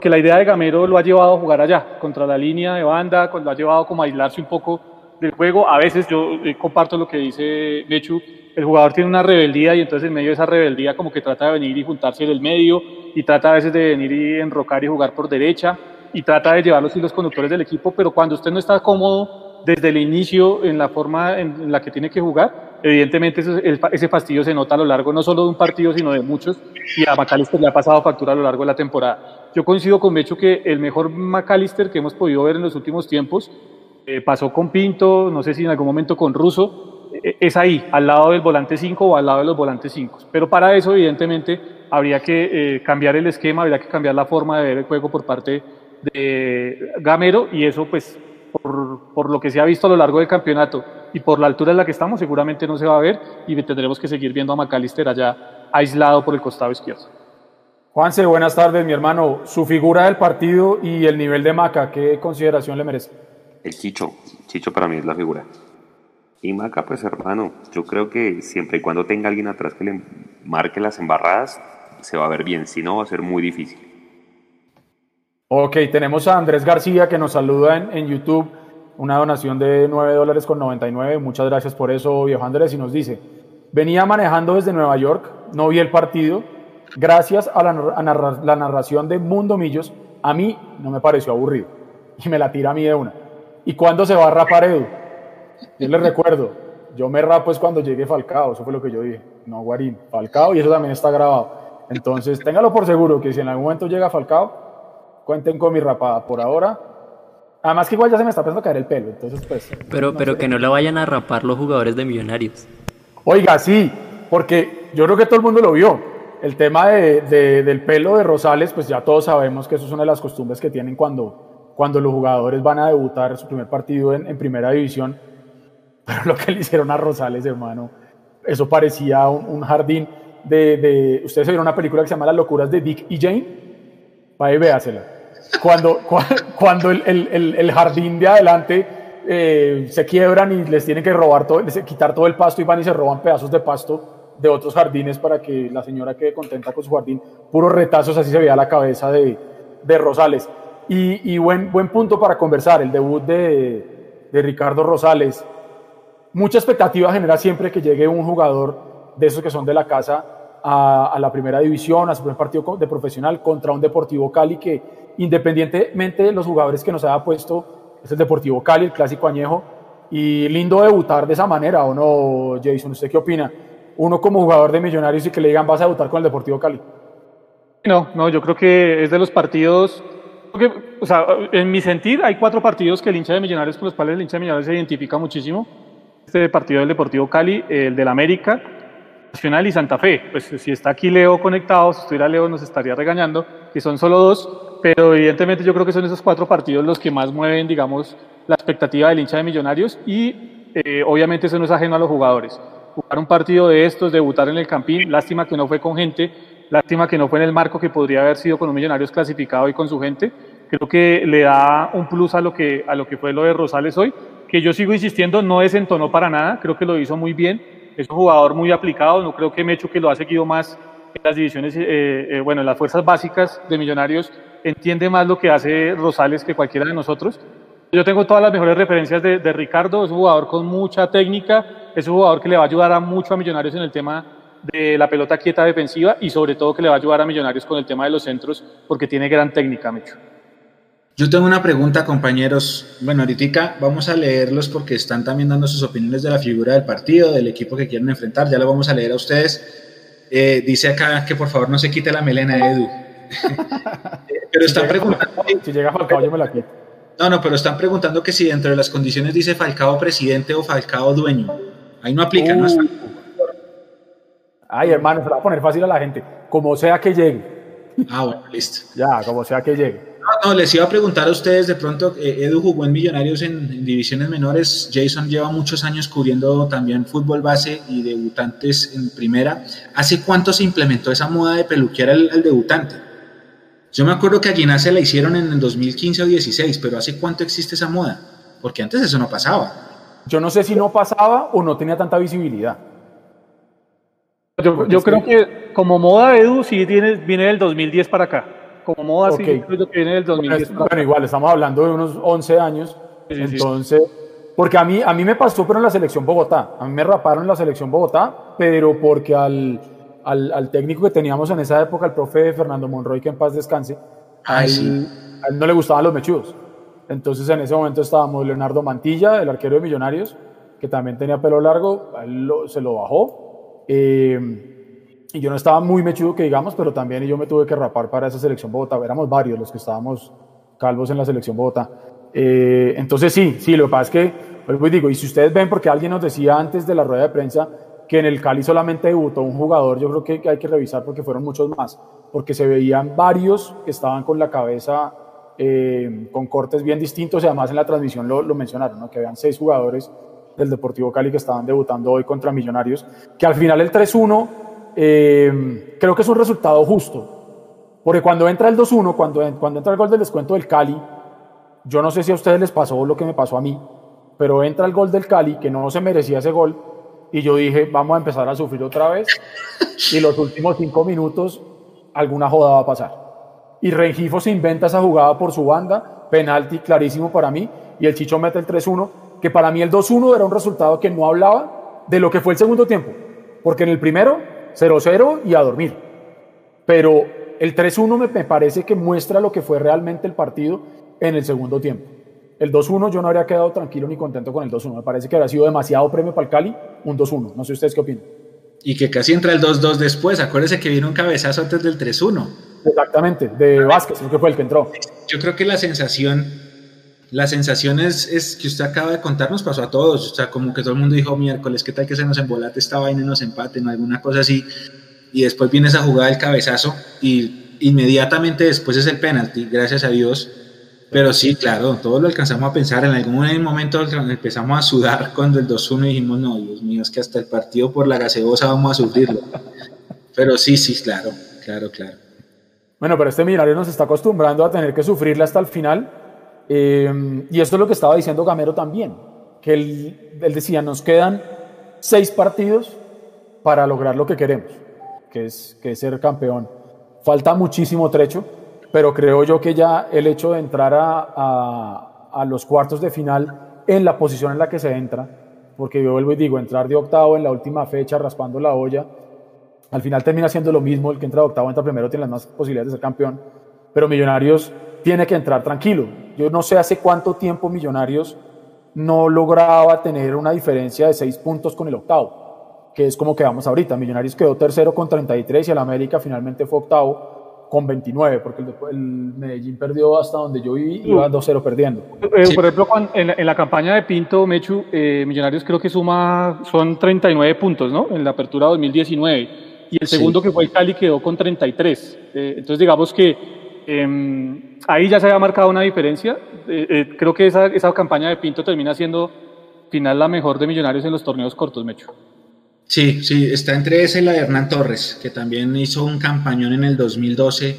que la idea de Gamero lo ha llevado a jugar allá, contra la línea de banda, lo ha llevado como a aislarse un poco del juego. A veces yo eh, comparto lo que dice Mechu, el jugador tiene una rebeldía y entonces en medio de esa rebeldía como que trata de venir y juntarse en el medio y trata a veces de venir y enrocar y jugar por derecha y trata de llevar los hilos conductores del equipo, pero cuando usted no está cómodo desde el inicio en la forma en la que tiene que jugar. Evidentemente ese, fastidio se nota a lo largo no solo de un partido, sino de muchos, y a McAllister le ha pasado factura a lo largo de la temporada. Yo coincido con Mecho que el mejor McAllister que hemos podido ver en los últimos tiempos eh, pasó con Pinto, no sé si en algún momento con Russo, eh, es ahí, al lado del volante 5 o al lado de los volantes 5. Pero para eso, evidentemente, habría que eh, cambiar el esquema, habría que cambiar la forma de ver el juego por parte de Gamero, y eso pues por, por, lo que se ha visto a lo largo del campeonato y por la altura en la que estamos, seguramente no se va a ver y tendremos que seguir viendo a McAllister allá aislado por el costado izquierdo. Juanse, buenas tardes, mi hermano. Su figura del partido y el nivel de Maca, ¿qué consideración le merece? El Chicho. Chicho para mí es la figura. Y Maca, pues hermano, yo creo que siempre y cuando tenga alguien atrás que le marque las embarradas, se va a ver bien. Si no, va a ser muy difícil. Ok, tenemos a Andrés García que nos saluda en, YouTube, una donación de 9 dólares con 99. Muchas gracias por eso, viejo Andrés, y nos dice, venía manejando desde Nueva York, no vi el partido, gracias a la, narración de Mundo Millos, a mí no me pareció aburrido, y me la tira a mí de una. ¿Y cuándo se va a rapar Edu? Yo les recuerdo, yo me rapo es cuando llegue Falcao, eso fue lo que yo dije, no Guarín, Falcao, y eso también está grabado. Entonces, téngalo por seguro que si en algún momento llega Falcao, cuenten con mi rapada por ahora. Además que igual ya se me está empezando a caer el pelo, entonces pues... Pero, pero que no lo vayan a rapar los jugadores de Millonarios. Oiga, sí, porque yo creo que todo el mundo lo vio. El tema de, del pelo de Rosales, pues ya todos sabemos que eso es una de las costumbres que tienen cuando, cuando los jugadores van a debutar su primer partido en, primera división. Pero lo que le hicieron a Rosales, hermano, eso parecía un, un jardín de, de... Ustedes vieron una película que se llama Las locuras de Dick y Jane Ahí véasela. Cuando, cuando el, el, el, jardín de adelante eh, se quiebran y les tienen que robar todo, quitar todo el pasto y van y se roban pedazos de pasto de otros jardines para que la señora quede contenta con su jardín. Puros retazos, así se veía la cabeza de, de Rosales. Y, y, buen, buen punto para conversar, el debut de, de Ricardo Rosales. Mucha expectativa genera siempre que llegue un jugador de esos que son de la casa a, la primera división, a su primer partido de profesional contra un Deportivo Cali que independientemente de los jugadores que nos haya puesto, es el Deportivo Cali, el clásico añejo, y lindo debutar de esa manera, ¿o no, Jason? ¿Usted qué opina? Uno como jugador de Millonarios y que le digan vas a debutar con el Deportivo Cali. No, no, yo creo que es de los partidos, o sea, en mi sentir hay cuatro partidos que el hincha de Millonarios con los cuales el hincha de Millonarios se identifica muchísimo. Este partido del Deportivo Cali, el del América, Nacional y Santa Fe. Pues si está aquí Leo conectado, si estuviera Leo nos estaría regañando, que son solo dos, pero evidentemente yo creo que son esos cuatro partidos los que más mueven, digamos, la expectativa del hincha de Millonarios y eh, obviamente eso no es ajeno a los jugadores. Jugar un partido de estos, debutar en el Campín, lástima que no fue con gente, lástima que no fue en el marco que podría haber sido con un Millonarios clasificado y con su gente. Creo que le da un plus a lo que, a lo que fue lo de Rosales hoy, que yo sigo insistiendo, no desentonó para nada, creo que lo hizo muy bien es un jugador muy aplicado, no creo que Mecho, que lo ha seguido más en las divisiones, eh, eh, bueno, en las fuerzas básicas de Millonarios, entiende más lo que hace Rosales que cualquiera de nosotros. Yo tengo todas las mejores referencias de, Ricardo, es un jugador con mucha técnica, es un jugador que le va a ayudar a mucho a Millonarios en el tema de la pelota quieta defensiva y sobre todo que le va a ayudar a Millonarios con el tema de los centros porque tiene gran técnica, Micho. Yo tengo una pregunta, compañeros. Bueno, ahorita vamos a leerlos porque están también dando sus opiniones de la figura del partido, del equipo que quieren enfrentar. Ya lo vamos a leer a ustedes. Eh, dice acá que por favor no se quite la melena, Edu. pero están preguntando. Si llega Falcao, yo me la quito. No, no, pero están preguntando que si dentro de las condiciones dice Falcao presidente o Falcao dueño. Ahí no aplica, ¿no? Uh. Ay, hermano, se va a poner fácil a la gente. Como sea que llegue. Ah, bueno, listo. Ya, como sea que llegue. No, les iba a preguntar a ustedes de pronto, eh, Edu jugó en Millonarios en, divisiones menores, Jason lleva muchos años cubriendo también fútbol base y debutantes en primera. ¿Hace cuánto se implementó esa moda de peluquear al, debutante? Yo me acuerdo que a Ginás se la hicieron en el 2015 o 16, pero ¿hace cuánto existe esa moda? Porque antes eso no pasaba. Yo no sé si no pasaba o no tenía tanta visibilidad. Yo, creo que como moda, Edu, sí viene del 2010 para acá. Como moda, sí creo que viene del 2010 para Bueno, igual, estamos hablando de unos 11 años. entonces, porque a mí, a mí me pasó, pero en la selección Bogotá. A mí me raparon en la selección Bogotá, pero porque al, al, al técnico que teníamos en esa época, el profe Fernando Monroy, que en paz descanse, a, él, no le gustaban los mechudos. Entonces, en ese momento estábamos Leonardo Mantilla, el arquero de Millonarios, que también tenía pelo largo, él se lo bajó eh, y yo no estaba muy mechudo que digamos, pero también yo me tuve que rapar para esa selección Bogotá. Éramos varios los que estábamos calvos en la selección Bogotá. Eh, entonces sí, sí, lo que pasa es que, pues digo, y si ustedes ven, porque alguien nos decía antes de la rueda de prensa que en el Cali solamente debutó un jugador, yo creo que, hay que revisar porque fueron muchos más, porque se veían varios que estaban con la cabeza eh, con cortes bien distintos y además en la transmisión lo, lo mencionaron, ¿no? que habían seis jugadores del Deportivo Cali que estaban debutando hoy contra Millonarios, que al final el 3-1 eh, creo que es un resultado justo, porque cuando entra el 2-1, cuando, cuando entra el gol del descuento del Cali, yo no sé si a ustedes les pasó lo que me pasó a mí, pero entra el gol del Cali, que no se merecía ese gol, y yo dije, vamos a empezar a sufrir otra vez, y los últimos cinco minutos alguna joda va a pasar. Y Rengifo se inventa esa jugada por su banda, penalti clarísimo para mí, y el Chicho mete el 3-1, que para mí el 2-1 era un resultado que no hablaba de lo que fue el segundo tiempo, porque en el primero 0-0 y a dormir. Pero el 3-1 me, parece que muestra lo que fue realmente el partido en el segundo tiempo. El 2-1 yo no habría quedado tranquilo ni contento con el 2-1. Me parece que habría sido demasiado premio para el Cali, un 2-1. No sé ustedes qué opinan. Y que casi entra el 2-2 después. Acuérdese que vino un cabezazo antes del 3-1. Exactamente, de Vázquez, creo que fue el que entró. Yo creo que la sensación la sensación es, que usted acaba de contar, nos pasó a todos, o sea, como que todo el mundo dijo miércoles, ¿qué tal que se nos embolate esta vaina y nos empaten o alguna cosa así? Y después viene esa jugada del cabezazo y inmediatamente después es el penalti, gracias a Dios. Pero sí, claro, todos lo alcanzamos a pensar. En algún momento empezamos a sudar cuando el 2-1 dijimos, no, Dios mío, es que hasta el partido por la gaseosa vamos a sufrirlo. Pero sí, sí, claro, claro, claro. Bueno, pero este millonario nos está acostumbrando a tener que sufrirle hasta el final Em, y esto es lo que estaba diciendo Gamero también, que él, decía, nos quedan seis partidos para lograr lo que queremos, que es, que ser campeón. Falta muchísimo trecho, pero creo yo que ya el hecho de entrar a, a, los cuartos de final en la posición en la que se entra, porque yo vuelvo y digo, entrar de octavo en la última fecha raspando la olla, al final termina siendo lo mismo, el que entra de octavo entra primero tiene las más posibilidades de ser campeón, pero Millonarios tiene que entrar tranquilo. Yo no sé hace cuánto tiempo Millonarios no lograba tener una diferencia de seis puntos con el octavo, que es como quedamos ahorita. Millonarios quedó tercero con 33 y el América finalmente fue octavo con 29, porque el, Medellín perdió hasta donde yo viví, iba 2-0 perdiendo. Eh, por ejemplo, en, la, campaña de Pinto, Mechu, eh, Millonarios creo que suma, son 39 puntos, ¿no? En la apertura 2019. Y el segundo que fue el Cali quedó con 33. Eh, entonces digamos que Em, ahí ya se había marcado una diferencia. Eh, eh, creo que esa, esa, campaña de Pinto termina siendo final la mejor de Millonarios en los torneos cortos, Mecho. Sí, sí, está entre esa y la de Hernán Torres, que también hizo un campañón en el 2012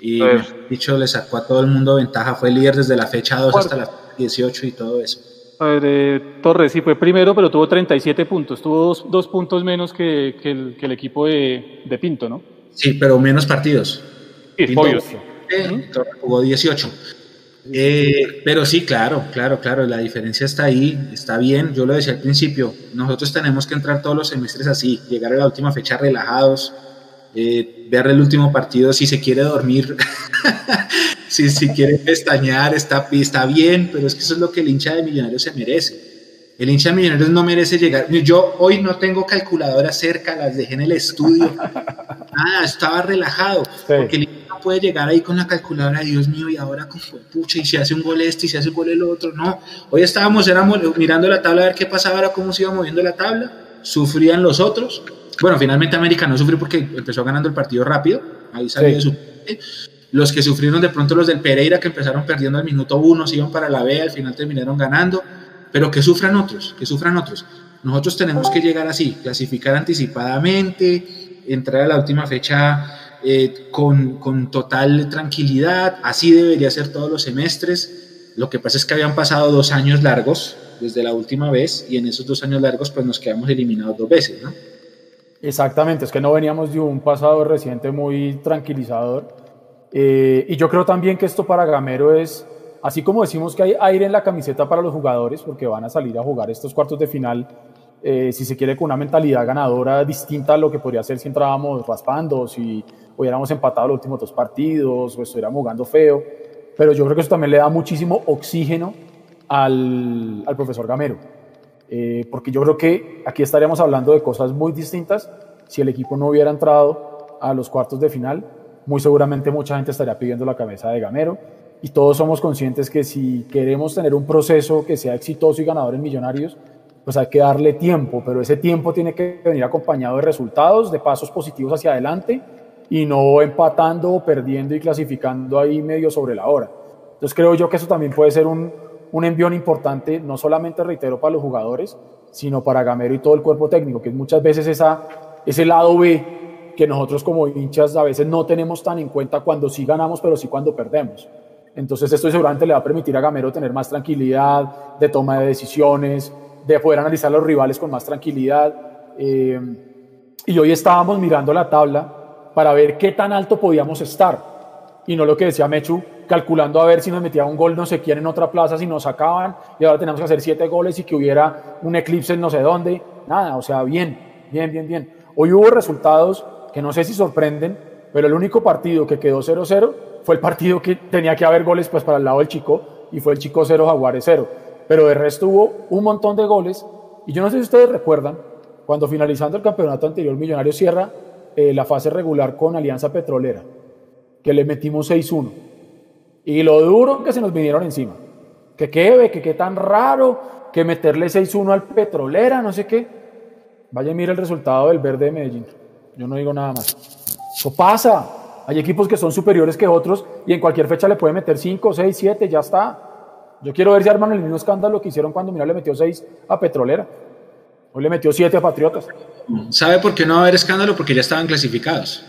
y, dicho, le sacó a todo el mundo ventaja. Fue líder desde la fecha 2 hasta la 18 y todo eso. Eh, Torres sí fue primero, pero tuvo 37 puntos. Tuvo dos, puntos menos que, el, que el, equipo de, de Pinto, ¿no? Sí, pero menos partidos. Sí, jugó 18. Eh, pero sí, claro, claro, claro, la diferencia está ahí, está bien. Yo lo decía al principio, nosotros tenemos que entrar todos los semestres así, llegar a la última fecha relajados, eh, ver el último partido si se quiere dormir, si, si quiere pestañear, está, está bien, pero es que eso es lo que el hincha de Millonarios se merece. El hincha de Millonarios no merece llegar. Yo hoy no tengo calculadora cerca, las dejé en el estudio. Nada, estaba relajado. Porque el puede llegar ahí con la calculadora, Dios mío, y ahora con pucha, y se hace un gol este y se hace un gol el otro. No, hoy estábamos éramos, mirando la tabla a ver qué pasaba, ahora cómo se iba moviendo la tabla. Sufrían los otros. Bueno, finalmente América no sufrió porque empezó ganando el partido rápido. Ahí salió de su. Los que sufrieron de pronto los del Pereira, que empezaron perdiendo al minuto uno, se iban para la B, al final terminaron ganando pero que sufran otros, que sufran otros. Nosotros tenemos que llegar así, clasificar anticipadamente, entrar a la última fecha eh, con, con, total tranquilidad, así debería ser todos los semestres. Lo que pasa es que habían pasado dos años largos desde la última vez y en esos dos años largos pues nos quedamos eliminados dos veces, ¿no? Exactamente, es que no veníamos de un pasado reciente muy tranquilizador. Eh, y yo creo también que esto para Gamero es Así como decimos que hay aire en la camiseta para los jugadores, porque van a salir a jugar estos cuartos de final, eh, si se quiere, con una mentalidad ganadora distinta a lo que podría ser si entrábamos raspando, si hubiéramos empatado los últimos dos partidos o estuviéramos jugando feo. Pero yo creo que eso también le da muchísimo oxígeno al, al profesor Gamero. Eh, porque yo creo que aquí estaríamos hablando de cosas muy distintas si el equipo no hubiera entrado a los cuartos de final. Muy seguramente mucha gente estaría pidiendo la cabeza de Gamero y todos somos conscientes que si queremos tener un proceso que sea exitoso y ganador en Millonarios, pues hay que darle tiempo, pero ese tiempo tiene que venir acompañado de resultados, de pasos positivos hacia adelante y no empatando, perdiendo y clasificando ahí medio sobre la hora. Entonces creo yo que eso también puede ser un, un envión importante, no solamente, reitero, para los jugadores, sino para Gamero y todo el cuerpo técnico, que muchas veces esa, ese lado B que nosotros como hinchas a veces no tenemos tan en cuenta cuando sí ganamos, pero sí cuando perdemos. Entonces esto seguramente le va a permitir a Gamero tener más tranquilidad de toma de decisiones, de poder analizar a los rivales con más tranquilidad. Eh, y hoy estábamos mirando la tabla para ver qué tan alto podíamos estar. Y no lo que decía Mechu, calculando a ver si nos metía un gol no sé quién en otra plaza, si nos sacaban y ahora tenemos que hacer siete goles y que hubiera un eclipse en no sé dónde. Nada, o sea, bien, bien, bien, bien. Hoy hubo resultados que no sé si sorprenden, pero el único partido que quedó 0-0 fue el partido que tenía que haber goles pues para el lado del Chico y fue el Chico 0, Jaguares 0. Pero de resto hubo un montón de goles y yo no sé si ustedes recuerdan cuando finalizando el campeonato anterior Millonario cierra eh, la fase regular con Alianza Petrolera, que le metimos 6-1. Y lo duro que se nos vinieron encima. Que qué, que qué tan raro, que meterle 6-1 al Petrolera, no sé qué. Vaya y mire el resultado del verde de Medellín. Yo no digo nada más. Eso pasa. Hay equipos que son superiores que otros y en cualquier fecha le puede meter 5, 6, 7, ya está. Yo quiero ver si arman el mismo escándalo que hicieron cuando Mira le metió 6 a Petrolera. Hoy le metió 7 a Patriotas. ¿Sabe por qué no va a haber escándalo? Porque ya estaban clasificados.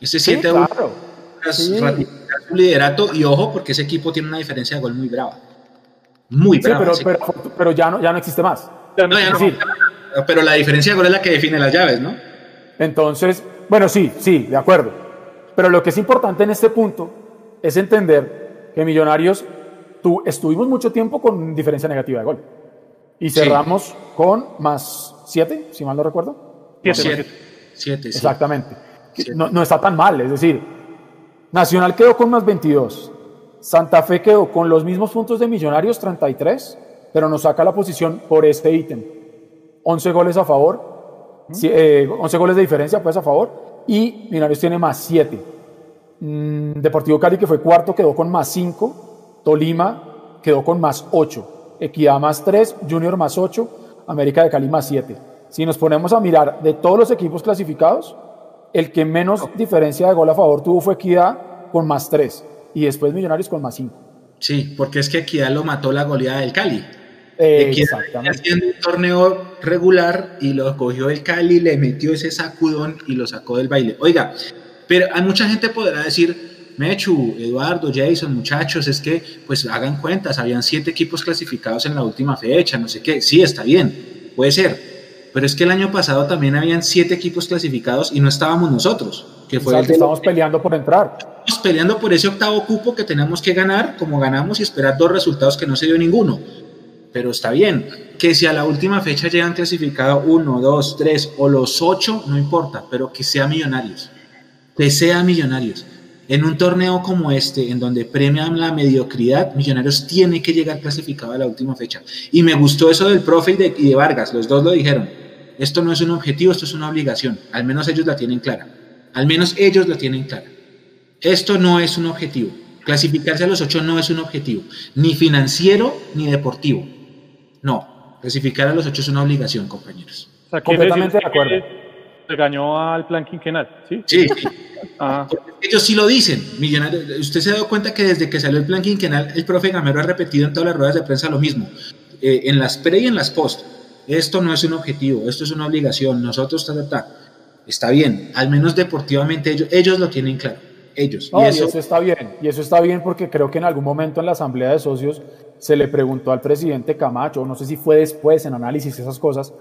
Ese 7 sí, claro. sí. su liderato y ojo porque ese equipo tiene una diferencia de gol muy brava. Muy brava. Sí, pero, pero, pero, ya, no, ya no existe más. No, ya no, pero la diferencia de gol es la que define las llaves, ¿no? Entonces, bueno, sí, sí, de acuerdo. Pero lo que es importante en este punto es entender que Millonarios tu, estuvimos mucho tiempo con diferencia negativa de gol. Y cerramos con más 7, si mal no recuerdo. 7. 7, Exactamente. No, no, está tan mal, es decir, Nacional quedó con más 22. Santa Fe quedó con los mismos puntos de Millonarios, 33, pero nos saca la posición por este ítem. 11 goles a favor, 11 eh, goles de diferencia pues a favor y Millonarios tiene más 7. Mm, Deportivo Cali, que fue cuarto, quedó con más 5. Tolima quedó con más 8. Equidad más 3. Junior más 8. América de Cali más 7. Si nos ponemos a mirar de todos los equipos clasificados, el que menos diferencia de gol a favor tuvo fue Equidad con más 3. Y después Millonarios con más 5. Sí, porque es que Equidad lo mató la goleada del Cali. Exactamente. haciendo un torneo regular y lo cogió el Cali, le metió ese sacudón y lo sacó del baile. Oiga, pero hay mucha gente podrá decir, Mechu, Eduardo, Jason, muchachos, es que pues hagan cuentas, habían siete equipos clasificados en la última fecha, no sé qué, sí, está bien, puede ser, pero es que el año pasado también habían siete equipos clasificados y no estábamos nosotros, Que fue el que estamos peleando por entrar. Estamos peleando por ese octavo cupo que tenemos que ganar, como ganamos, y esperar dos resultados que no se dio ninguno. Pero está bien, que si a la última fecha llegan clasificado uno, dos, tres o los ocho, no importa, pero que sea millonarios. Que sea millonarios. En un torneo como este, en donde premian la mediocridad, Millonarios tiene que llegar clasificado a la última fecha. Y me gustó eso del profe y de, y de Vargas, los dos lo dijeron. Esto no es un objetivo, esto es una obligación. Al menos ellos la tienen clara. Al menos ellos la tienen clara. Esto no es un objetivo. Clasificarse a los ocho no es un objetivo, ni financiero ni deportivo. No, clasificar a los ocho es una obligación, compañeros. Completamente de acuerdo. Regañó al plan quinquenal, ¿sí? Sí, ah. Ellos sí lo dicen. Usted se ha dado cuenta que desde que salió el plan quinquenal, el profe Gamero ha repetido en todas las ruedas de prensa lo mismo. Eh, en las pre y en las post. Esto no es un objetivo, esto es una obligación. Nosotros, ta, está bien. Al menos deportivamente ellos, ellos lo tienen claro. Ellos. y, eso, está bien. Y eso está bien porque creo que en algún momento en la asamblea de socios se le preguntó al presidente Camacho, no sé si fue después en análisis esas cosas,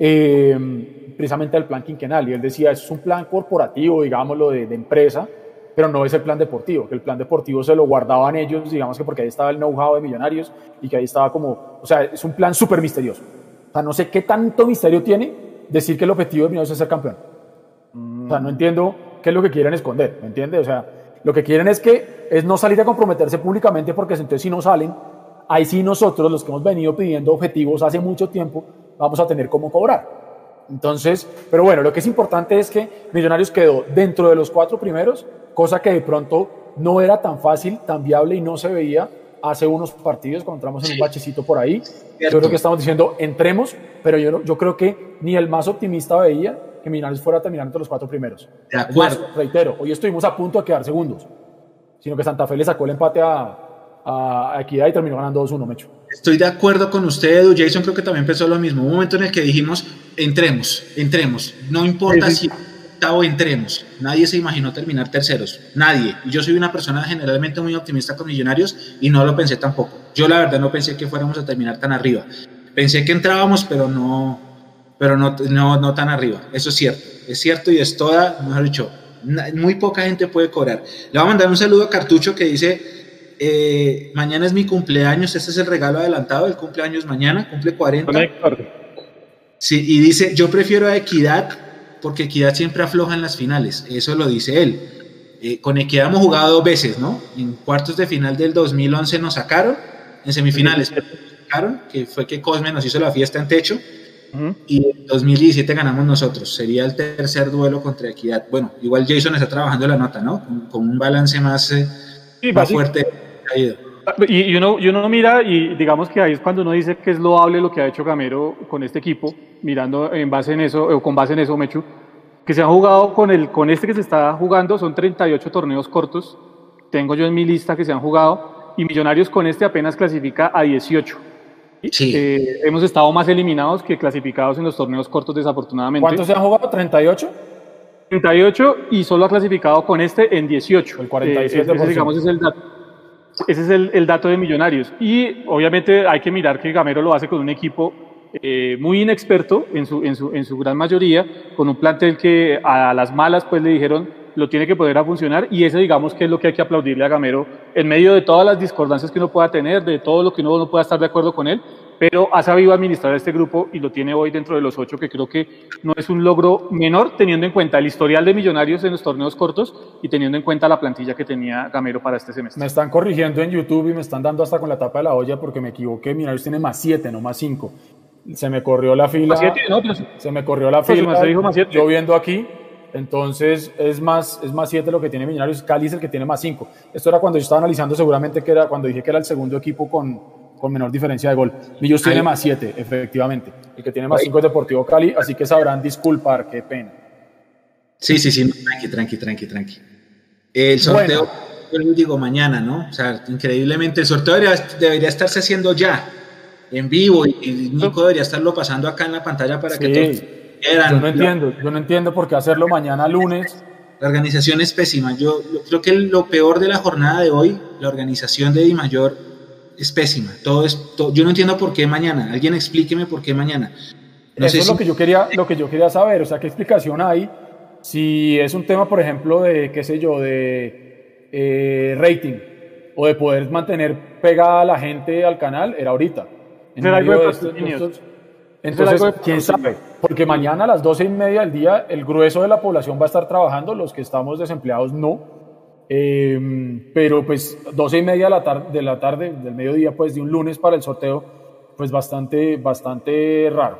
eh, precisamente el plan quinquenal. Y él decía, es un plan corporativo, digámoslo, de, de empresa, pero no es el plan deportivo, que el plan deportivo se lo guardaban ellos, digamos que porque ahí estaba el know-how de Millonarios y que ahí estaba como, o sea, es un plan súper misterioso. O sea, no sé qué tanto misterio tiene decir que el objetivo de Millonarios es ser campeón. O sea, no entiendo qué es lo que quieren esconder, ¿me entiendes? O sea, lo que quieren es que es no salir a comprometerse públicamente porque entonces si no salen, ahí sí nosotros, los que hemos venido pidiendo objetivos hace mucho tiempo, vamos a tener cómo cobrar. Entonces, pero bueno, lo que es importante es que Millonarios quedó dentro de los cuatro primeros, cosa que de pronto no era tan fácil, tan viable y no se veía hace unos partidos cuando entramos en un bachecito por ahí. Yo creo que estamos diciendo entremos, pero yo, yo creo que ni el más optimista veía que Millonarios fuera a terminar entre los cuatro primeros. De acuerdo. reitero, hoy estuvimos a punto de quedar segundos, sino que Santa Fe le sacó el empate a, a Equidad y terminó ganando 2-1, Mecho. Estoy de acuerdo con usted, Edu. Jason creo que también pensó lo mismo. Un momento en el que dijimos, entremos, entremos. No importa si octavo entremos. Nadie se imaginó terminar terceros. Nadie. Y yo soy una persona generalmente muy optimista con Millonarios y no lo pensé tampoco. Yo la verdad no pensé que fuéramos a terminar tan arriba. Pensé que entrábamos, pero no, pero no, no, no tan arriba. Eso es cierto. Es cierto y es toda, mejor dicho, muy poca gente puede cobrar. Le voy a mandar un saludo a Cartucho que dice eh, mañana es mi cumpleaños, este es el regalo adelantado, el cumpleaños mañana, cumple 40. Sí, y dice, yo prefiero a Equidad porque Equidad siempre afloja en las finales, eso lo dice él. Eh, con Equidad hemos jugado dos veces, ¿no? En cuartos de final del 2011 nos sacaron, en semifinales nos sacaron, que fue que Cosme nos hizo la fiesta en techo, y en 2017 ganamos nosotros. Sería el tercer duelo contra Equidad. Bueno, igual Jason está trabajando la nota, ¿no? Con, un balance más, eh, más fuerte y, uno, y uno mira y digamos que ahí es cuando uno dice que es loable lo que ha hecho Gamero con este equipo, mirando en base en eso, o con base en eso, Mechu, que se ha jugado con, el, con este que se está jugando, son 38 torneos cortos, tengo yo en mi lista que se han jugado, y Millonarios con este apenas clasifica a 18. Sí. Eh, hemos estado más eliminados que clasificados en los torneos cortos, desafortunadamente. ¿Cuántos se han jugado? ¿38? 38 y solo ha clasificado con este en 18. El 47%. Eh, digamos, es el dato. Ese es el, dato de Millonarios. Y obviamente hay que mirar que Gamero lo hace con un equipo eh, muy inexperto en su, en, su, en su gran mayoría, con un plantel que a las malas pues le dijeron lo tiene que poder a funcionar y ese digamos que es lo que hay que aplaudirle a Gamero en medio de todas las discordancias que uno pueda tener, de todo lo que uno no pueda estar de acuerdo con él, pero ha sabido administrar este grupo y lo tiene hoy dentro de los ocho, que creo que no es un logro menor teniendo en cuenta el historial de Millonarios en los torneos cortos y teniendo en cuenta la plantilla que tenía Gamero para este semestre. Me están corrigiendo en YouTube y me están dando hasta con la tapa de la olla porque me equivoqué. Millonarios tiene más siete, no más cinco. Se me corrió la fila. Más siete, no, se me corrió la fila. Se dijo más siete. Yo viendo aquí, entonces es más, es más 7 lo que tiene Millonarios. Cali es el que tiene más 5. Esto era cuando yo estaba analizando, seguramente que era cuando dije que era el segundo equipo con, con menor diferencia de gol. Millos tiene más 7, efectivamente. El que tiene más 5 es Deportivo Cali, así que sabrán disculpar, qué pena. Sí, sí, sí, tranqui, tranqui, tranqui, tranqui. El sorteo, yo digo mañana, ¿no? O sea, increíblemente, el sorteo debería, estarse haciendo ya, en vivo, y, Nico debería estarlo pasando acá en la pantalla para que todos Yo no entiendo, yo no entiendo por qué hacerlo mañana lunes. La organización es pésima. Yo, yo creo que lo peor de la jornada de hoy, la organización de Di Mayor, es pésima. Todo es, yo no entiendo por qué mañana. Alguien explíqueme por qué mañana. Eso es lo que yo quería, lo que yo quería saber. O sea, qué explicación hay Si es un tema, por ejemplo, de, qué sé yo, de eh, rating o de poder mantener pegada a la gente al canal, era ahorita. En entonces, quién sabe, porque mañana a las doce y media del día el grueso de la población va a estar trabajando, los que estamos desempleados no. Em, pero pues doce y media de la, tarde, de la tarde, del mediodía, pues de un lunes para el sorteo, pues bastante, bastante raro.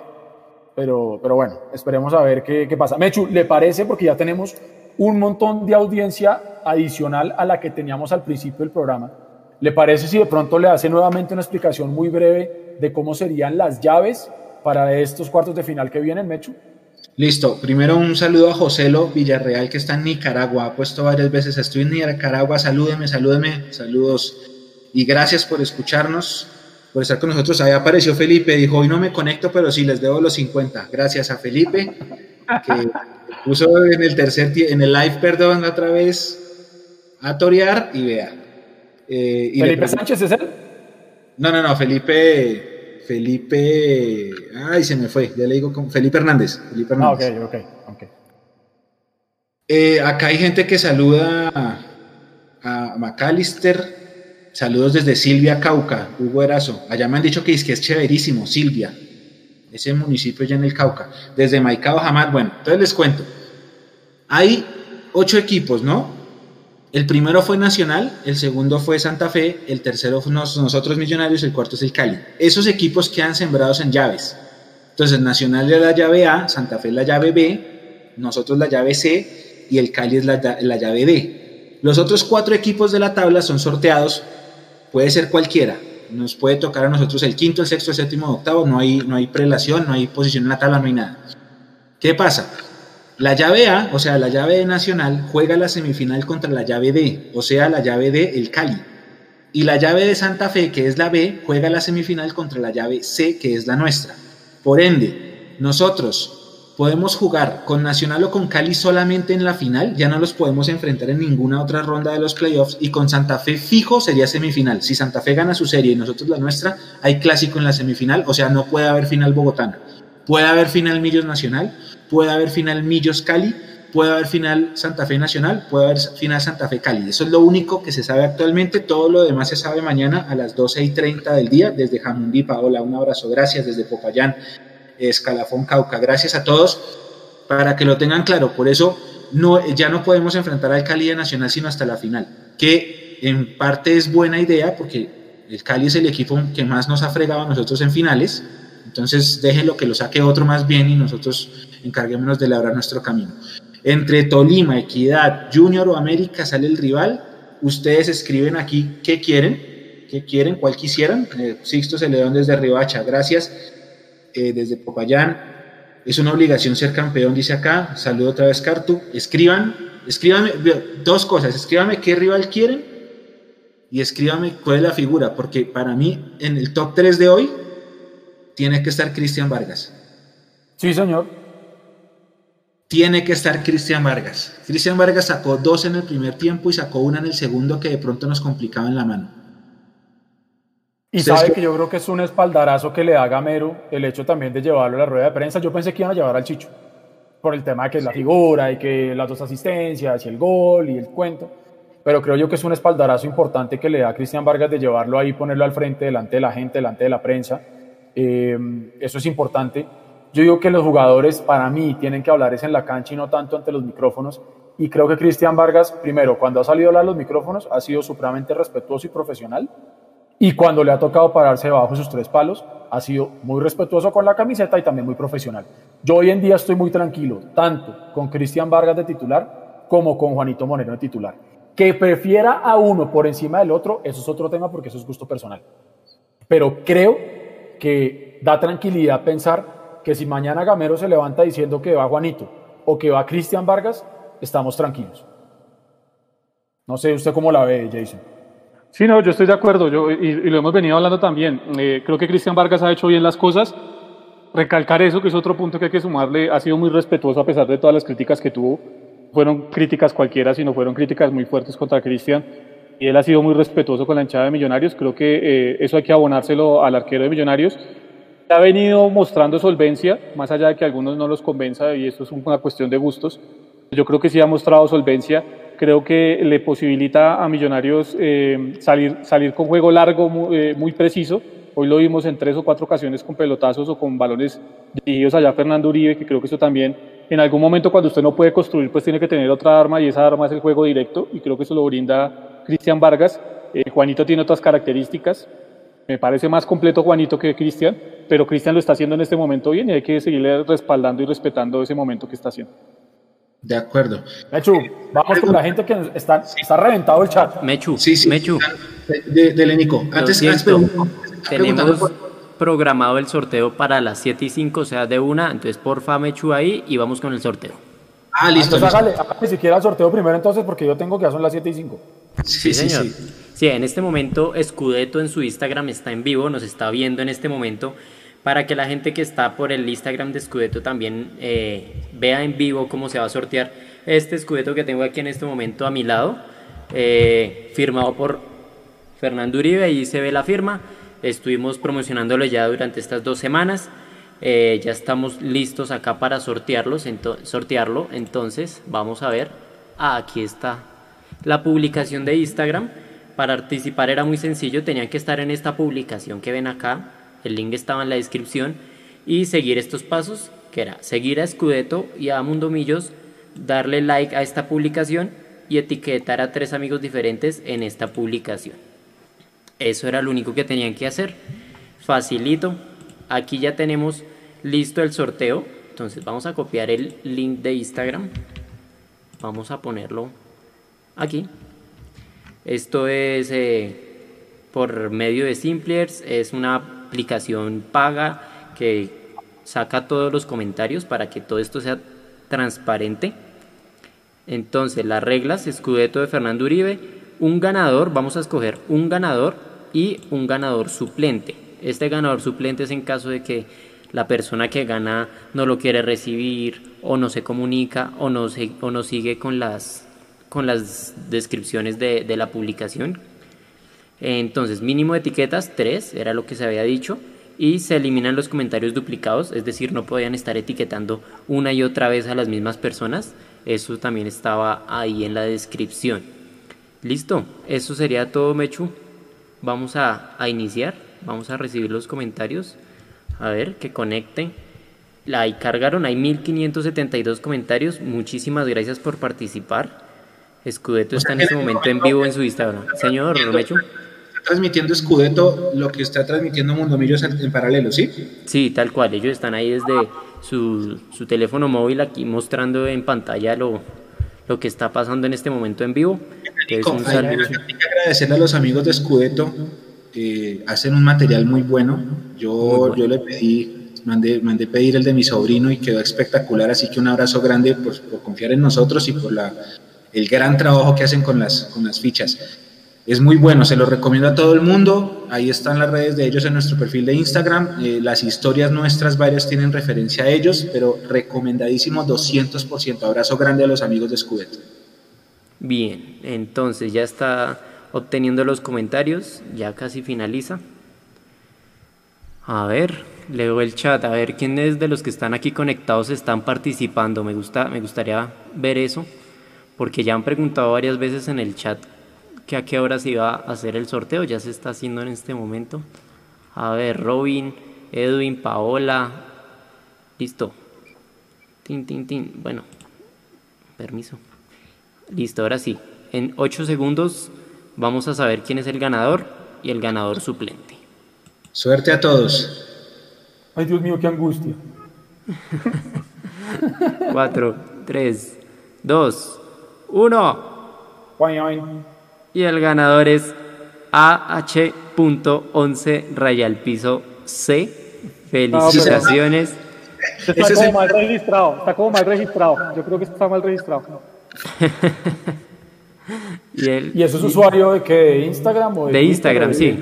Pero, pero bueno, esperemos a ver qué, qué pasa. Mechu, ¿le parece? Porque ya tenemos un montón de audiencia adicional a la que teníamos al principio del programa. ¿Le parece si de pronto le hace nuevamente una explicación muy breve de cómo serían las llaves para estos cuartos de final que vienen, Mechu? Listo. Primero un saludo a Joselo Villarreal, que está en Nicaragua. Ha puesto varias veces, estoy en Nicaragua, salúdeme, salúdeme, saludos. Y gracias por escucharnos, por estar con nosotros. Ahí apareció Felipe, dijo, hoy no me conecto, pero sí les debo los 50. Gracias a Felipe, que puso en el tercer, en el live, perdón, otra vez a torear y vea. Eh, ¿Felipe Sánchez es él? No, no, no, Felipe Felipe, ay, se me fue, ya le digo con Felipe Hernández. Felipe Ah, ok, ok, ok. Eh, acá hay gente que saluda a, a McAllister. Saludos desde Silvia, Cauca, Hugo Erazo. Allá me han dicho que es, que es chéverísimo, Silvia. Ese municipio ya en el Cauca. Desde Maicao, jamás. Bueno, entonces les cuento. Hay ocho equipos, ¿no? El primero fue Nacional, el segundo fue Santa Fe, el tercero fue nosotros Millonarios, el cuarto es el Cali. Esos equipos quedan sembrados en llaves. Entonces Nacional es la llave A, Santa Fe es la llave B, nosotros la llave C y el Cali es la, llave D. Los otros cuatro equipos de la tabla son sorteados, puede ser cualquiera. Nos puede tocar a nosotros el quinto, el sexto, el séptimo, el octavo, no hay, no hay prelación, no hay posición en la tabla, no hay nada. ¿Qué pasa? La llave A, o sea, la llave nacional, juega la semifinal contra la llave D, o sea, la llave D, el Cali. Y la llave de Santa Fe, que es la B, juega la semifinal contra la llave C, que es la nuestra. Por ende, nosotros podemos jugar con Nacional o con Cali solamente en la final, ya no los podemos enfrentar en ninguna otra ronda de los playoffs, y con Santa Fe fijo sería semifinal. Si Santa Fe gana su serie y nosotros la nuestra, hay clásico en la semifinal, o sea, no puede haber final bogotana. Puede haber final Millos Nacional, puede haber final Millos Cali, puede haber final Santa Fe Nacional, puede haber final Santa Fe Cali. Eso es lo único que se sabe actualmente. Todo lo demás se sabe mañana a las 12 y 30 del día desde Jamundí. Paola, un abrazo, gracias desde Popayán, Escalafón, Cauca. Gracias a todos para que lo tengan claro. Por eso no, ya no podemos enfrentar al Cali de Nacional sino hasta la final, que en parte es buena idea porque el Cali es el equipo que más nos ha fregado a nosotros en finales. Entonces déjenlo que lo saque otro más bien y nosotros encarguémonos de labrar nuestro camino. Entre Tolima, Equidad, Junior o América sale el rival. Ustedes escriben aquí qué quieren, qué quieren, cuál quisieran. Eh, Sixto Celedón desde Ribacha, gracias. Eh, desde Popayán, es una obligación ser campeón, dice acá. Saludo otra vez, Cartu. Escriban, escríbanme dos cosas. Escríbanme qué rival quieren y escríbanme cuál es la figura, porque para mí en el top 3 de hoy tiene que estar Cristian Vargas. Sí, señor tiene que estar Cristian Vargas. Cristian Vargas sacó dos en el primer tiempo y sacó una en el segundo que de pronto nos complicaba en la mano. Y sabe que yo creo que es un espaldarazo que le da Gamero el hecho también de llevarlo a la rueda de prensa. Yo pensé que iban a llevar al Chicho por el tema de que es la figura y que las dos asistencias y el gol y el cuento. Pero creo yo que es un espaldarazo importante que le da a Cristian Vargas de llevarlo ahí, ponerlo al frente, delante de la gente, delante de la prensa. Eh, eso es importante. Yo digo que los jugadores para mí tienen que hablar es en la cancha y no tanto ante los micrófonos. Y creo que Cristian Vargas, primero, cuando ha salido a hablar los micrófonos, ha sido supremamente respetuoso y profesional. Y cuando le ha tocado pararse bajo sus tres palos, ha sido muy respetuoso con la camiseta y también muy profesional. Yo hoy en día estoy muy tranquilo, tanto con Cristian Vargas de titular como con Juanito Monero de titular. Que prefiera a uno por encima del otro, eso es otro tema porque eso es gusto personal. Pero creo que da tranquilidad pensar que si mañana Gamero se levanta diciendo que va Juanito o que va Cristian Vargas, estamos tranquilos. No sé usted cómo la ve, Jason. Sí, no, yo estoy de acuerdo, yo, y, lo hemos venido hablando también. Eh, creo que Cristian Vargas ha hecho bien las cosas. Recalcar eso, que es otro punto que hay que sumarle, ha sido muy respetuoso a pesar de todas las críticas que tuvo. Fueron críticas cualquiera, sino fueron críticas muy fuertes contra Cristian. Y él ha sido muy respetuoso con la hinchada de Millonarios. Creo que eh, eso hay que abonárselo al arquero de Millonarios ha venido mostrando solvencia, más allá de que a algunos no los convenza, y esto es una cuestión de gustos, yo creo que sí ha mostrado solvencia. Creo que le posibilita a Millonarios eh, salir, salir con juego largo muy, eh, muy preciso. Hoy lo vimos en tres o cuatro ocasiones con pelotazos o con balones dirigidos allá a Fernando Uribe, que creo que eso también, en algún momento cuando usted no puede construir, pues tiene que tener otra arma y esa arma es el juego directo y creo que eso lo brinda Cristian Vargas. Eh, Juanito tiene otras características, me parece más completo Juanito que Cristian, pero Cristian lo está haciendo en este momento bien y hay que seguirle respaldando y respetando ese momento que está haciendo. De acuerdo. Mechu, vamos con la gente que está, está reventado el chat. Mechu, Sí, sí. Mechu, De, de Lenico. Antes, antes tenemos programado el sorteo para las 7 y 5, o sea, de una, entonces porfa Mechu ahí y vamos con el sorteo. Ah, listo. Entonces listo. hágale, hágale siquiera el sorteo primero entonces porque yo tengo que ya son las 7 y 5. Sí, sí, señor. sí. Sí, en este momento Escudeto en su Instagram está en vivo, nos está viendo en este momento, para que la gente que está por el Instagram de Escudeto también eh, vea en vivo cómo se va a sortear este Escudeto que tengo aquí en este momento a mi lado, eh, firmado por Fernando Uribe, ahí se ve la firma, estuvimos promocionándolo ya durante estas dos semanas. eh, ya estamos listos acá para sortearlos, sortearlo. Entonces, vamos a ver. Ah, aquí está la publicación de Instagram. Para participar era muy sencillo, tenían que estar en esta publicación que ven acá, el link estaba en la descripción, y seguir estos pasos, que era seguir a Escudeto y a Mundomillos, darle like a esta publicación y etiquetar a tres amigos diferentes en esta publicación. Eso era lo único que tenían que hacer. Facilito. Aquí ya tenemos listo el sorteo. Entonces vamos a copiar el link de Instagram. Vamos a ponerlo aquí. Esto es eh, por medio de Simplers. Es una aplicación paga que saca todos los comentarios para que todo esto sea transparente. Entonces, las reglas, escudeto de Fernando Uribe, un ganador, vamos a escoger un ganador y un ganador suplente. Este ganador suplente es en caso de que la persona que gana no lo quiere recibir o no se comunica o no, se, o no sigue con las, con las descripciones de, la publicación. Entonces, mínimo de etiquetas, 3, era lo que se había dicho. Y se eliminan los comentarios duplicados, es decir, no podían estar etiquetando una y otra vez a las mismas personas. Eso también estaba ahí en la descripción. Listo, eso sería todo, Mechu. Vamos a, a iniciar, vamos a recibir los comentarios. A ver, que conecten. Ahí cargaron, hay 1572 comentarios. Muchísimas gracias por participar. Escudeto está en este momento en vivo en su Instagram. Señor Mechu. Está transmitiendo Scudetto lo que está transmitiendo Mundomillos en en paralelo, ¿sí? Sí, tal cual. Ellos están ahí desde su, su teléfono móvil aquí mostrando en pantalla lo, lo que está pasando en este momento en vivo. Entonces, un saludo. Hay que agradecerle a los amigos de Scudetto. eh, hacen un material muy bueno. Yo, Muy bueno. yo le pedí, mandé, mandé pedir el de mi sobrino y quedó espectacular. Así que un abrazo grande por, por confiar en nosotros y por la, el gran trabajo que hacen con las, con las fichas. Es muy bueno, se lo recomiendo a todo el mundo. Ahí están las redes de ellos en nuestro perfil de Instagram. Eh, las historias nuestras varias tienen referencia a ellos, pero recomendadísimo 200%. Abrazo grande a los amigos de Scudetto. Bien, entonces ya está obteniendo los comentarios, ya casi finaliza. A ver, leo el chat, a ver quiénes de los que están aquí conectados están participando. Me gusta, me gustaría ver eso, porque ya han preguntado varias veces en el chat que a qué hora se iba a hacer el sorteo, ya se está haciendo en este momento. A ver, Robin, Edwin, Paola, listo. Tin, tin, tin. Bueno, permiso. Listo, ahora sí. En 8 segundos vamos a saber quién es el ganador y el ganador suplente. Suerte a todos. Ay, Dios mío, qué angustia. 4, 3, 2, 1. Guay, guay. Y el ganador es AH.11 raya al piso C. Felicitaciones. Está es como el- mal registrado, está como mal registrado. Yo creo que está mal registrado. Y el, ¿Y eso es usuario de qué? ¿De Instagram o de, de Instagram, sí.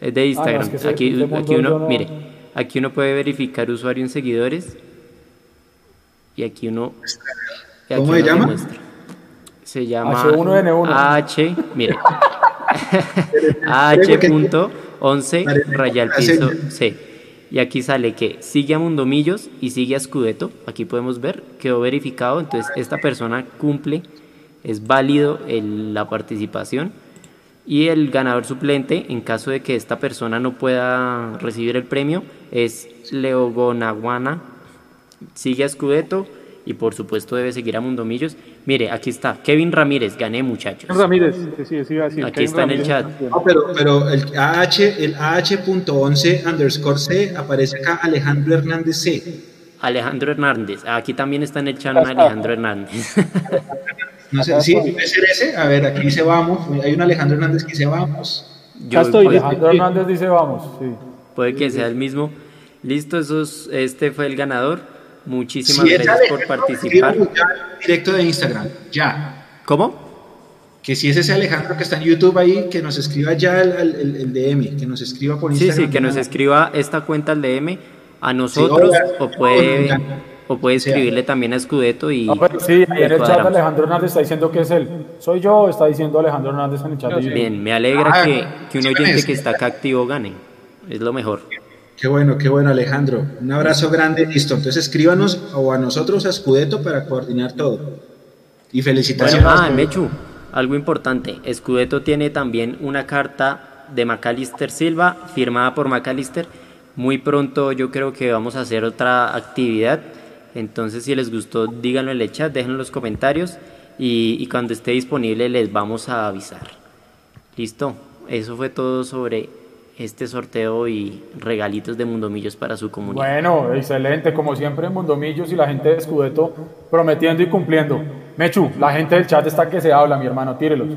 Es de Instagram. es que ese- aquí, uno, no- mire, aquí uno puede verificar usuario en seguidores. Y aquí uno. y aquí ¿Cómo se uno llama? demuestra. Se llama H1N1. H, mire. H.11 raya al piso C. Y aquí sale que sigue a Mundomillos y sigue a Scudetto. Aquí podemos ver, quedó verificado. Entonces esta persona cumple, es válido la participación. Y el ganador suplente, en caso de que esta persona no pueda recibir el premio, es Leogonaguana. Sigue a Scudetto y por supuesto debe seguir a Mundomillos. Mire, aquí está, Kevin Ramírez, gané muchachos. Ramírez, sí, sí, sí, Aquí está en el chat. pero, pero el AH, el AH.11 underscore C aparece acá Alejandro Hernández C. Alejandro Hernández, aquí también está en el chat Alejandro Hernández. No sé, sí, puede ser ese. A ver, aquí dice vamos. Hay un Alejandro Hernández que dice vamos. Yo, estoy. Alejandro Hernández dice vamos. Sí. Puede que sea el mismo. Listo, esos, este fue el ganador. Muchísimas gracias por participar. Directo de Instagram, ya. ¿Cómo? Que si es ese Alejandro que está en YouTube ahí, que nos escriba ya el, DM, que nos escriba por Instagram. Sí, sí, que nos escriba esta cuenta al DM a nosotros o, puede, o puede escribirle también a Escudeto y. sí, en el chat Alejandro Hernández está diciendo que es él. Soy yo, está diciendo Alejandro Hernández en el chat. Bien, me alegra ah, que, que un oyente que está acá activo gane. Es lo mejor. Qué bueno, qué bueno, Alejandro. Un abrazo grande, listo. Entonces escríbanos o a nosotros a Scudetto para coordinar todo. Y felicitaciones. ah, Mechu, algo importante. Scudetto tiene también una carta de Macalister Silva, firmada por Macalister. Muy pronto yo creo que vamos a hacer otra actividad. Entonces, si les gustó, díganlo en el chat, déjenlo en los comentarios y, y cuando esté disponible les vamos a avisar. Listo, eso fue todo sobre este sorteo y regalitos de Mundomillos para su comunidad. Bueno, excelente, como siempre en Mundomillos y la gente de Escudeto prometiendo y cumpliendo. Mechu, la gente del chat está que se habla, mi hermano, tírelos.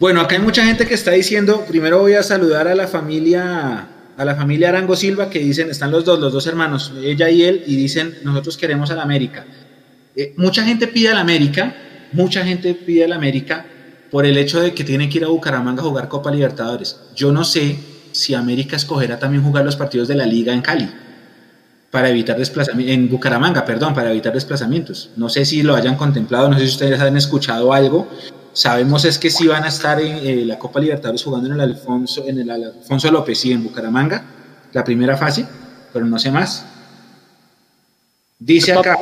Bueno, acá hay mucha gente que está diciendo, primero voy a saludar a la familia a la familia Arango Silva que dicen, están los dos, los dos hermanos, ella y él, y dicen, nosotros queremos a la América. Eh, mucha gente pide a la América, mucha gente pide a la América, por el hecho de que tiene que ir a Bucaramanga a jugar Copa Libertadores. Yo no sé si América escogerá también jugar los partidos de la liga en Cali para evitar desplazamientos, en Bucaramanga, perdón, para evitar desplazamientos. No sé si lo hayan contemplado, no sé si ustedes han escuchado algo. Sabemos es que sí van a estar en eh, la Copa Libertadores jugando en el Alfonso, en el Alfonso López y en Bucaramanga, la primera fase, pero no sé más. Dice acá,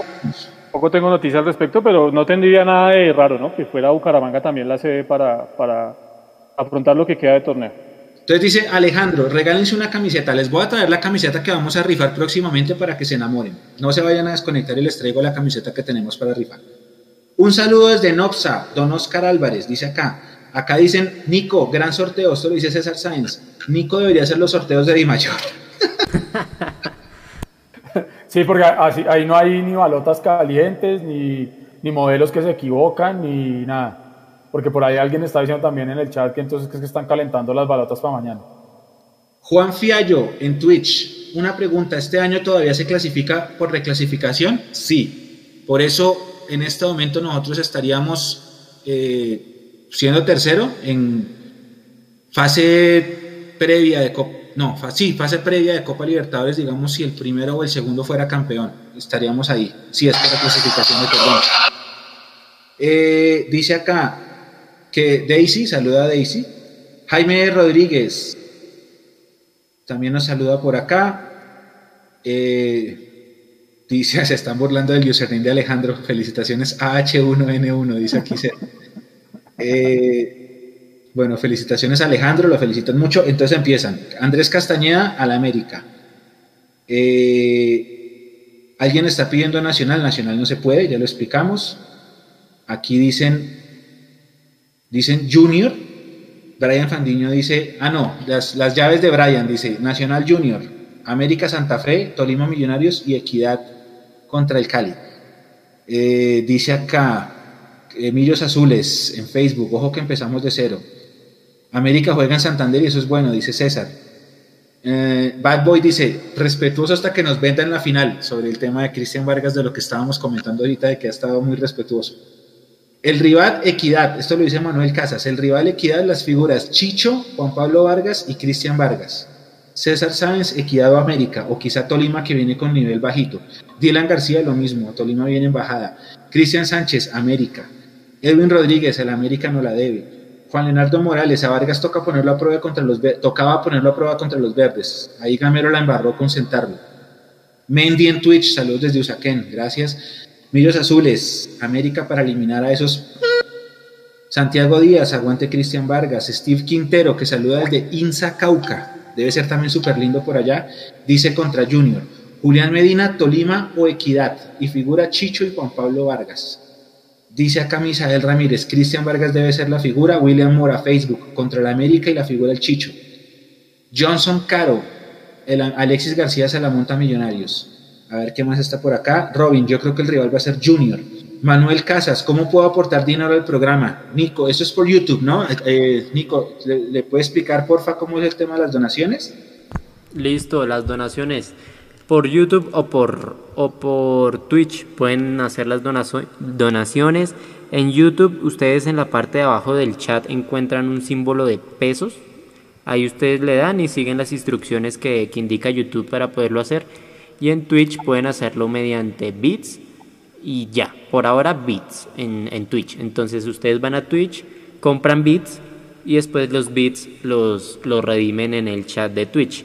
poco tengo noticias al respecto, pero no tendría nada de raro, ¿no? Que fuera Bucaramanga también la sede para, para afrontar lo que queda de torneo. Entonces dice Alejandro, regálense una camiseta. Les voy a traer la camiseta que vamos a rifar próximamente para que se enamoren. No se vayan a desconectar y les traigo la camiseta que tenemos para rifar. Un saludo desde Nopsa, don Oscar Álvarez, dice acá. Acá dicen, Nico, gran sorteo, esto lo dice César Sáenz. Nico debería hacer los sorteos de Di Mayor. Sí, porque así, ahí no hay ni balotas calientes, ni, ni, modelos que se equivocan, ni nada. Porque por ahí alguien está diciendo también en el chat que entonces es que están calentando las balotas para mañana. Juan Fiallo en Twitch, una pregunta, ¿este año todavía se clasifica por reclasificación? Sí. Por eso en este momento nosotros estaríamos eh, siendo tercero en fase previa de Copa no, sí, fase previa de Copa Libertadores, digamos, si el primero o el segundo fuera campeón, estaríamos ahí, si es para clasificación de perdón. Eh, dice acá que Daisy, saluda a Daisy. Jaime Rodríguez también nos saluda por acá. Eh, dice, se están burlando del username de Alejandro. Felicitaciones AH1N1, dice aquí. eh, bueno, felicitaciones a Alejandro, lo felicitan mucho. Entonces empiezan. Andrés Castañeda a la América. Eh, Alguien está pidiendo Nacional, Nacional no se puede, ya lo explicamos. Aquí dicen, dicen Junior. Brian Fandiño dice, ah no, las, llaves de Brian dice Nacional Junior, América Santa Fe, Tolima Millonarios y Equidad contra el Cali. Eh, dice acá, Emillos Azules en Facebook, ojo que empezamos de cero. América juega en Santander y eso es bueno, dice César. Eh, Bad Boy dice, respetuoso hasta que nos vendan la final, sobre el tema de Cristian Vargas, de lo que estábamos comentando ahorita, de que ha estado muy respetuoso. El rival Equidad, esto lo dice Manuel Casas, el rival Equidad, las figuras Chicho, Juan Pablo Vargas y Cristian Vargas. César Sáenz, Equidad o América, o quizá Tolima que viene con nivel bajito. Dylan García, lo mismo, Tolima viene en bajada. Cristian Sánchez, América. Edwin Rodríguez, el América no la debe. Juan Leonardo Morales, a Vargas toca ponerlo a prueba contra los tocaba ponerlo a prueba contra los verdes. Ahí Gamero la embarró con sentarlo. Mendy en Twitch, saludos desde Usaquén, gracias. Millos Azules, América para eliminar a esos. Santiago Díaz, aguante Cristian Vargas. Steve Quintero, que saluda desde Insa Cauca, debe ser también súper lindo por allá, dice contra Junior. Julián Medina, Tolima o Equidad, y figura Chicho y Juan Pablo Vargas. Dice acá Misael Ramírez, Cristian Vargas debe ser la figura, William Mora, Facebook, contra la América y la figura el Chicho. Johnson Caro, el Alexis García Salamonta Millonarios. A ver qué más está por acá. Robin, yo creo que el rival va a ser Junior. Manuel Casas, ¿cómo puedo aportar dinero al programa? Nico, eso es por YouTube, ¿no? Eh, Nico, ¿le, ¿le puede explicar, porfa, cómo es el tema de las donaciones? Listo, las donaciones por YouTube o por, o por Twitch pueden hacer las donaciones. En YouTube ustedes en la parte de abajo del chat encuentran un símbolo de pesos. Ahí ustedes le dan y siguen las instrucciones que, indica YouTube para poderlo hacer. Y en Twitch pueden hacerlo mediante bits y ya, por ahora bits en, en Twitch. Entonces ustedes van a Twitch, compran bits y después los bits los, los redimen en el chat de Twitch.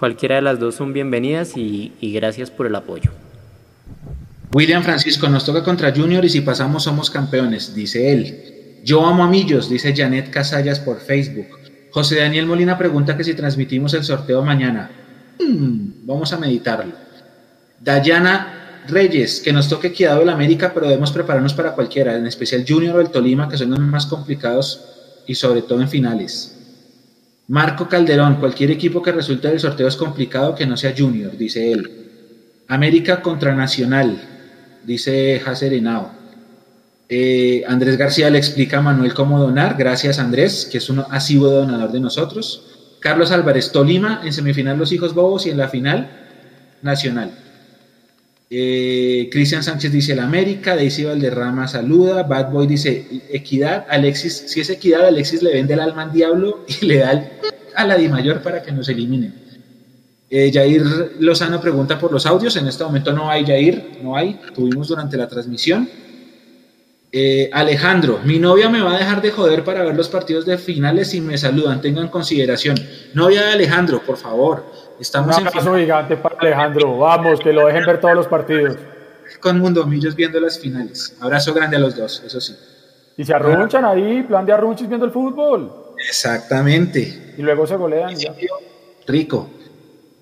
Cualquiera de las dos son bienvenidas y, gracias por el apoyo. William Francisco, nos toca contra Junior y si pasamos somos campeones, dice él. Yo amo a Millos, dice Janet Casallas por Facebook. José Daniel Molina pregunta que si transmitimos el sorteo mañana. Hmm, vamos a meditarlo. Dayana Reyes, que nos toque Equidad el América, pero debemos prepararnos para cualquiera, en especial Junior o el Tolima, que son los más complicados y sobre todo en finales. Marco Calderón, cualquier equipo que resulte del sorteo es complicado que no sea Junior, dice él. América contra Nacional, dice Hacer eh, Andrés García le explica a Manuel cómo donar, gracias Andrés, que es un asiduo donador de nosotros. Carlos Álvarez, Tolima, en semifinal Los Hijos Bobos y en la final Nacional. Eh, Cristian Sánchez dice el América, Daisy Valderrama saluda, Bad Boy dice Equidad, Alexis, si es Equidad, Alexis le vende el alma al diablo y le da a la Di Mayor para que nos eliminen. Eh, Jair Lozano pregunta por los audios, en este momento no hay Jair, no hay, tuvimos durante la transmisión. Eh, Alejandro, mi novia me va a dejar de joder para ver los partidos de finales y me saludan, tengan consideración. Novia de Alejandro, por favor, Estamos Un abrazo gigante para Alejandro. Vamos, que lo dejen ver todos los partidos. Con Mundomillos viendo las finales. Abrazo grande a los dos, eso sí. Y se arrunchan ahí, plan de arrunchis viendo el fútbol. Exactamente. Y luego se golean. Rico.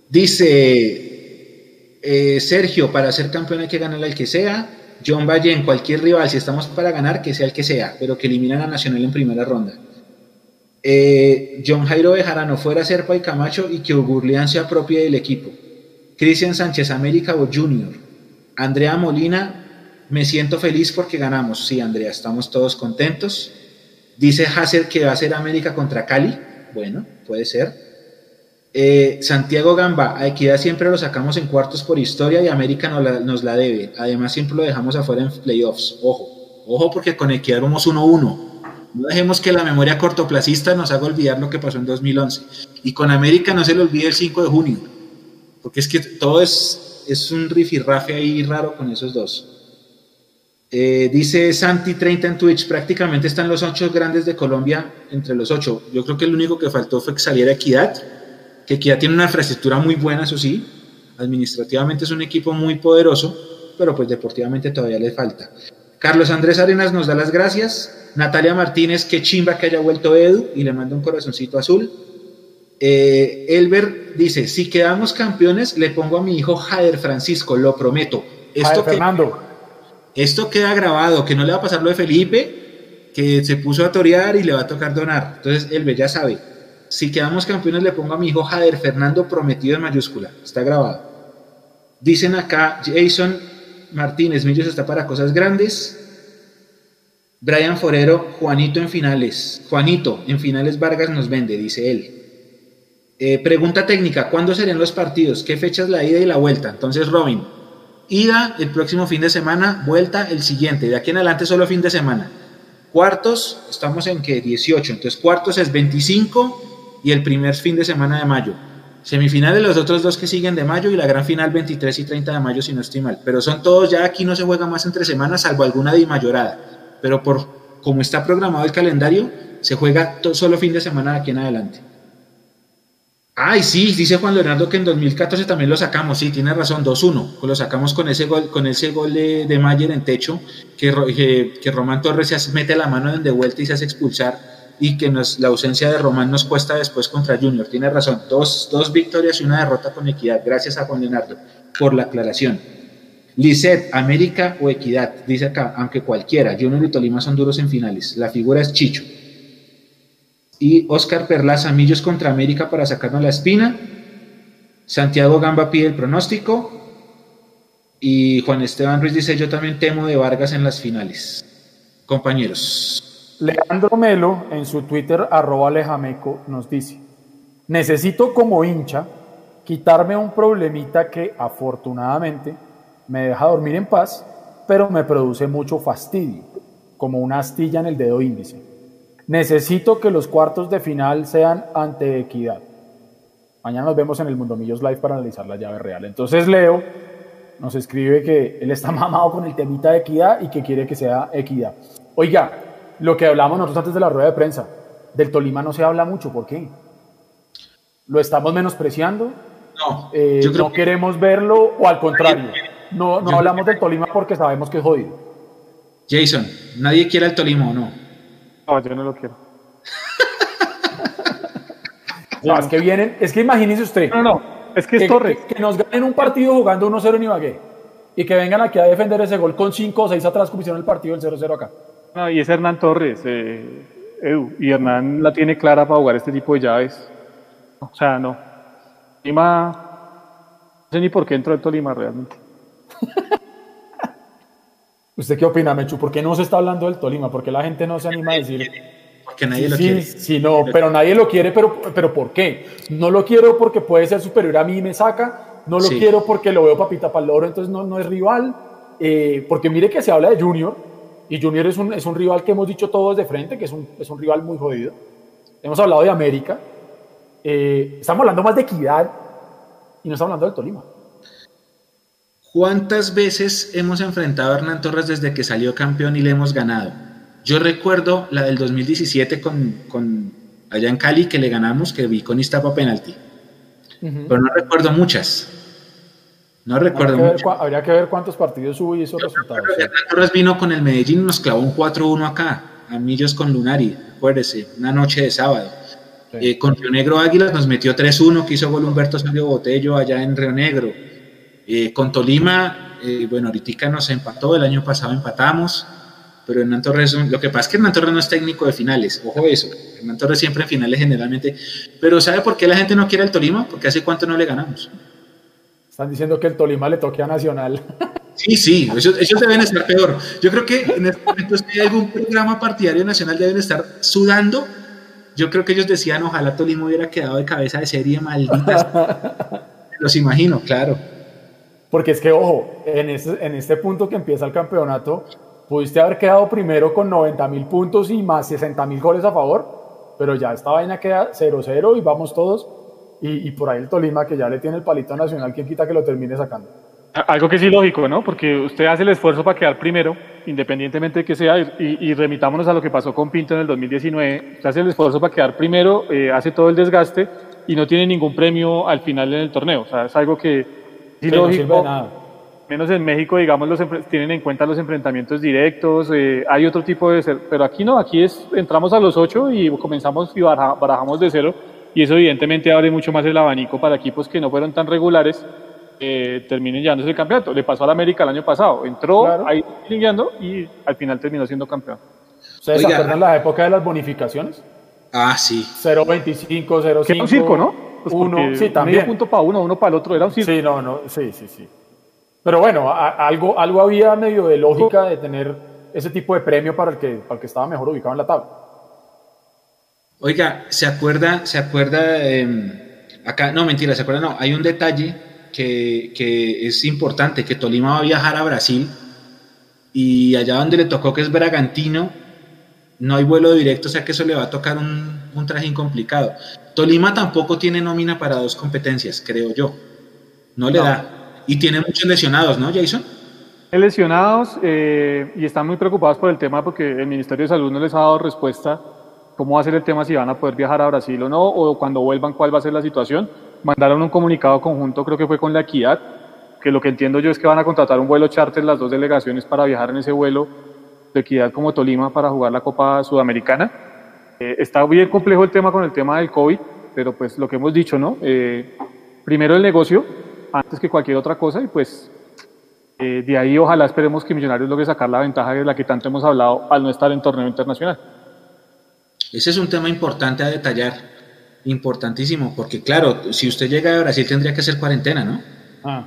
Dice eh, Sergio, para ser campeón hay que ganar al que sea. John Valle, en cualquier rival, si estamos para ganar, que sea el que sea, pero que eliminen a Nacional en primera ronda. Eh, John Jairo Bejarano fuera Serpa y Camacho y que Ogurlian se apropie del equipo. Cristian Sánchez, América o Junior. Andrea Molina, me siento feliz porque ganamos. Sí, Andrea, estamos todos contentos. Dice Hasser que va a ser América contra Cali. Bueno, puede ser. Eh, Santiago Gamba, a Equidad siempre lo sacamos en cuartos por historia y América nos la, nos la debe. Además, siempre lo dejamos afuera en playoffs. Ojo, ojo porque con Equidad vamos 1-1. No dejemos que la memoria cortoplacista nos haga olvidar lo que pasó en 2011. Y con América no se le olvide el 5 de junio, porque es que todo es, es un rifirrafe ahí raro con esos dos. Eh, dice Santi30 en Twitch, prácticamente están los ocho grandes de Colombia entre los ocho. Yo creo que el único que faltó fue que saliera Equidad, que Equidad tiene una infraestructura muy buena, eso sí. Administrativamente es un equipo muy poderoso, pero pues deportivamente todavía le falta. Carlos Andrés Arenas nos da las gracias. Natalia Martínez, qué chimba que haya vuelto Edu y le manda un corazoncito azul. Eh, Elber dice, si quedamos campeones, le pongo a mi hijo Jader Francisco, lo prometo. Esto, Fernando. esto queda grabado, que no le va a pasar lo de Felipe, que se puso a torear y le va a tocar donar. Entonces, Elber ya sabe. Si quedamos campeones, le pongo a mi hijo Jader Fernando prometido en mayúscula. Está grabado. Dicen acá, Jason Martínez Millos está para cosas grandes. Brian Forero, Juanito en finales. Juanito, en finales Vargas nos vende, dice él. Eh, pregunta técnica, ¿cuándo serían los partidos? ¿Qué fechas la ida y la vuelta? Entonces, Robin, ida el próximo fin de semana, vuelta el siguiente, de aquí en adelante solo fin de semana. Cuartos, estamos en que 18, entonces cuartos es 25 y el primer fin de semana de mayo. Semifinales los otros dos que siguen de mayo y la gran final 23 y 30 de mayo si no estoy mal. Pero son todos, ya aquí no se juega más entre semanas salvo alguna de mayorada. Pero por como está programado el calendario, Se juega solo fin de semana de aquí en adelante. Ay, sí, dice Juan Leonardo que en 2014 también lo sacamos, sí, tiene razón, 2-1, lo sacamos con ese gol, con ese gol de, Mayer en techo, que, que, Román Torres se mete la mano de vuelta y se hace expulsar, y que nos, la ausencia de Román nos cuesta después contra Junior, tiene razón, dos, dos victorias y una derrota con equidad, gracias a Juan Leonardo por la aclaración. Lisset, América o Equidad, dice acá, aunque cualquiera, Junior y Tolima son duros en finales, la figura es Chicho y Oscar Perlaza Millos contra América para sacarnos la espina. Santiago Gamba pide el pronóstico. Y Juan Esteban Ruiz dice, yo también temo de Vargas en las finales. Compañeros. Leandro Melo en su Twitter arroba lejameco nos dice, necesito como hincha quitarme un problemita que afortunadamente me deja dormir en paz, pero me produce mucho fastidio, como una astilla en el dedo índice. Necesito que los cuartos de final sean ante equidad. Mañana nos vemos en el Mundo Millos Live para analizar la llave real. Entonces Leo nos escribe que él está mamado con el temita de equidad y que quiere que sea equidad. Oiga, lo que hablamos nosotros antes de la rueda de prensa, del Tolima no se habla mucho, ¿por qué? ¿Lo estamos menospreciando? No. Eh, ¿No queremos verlo o al contrario? No, no hablamos del Tolima porque sabemos que es jodido. Jason, ¿nadie quiere el Tolima o no? No, yo no lo quiero. no, es que vienen, es que imagínese usted. No, no, es que es Torres. Que, nos ganen un partido jugando 1-0 en Ibagué y que vengan aquí a defender ese gol con 5 o 6 atrás como hicieron el partido del 0-0 acá. No, y es Hernán Torres, eh, Edu, y Hernán la tiene clara para jugar este tipo de llaves. O sea, no. Tolima, no sé ni por qué entró el Tolima realmente. ¿Usted qué opina, Mechu? ¿Por qué no se está hablando del Tolima? ¿Por qué la gente no se anima a decir? Porque nadie lo quiere. Sí, no, pero nadie lo quiere, pero, pero ¿por qué? No lo quiero porque puede ser superior a mí y me saca. No lo quiero porque lo veo papita para el loro, entonces no, no es rival. Eh, porque mire que se habla de Junior, y Junior es un, es un rival que hemos dicho todos de frente, que es un, es un rival muy jodido. Hemos hablado de América. Eh, estamos hablando más de equidad y no estamos hablando del Tolima. ¿Cuántas veces hemos enfrentado a Hernán Torres desde que salió campeón y le hemos ganado? Yo recuerdo la del 2017 con, allá en Cali que le ganamos, que vi con Iztapa penalti. Pero no recuerdo muchas. No recuerdo habría que, ver, habría que ver cuántos partidos hubo y esos resultados. Hernán Torres vino con el Medellín y nos clavó un 4-1 acá, a Millos con Lunari, acuérdese, una noche de sábado. Eh, con Río Negro Águilas nos metió 3-1, que hizo gol Humberto Sergio Botello allá en Río Negro. Eh, con Tolima, eh, bueno, ahorita nos empató, el año pasado empatamos, pero Hernán Torres, lo que pasa es que Hernán Torres no es técnico de finales, ojo eso, Hernán Torres siempre en finales generalmente, pero ¿sabe por qué la gente no quiere el Tolima? Porque hace cuánto no le ganamos. Están diciendo que el Tolima le toque a Nacional. Sí, sí, ellos, deben estar peor. Yo creo que en este momento, si hay algún programa partidario nacional, deben estar sudando. Yo creo que ellos decían, ojalá Tolima hubiera quedado de cabeza de serie, malditas. Los imagino, claro. Porque es que, ojo, en este, en este punto que empieza el campeonato, pudiste haber quedado primero con 90 mil puntos y más 60 mil goles a favor, pero ya esta vaina queda 0-0 y vamos todos. Y, por ahí el Tolima, que ya le tiene el palito nacional, ¿quién quita que lo termine sacando? Algo que es ilógico, ¿no? Porque usted hace el esfuerzo para quedar primero, independientemente de que sea, y, remitámonos a lo que pasó con Pinto en el 2019. Usted hace el esfuerzo para quedar primero, eh, hace todo el desgaste y no tiene ningún premio al final en el torneo. O sea, es algo que, Sí, lógico, Menos en México, digamos, los tienen en cuenta los enfrentamientos directos, eh, hay otro tipo de... Pero aquí no, aquí es entramos a los ocho y comenzamos y barajamos de cero y eso evidentemente abre mucho más el abanico para equipos que no fueron tan regulares eh, terminen llevándose el campeonato. Le pasó al América el año pasado, entró ahí ligueando y al final terminó siendo campeón. ¿Ustedes se acuerdan la época de las bonificaciones? Ah, sí. 0.25, 0.5. Que un circo, ¿no? Pues uno, sí, también. Medio punto para uno, uno para el otro, era un Sí, no, no, sí, sí, sí. Pero bueno, algo, algo había medio de lógica de tener ese tipo de premio para el que, para el que estaba mejor ubicado en la tabla. Oiga, ¿se acuerda, se acuerda, em, acá, no, mentira, ¿se acuerda? No, hay un detalle que, que es importante, que Tolima va a viajar a Brasil y allá donde le tocó, que es Bragantino, no hay vuelo directo, o sea que eso le va a tocar un, un trajín complicado. Tolima tampoco tiene nómina para dos competencias, creo yo. No le da. Y tiene muchos lesionados, ¿no, Jason? Lesionados eh, y están muy preocupados por el tema porque el Ministerio de Salud no les ha dado respuesta cómo va a ser el tema, si van a poder viajar a Brasil o no, o cuando vuelvan, cuál va a ser la situación. Mandaron un comunicado conjunto, creo que fue con la Equidad, que lo que entiendo yo es que van a contratar un vuelo charter las dos delegaciones para viajar en ese vuelo de Equidad como Tolima para jugar la Copa Sudamericana. Eh, está bien complejo el tema con el tema del COVID, pero pues lo que hemos dicho, ¿no? Eh, primero el negocio, antes que cualquier otra cosa, y pues eh, de ahí ojalá esperemos que Millonarios logre sacar la ventaja de la que tanto hemos hablado al no estar en torneo internacional. Ese es un tema importante a detallar, importantísimo, porque claro, si usted llega a Brasil tendría que hacer cuarentena, ¿no? Ah,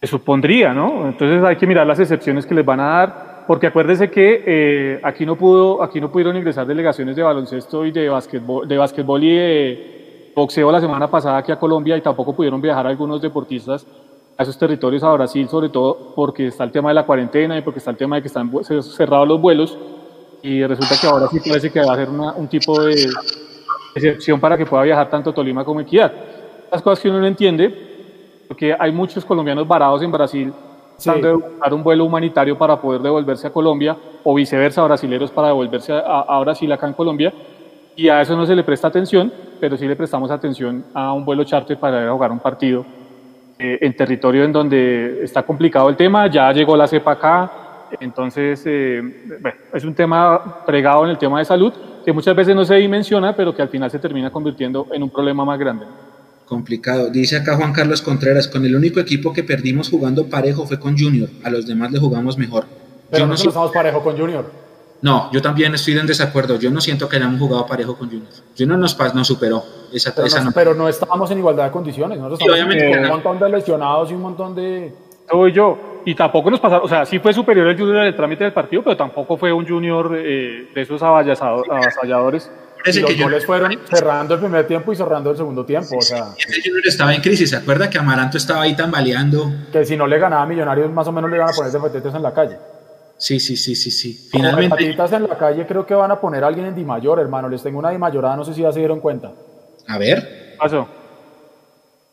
se supondría, ¿no? Entonces hay que mirar las excepciones que les van a dar, porque acuérdese que eh, aquí, no pudo, aquí no pudieron ingresar delegaciones de baloncesto y de básquetbol, de básquetbol y de boxeo la semana pasada aquí a Colombia y tampoco pudieron viajar algunos deportistas a esos territorios a Brasil, sobre todo porque está el tema de la cuarentena y porque está el tema de que están cerrados los vuelos y resulta que ahora sí parece que va a ser un tipo de excepción para que pueda viajar tanto Tolima como Equidad. Las cosas que uno no entiende, porque hay muchos colombianos varados en Brasil tratando de buscar un vuelo humanitario para poder devolverse a Colombia o viceversa, brasileros para devolverse a, Brasil acá en Colombia y a eso no se le presta atención, pero sí le prestamos atención a un vuelo charter para ir a jugar un partido eh, en territorio en donde está complicado el tema, ya llegó la cepa acá, entonces, eh, bueno, es un tema pregado en el tema de salud que muchas veces no se dimensiona, pero que al final se termina convirtiendo en un problema más grande. Complicado. Dice acá Juan Carlos Contreras, con el único equipo que perdimos jugando parejo fue con Junior, a los demás le jugamos mejor. Pero no estamos parejo con Junior. No, yo también estoy en desacuerdo. Yo no siento que hayamos jugado parejo con Junior. Junior nos, nos superó. Esa, pero, esa no, pero no estábamos en igualdad de condiciones. Nosotros estábamos con un montón de lesionados y un montón de... Soy yo y tampoco nos pasaron, o sea, sí fue superior el Junior en el trámite del partido, pero tampoco fue un Junior eh, de esos avasalladores. Y los goles fueron cerrando el primer tiempo y cerrando el segundo tiempo. O sea, el Junior estaba en crisis, ¿se acuerda que Amaranto estaba ahí tambaleando? Que si no le ganaba a Millonarios, más o menos le iban a poner de en la calle. Sí, sí, sí, sí, sí. Finalmente. en la calle creo que van a poner a alguien en Di Mayor, hermano. Les tengo una Di Mayorada, no sé si ya se dieron cuenta. A ver. Pasó.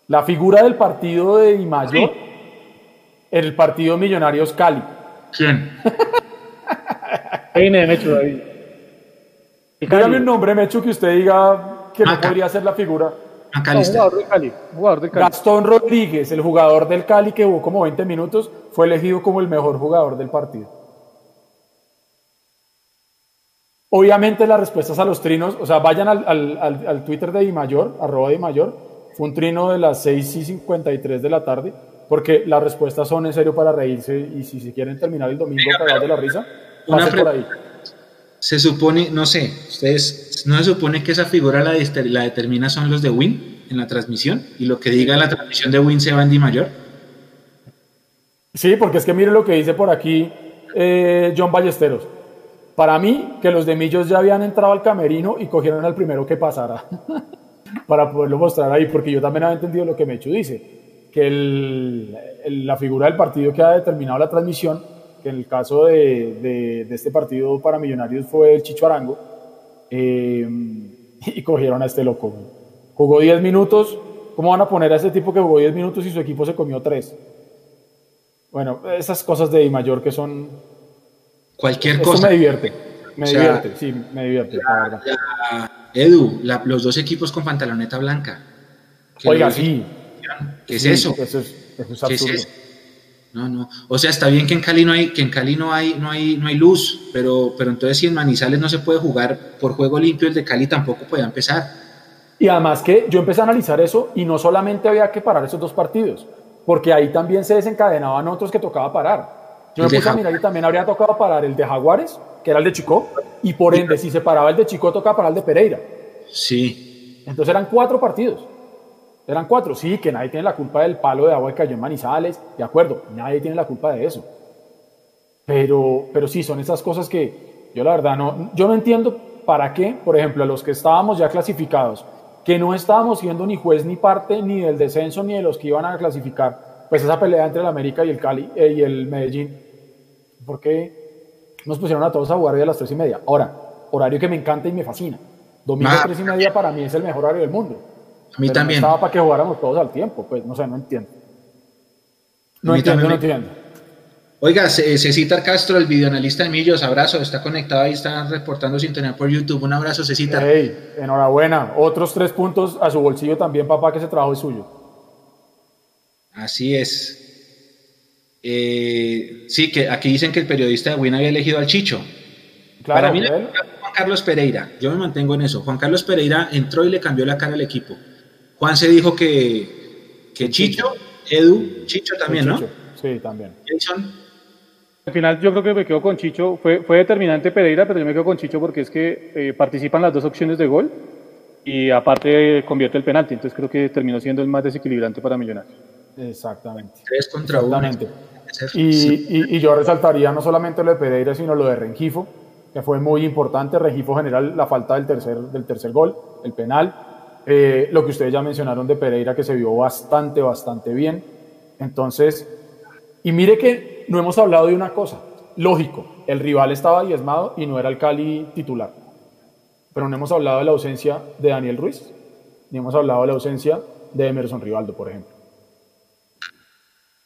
La figura del partido de Di Mayor el partido Millonarios Cali. ¿Quién? Peine Mechu, David. Dígame un nombre, Mechu, que usted diga que no podría ser la figura. jugador del Cali, jugador del Cali. Gastón Rodríguez, el jugador del Cali que jugó como 20 minutos, fue elegido como el mejor jugador del partido. Obviamente las respuestas a los trinos, o sea, vayan al, al, al, Twitter de Mayor, arroba Mayor, fue un trino de las 6 y 53 de la tarde porque las respuestas son en serio para reírse y si se quieren terminar el domingo cagados de la risa, una por ahí. Se supone, no sé, ustedes, ¿no se supone que esa figura la, la determina son los de Win en la transmisión? Y lo que diga la transmisión de Win se va en Di Mayor. Sí, porque es que mire lo que dice por aquí eh, John Ballesteros. Para mí, que los de Millos ya habían entrado al camerino y cogieron al primero que pasara. para poderlo mostrar ahí, porque yo también había entendido lo que Mechu dice que la figura del partido que ha determinado la transmisión, que en el caso de, este partido para Millonarios fue el Chicho Arango, eh, y cogieron a este loco. Jugó 10 minutos, ¿cómo van a poner a este tipo que jugó 10 minutos y su equipo se comió 3? Bueno, esas cosas de mayor que son... Cualquier cosa. me divierte, me divierte, sí, me divierte. Edu, los dos equipos con pantaloneta blanca. Oiga, sí, ¿Qué es eso? Eso es, absurdo. No, no. O sea, está bien que en Cali no hay, que en Cali no hay, no hay, no hay luz, pero, pero entonces si en Manizales no se puede jugar por juego limpio, el de Cali tampoco puede empezar. Y además que yo empecé a analizar eso y no solamente había que parar esos dos partidos, porque ahí también se desencadenaban otros que tocaba parar. Yo me puse a mirar y también habría tocado parar el de Jaguares, que era el de Chico, y por ende, si se paraba el de Chico, tocaba parar el de Pereira. Sí. Entonces eran cuatro partidos. Eran cuatro, sí, que nadie tiene la culpa del palo de agua que cayó en Manizales, de acuerdo, nadie tiene la culpa de eso. Pero, pero sí, son esas cosas que yo la verdad no, yo no entiendo para qué, por ejemplo, a los que estábamos ya clasificados, que no estábamos siendo ni juez ni parte ni del descenso ni de los que iban a clasificar, pues esa pelea entre el América y el Cali eh, y el Medellín, ¿por qué nos pusieron a todos a jugar a las tres y media? Ahora, horario que me encanta y me fascina. Domingo ah. tres y media para mí es el mejor horario del mundo. A mí también. No estaba para que jugáramos todos al tiempo, pues no sé, no entiendo. No entiendo, no entiendo. Oiga, Cecita Castro, el videoanalista de Millos, abrazo, está conectado ahí, está reportando sintonía por YouTube. Un abrazo, Cecita. Hey, enhorabuena. Otros tres puntos a su bolsillo también, papá, que ese trabajo es suyo. Así es. Eh, sí, que aquí dicen que el periodista de Win había elegido al Chicho. Claro, Para mí, Juan Carlos Pereira, yo me mantengo en eso. Juan Carlos Pereira entró y le cambió la cara al equipo. Juan se dijo que, que Chicho, Edu, Chicho también, ¿no? Sí, también. Jason. Al final yo creo que me quedo con Chicho, fue, fue determinante Pereira, pero yo me quedo con Chicho porque es que eh, participan las dos opciones de gol y aparte convierte el penalti, entonces creo que terminó siendo el más desequilibrante para Millonarios. Exactamente. Tres contra uno. Y, y, yo resaltaría no solamente lo de Pereira, sino lo de Rengifo, que fue muy importante. Rengifo general, la falta del tercer, del tercer gol, el penal. Eh, lo que ustedes ya mencionaron de Pereira, que se vio bastante, bastante bien. Entonces, y mire que no hemos hablado de una cosa. Lógico, el rival estaba diezmado y no era el Cali titular. Pero no hemos hablado de la ausencia de Daniel Ruiz, ni hemos hablado de la ausencia de Emerson Rivaldo, por ejemplo.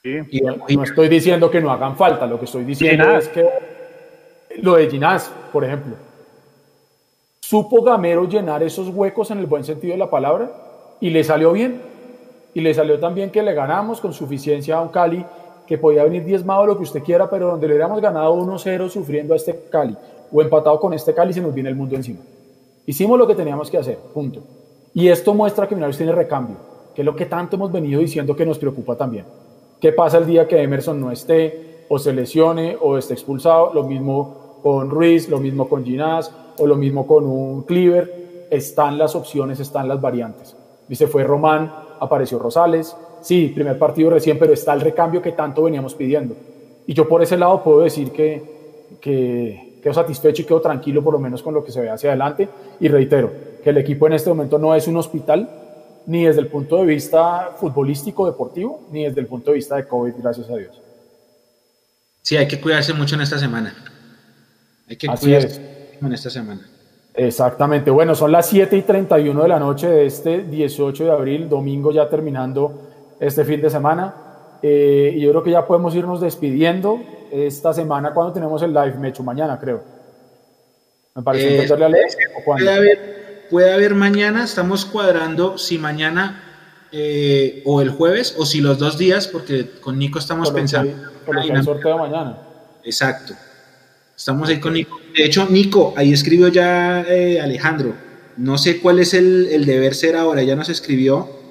Y no, estoy diciendo que no hagan falta, lo que estoy diciendo es que lo de Ginás, por ejemplo, supo Gamero llenar esos huecos en el buen sentido de la palabra y le salió bien. Y le salió también que le ganamos con suficiencia a un Cali que podía venir diezmado lo que usted quiera, pero donde le hubiéramos ganado 1-0 sufriendo a este Cali o empatado con este Cali, se nos viene el mundo encima. Hicimos lo que teníamos que hacer, punto. Y esto muestra que Millonarios tiene recambio, que es lo que tanto hemos venido diciendo que nos preocupa también. ¿Qué pasa el día que Emerson no esté, o se lesione, o esté expulsado? Lo mismo con Ruiz, lo mismo con Ginás, o lo mismo con un Cleaver. Están las opciones, están las variantes. Dice, fue Román, apareció Rosales, sí, primer partido recién, pero está el recambio que tanto veníamos pidiendo. Y yo por ese lado puedo decir que, que quedo satisfecho y quedo tranquilo por lo menos con lo que se ve hacia adelante. Y reitero, que el equipo en este momento no es un hospital, ni desde el punto de vista futbolístico, deportivo, ni desde el punto de vista de COVID, gracias a Dios. Sí, hay que cuidarse mucho en esta semana. Hay que Así cuidarse en esta semana. Exactamente. Bueno, son las 7 y 31 de la noche de este 18 de abril, domingo ya terminando este fin de semana. Eh, y yo creo que ya podemos irnos despidiendo esta semana cuando tenemos el live Mecho, mañana creo. Me parece eh, puede, haber, puede haber mañana, estamos cuadrando si mañana eh, o el jueves o si los dos días, porque con Nico estamos pensando. por sorteo mañana. Exacto. Estamos ahí con Nico. De hecho, Nico, ahí escribió ya Alejandro. No sé cuál es el, el deber ser ahora, ya nos escribió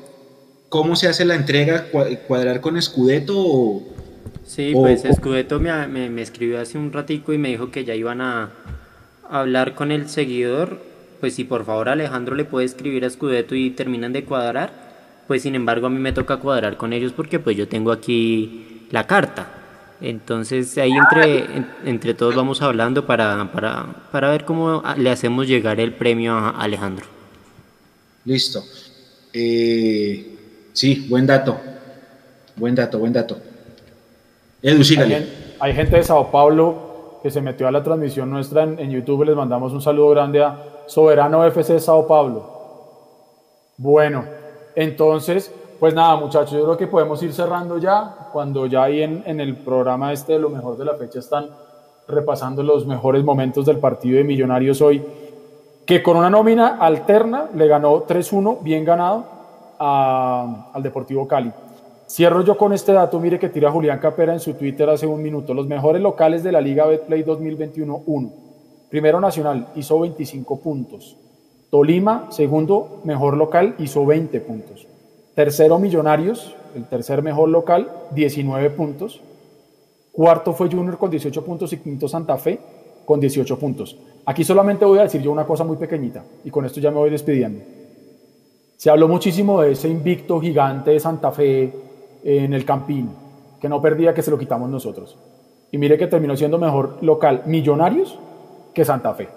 ¿Cómo se hace la entrega? ¿Cuadrar con Scudetto o...? Sí, pues Scudetto me, me, escribió hace un ratico y me dijo que ya iban a hablar con el seguidor. Pues si por favor Alejandro le puede escribir a Scudetto y terminan de cuadrar, pues sin embargo a mí me toca cuadrar con ellos porque pues yo tengo aquí la carta. Entonces ahí entre, entre todos vamos hablando para, para, para ver cómo le hacemos llegar el premio a Alejandro. Listo. Eh, Sí, buen dato. Buen dato, buen dato. Edu, sígale. Hay, gente de Sao Paulo que se metió a la transmisión nuestra en, YouTube. Les mandamos un saludo grande a Soberano FC Sao Paulo. Bueno, entonces, pues nada, muchachos, yo creo que podemos ir cerrando ya. Cuando ya ahí en, el programa este de lo mejor de la fecha están repasando los mejores momentos del partido de Millonarios hoy, que con una nómina alterna le ganó 3-1, bien ganado, al Deportivo Cali. Cierro yo con este dato, mire que tira Julián Capera en su Twitter hace un minuto. Los mejores locales de la Liga Betplay 2021-1. Primero Nacional hizo 25 puntos. Tolima, segundo mejor local, hizo 20 puntos. Tercero Millonarios, el tercer mejor local, 19 puntos. Cuarto fue Junior con 18 puntos y quinto Santa Fe con 18 puntos. Aquí solamente voy a decir yo una cosa muy pequeñita y con esto ya me voy despidiendo. Se habló muchísimo de ese invicto gigante de Santa Fe en el Campín, que no perdía, que se lo quitamos nosotros. Y mire que terminó siendo mejor local Millonarios que Santa Fe.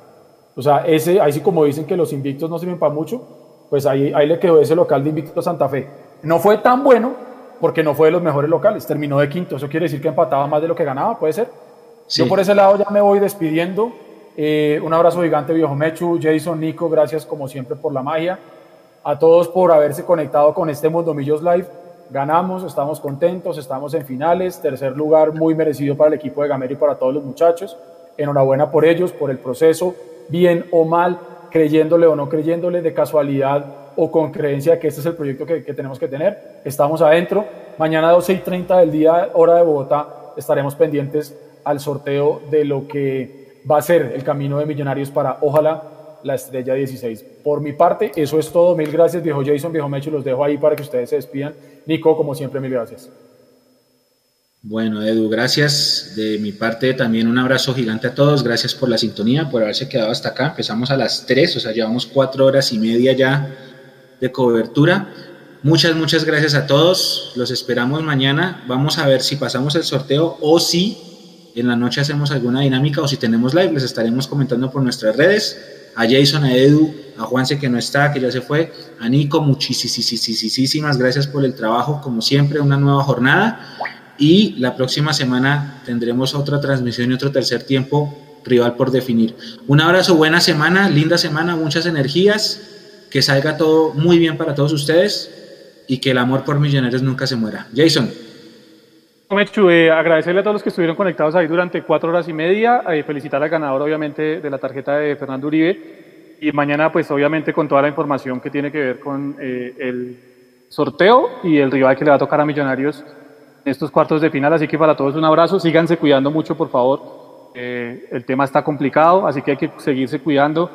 O sea, ese, ahí sí como dicen que los invictos no sirven para mucho, pues ahí, ahí le quedó ese local de invicto Santa Fe. No fue tan bueno porque no fue de los mejores locales, terminó de quinto. Eso quiere decir que empataba más de lo que ganaba, puede ser. Yo por ese lado ya me voy despidiendo. Eh, un abrazo gigante, viejo Mechu, Jason, Nico, gracias como siempre por la magia a todos por haberse conectado con este Mundo Millos Live. ganamos, estamos contentos, estamos en finales, tercer lugar muy merecido para el equipo de Gamero y para todos los muchachos. Enhorabuena por ellos, por el proceso, bien o mal, creyéndole o no creyéndole, de casualidad o con creencia que este es el proyecto que, que tenemos que tener. Estamos adentro. Mañana 12 y 30 del día, hora de Bogotá, estaremos pendientes al sorteo de lo que va a ser el camino de Millonarios para, ojalá, la estrella 16. Por mi parte, eso es todo. Mil gracias, viejo Jason, viejo Mecho. Los dejo ahí para que ustedes se despidan. Nico, como siempre, mil gracias. Bueno, Edu, gracias. De mi parte también un abrazo gigante a todos. Gracias por la sintonía, por haberse quedado hasta acá. Empezamos a las 3, o sea, llevamos cuatro horas y media ya de cobertura. Muchas, muchas gracias a todos. Los esperamos mañana. Vamos a ver si pasamos el sorteo o si en la noche hacemos alguna dinámica o si tenemos live. Les estaremos comentando por nuestras redes a Jason, a Edu, a Juanse que no está, que ya se fue, a Nico, muchísimas gracias por el trabajo, como siempre, una nueva jornada. Y la próxima semana tendremos otra transmisión y otro tercer tiempo rival por definir. Un abrazo, buena semana, linda semana, muchas energías, que salga todo muy bien para todos ustedes y que el amor por millonarios nunca se muera. Jason. Mechu, eh, agradecerle a todos los que estuvieron conectados ahí durante cuatro horas y media, eh, felicitar al ganador obviamente de la tarjeta de Fernando Uribe y mañana pues obviamente con toda la información que tiene que ver con eh, el sorteo y el rival que le va a tocar a Millonarios en estos cuartos de final, así que para todos un abrazo, síganse cuidando mucho por favor, el tema está complicado, así que hay que seguirse cuidando,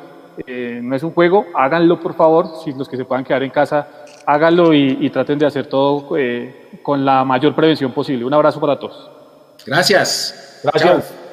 no es un juego, háganlo por favor, si los que se puedan quedar en casa háganlo y, traten de hacer todo eh, con la mayor prevención posible. Un abrazo para todos. Gracias. Gracias.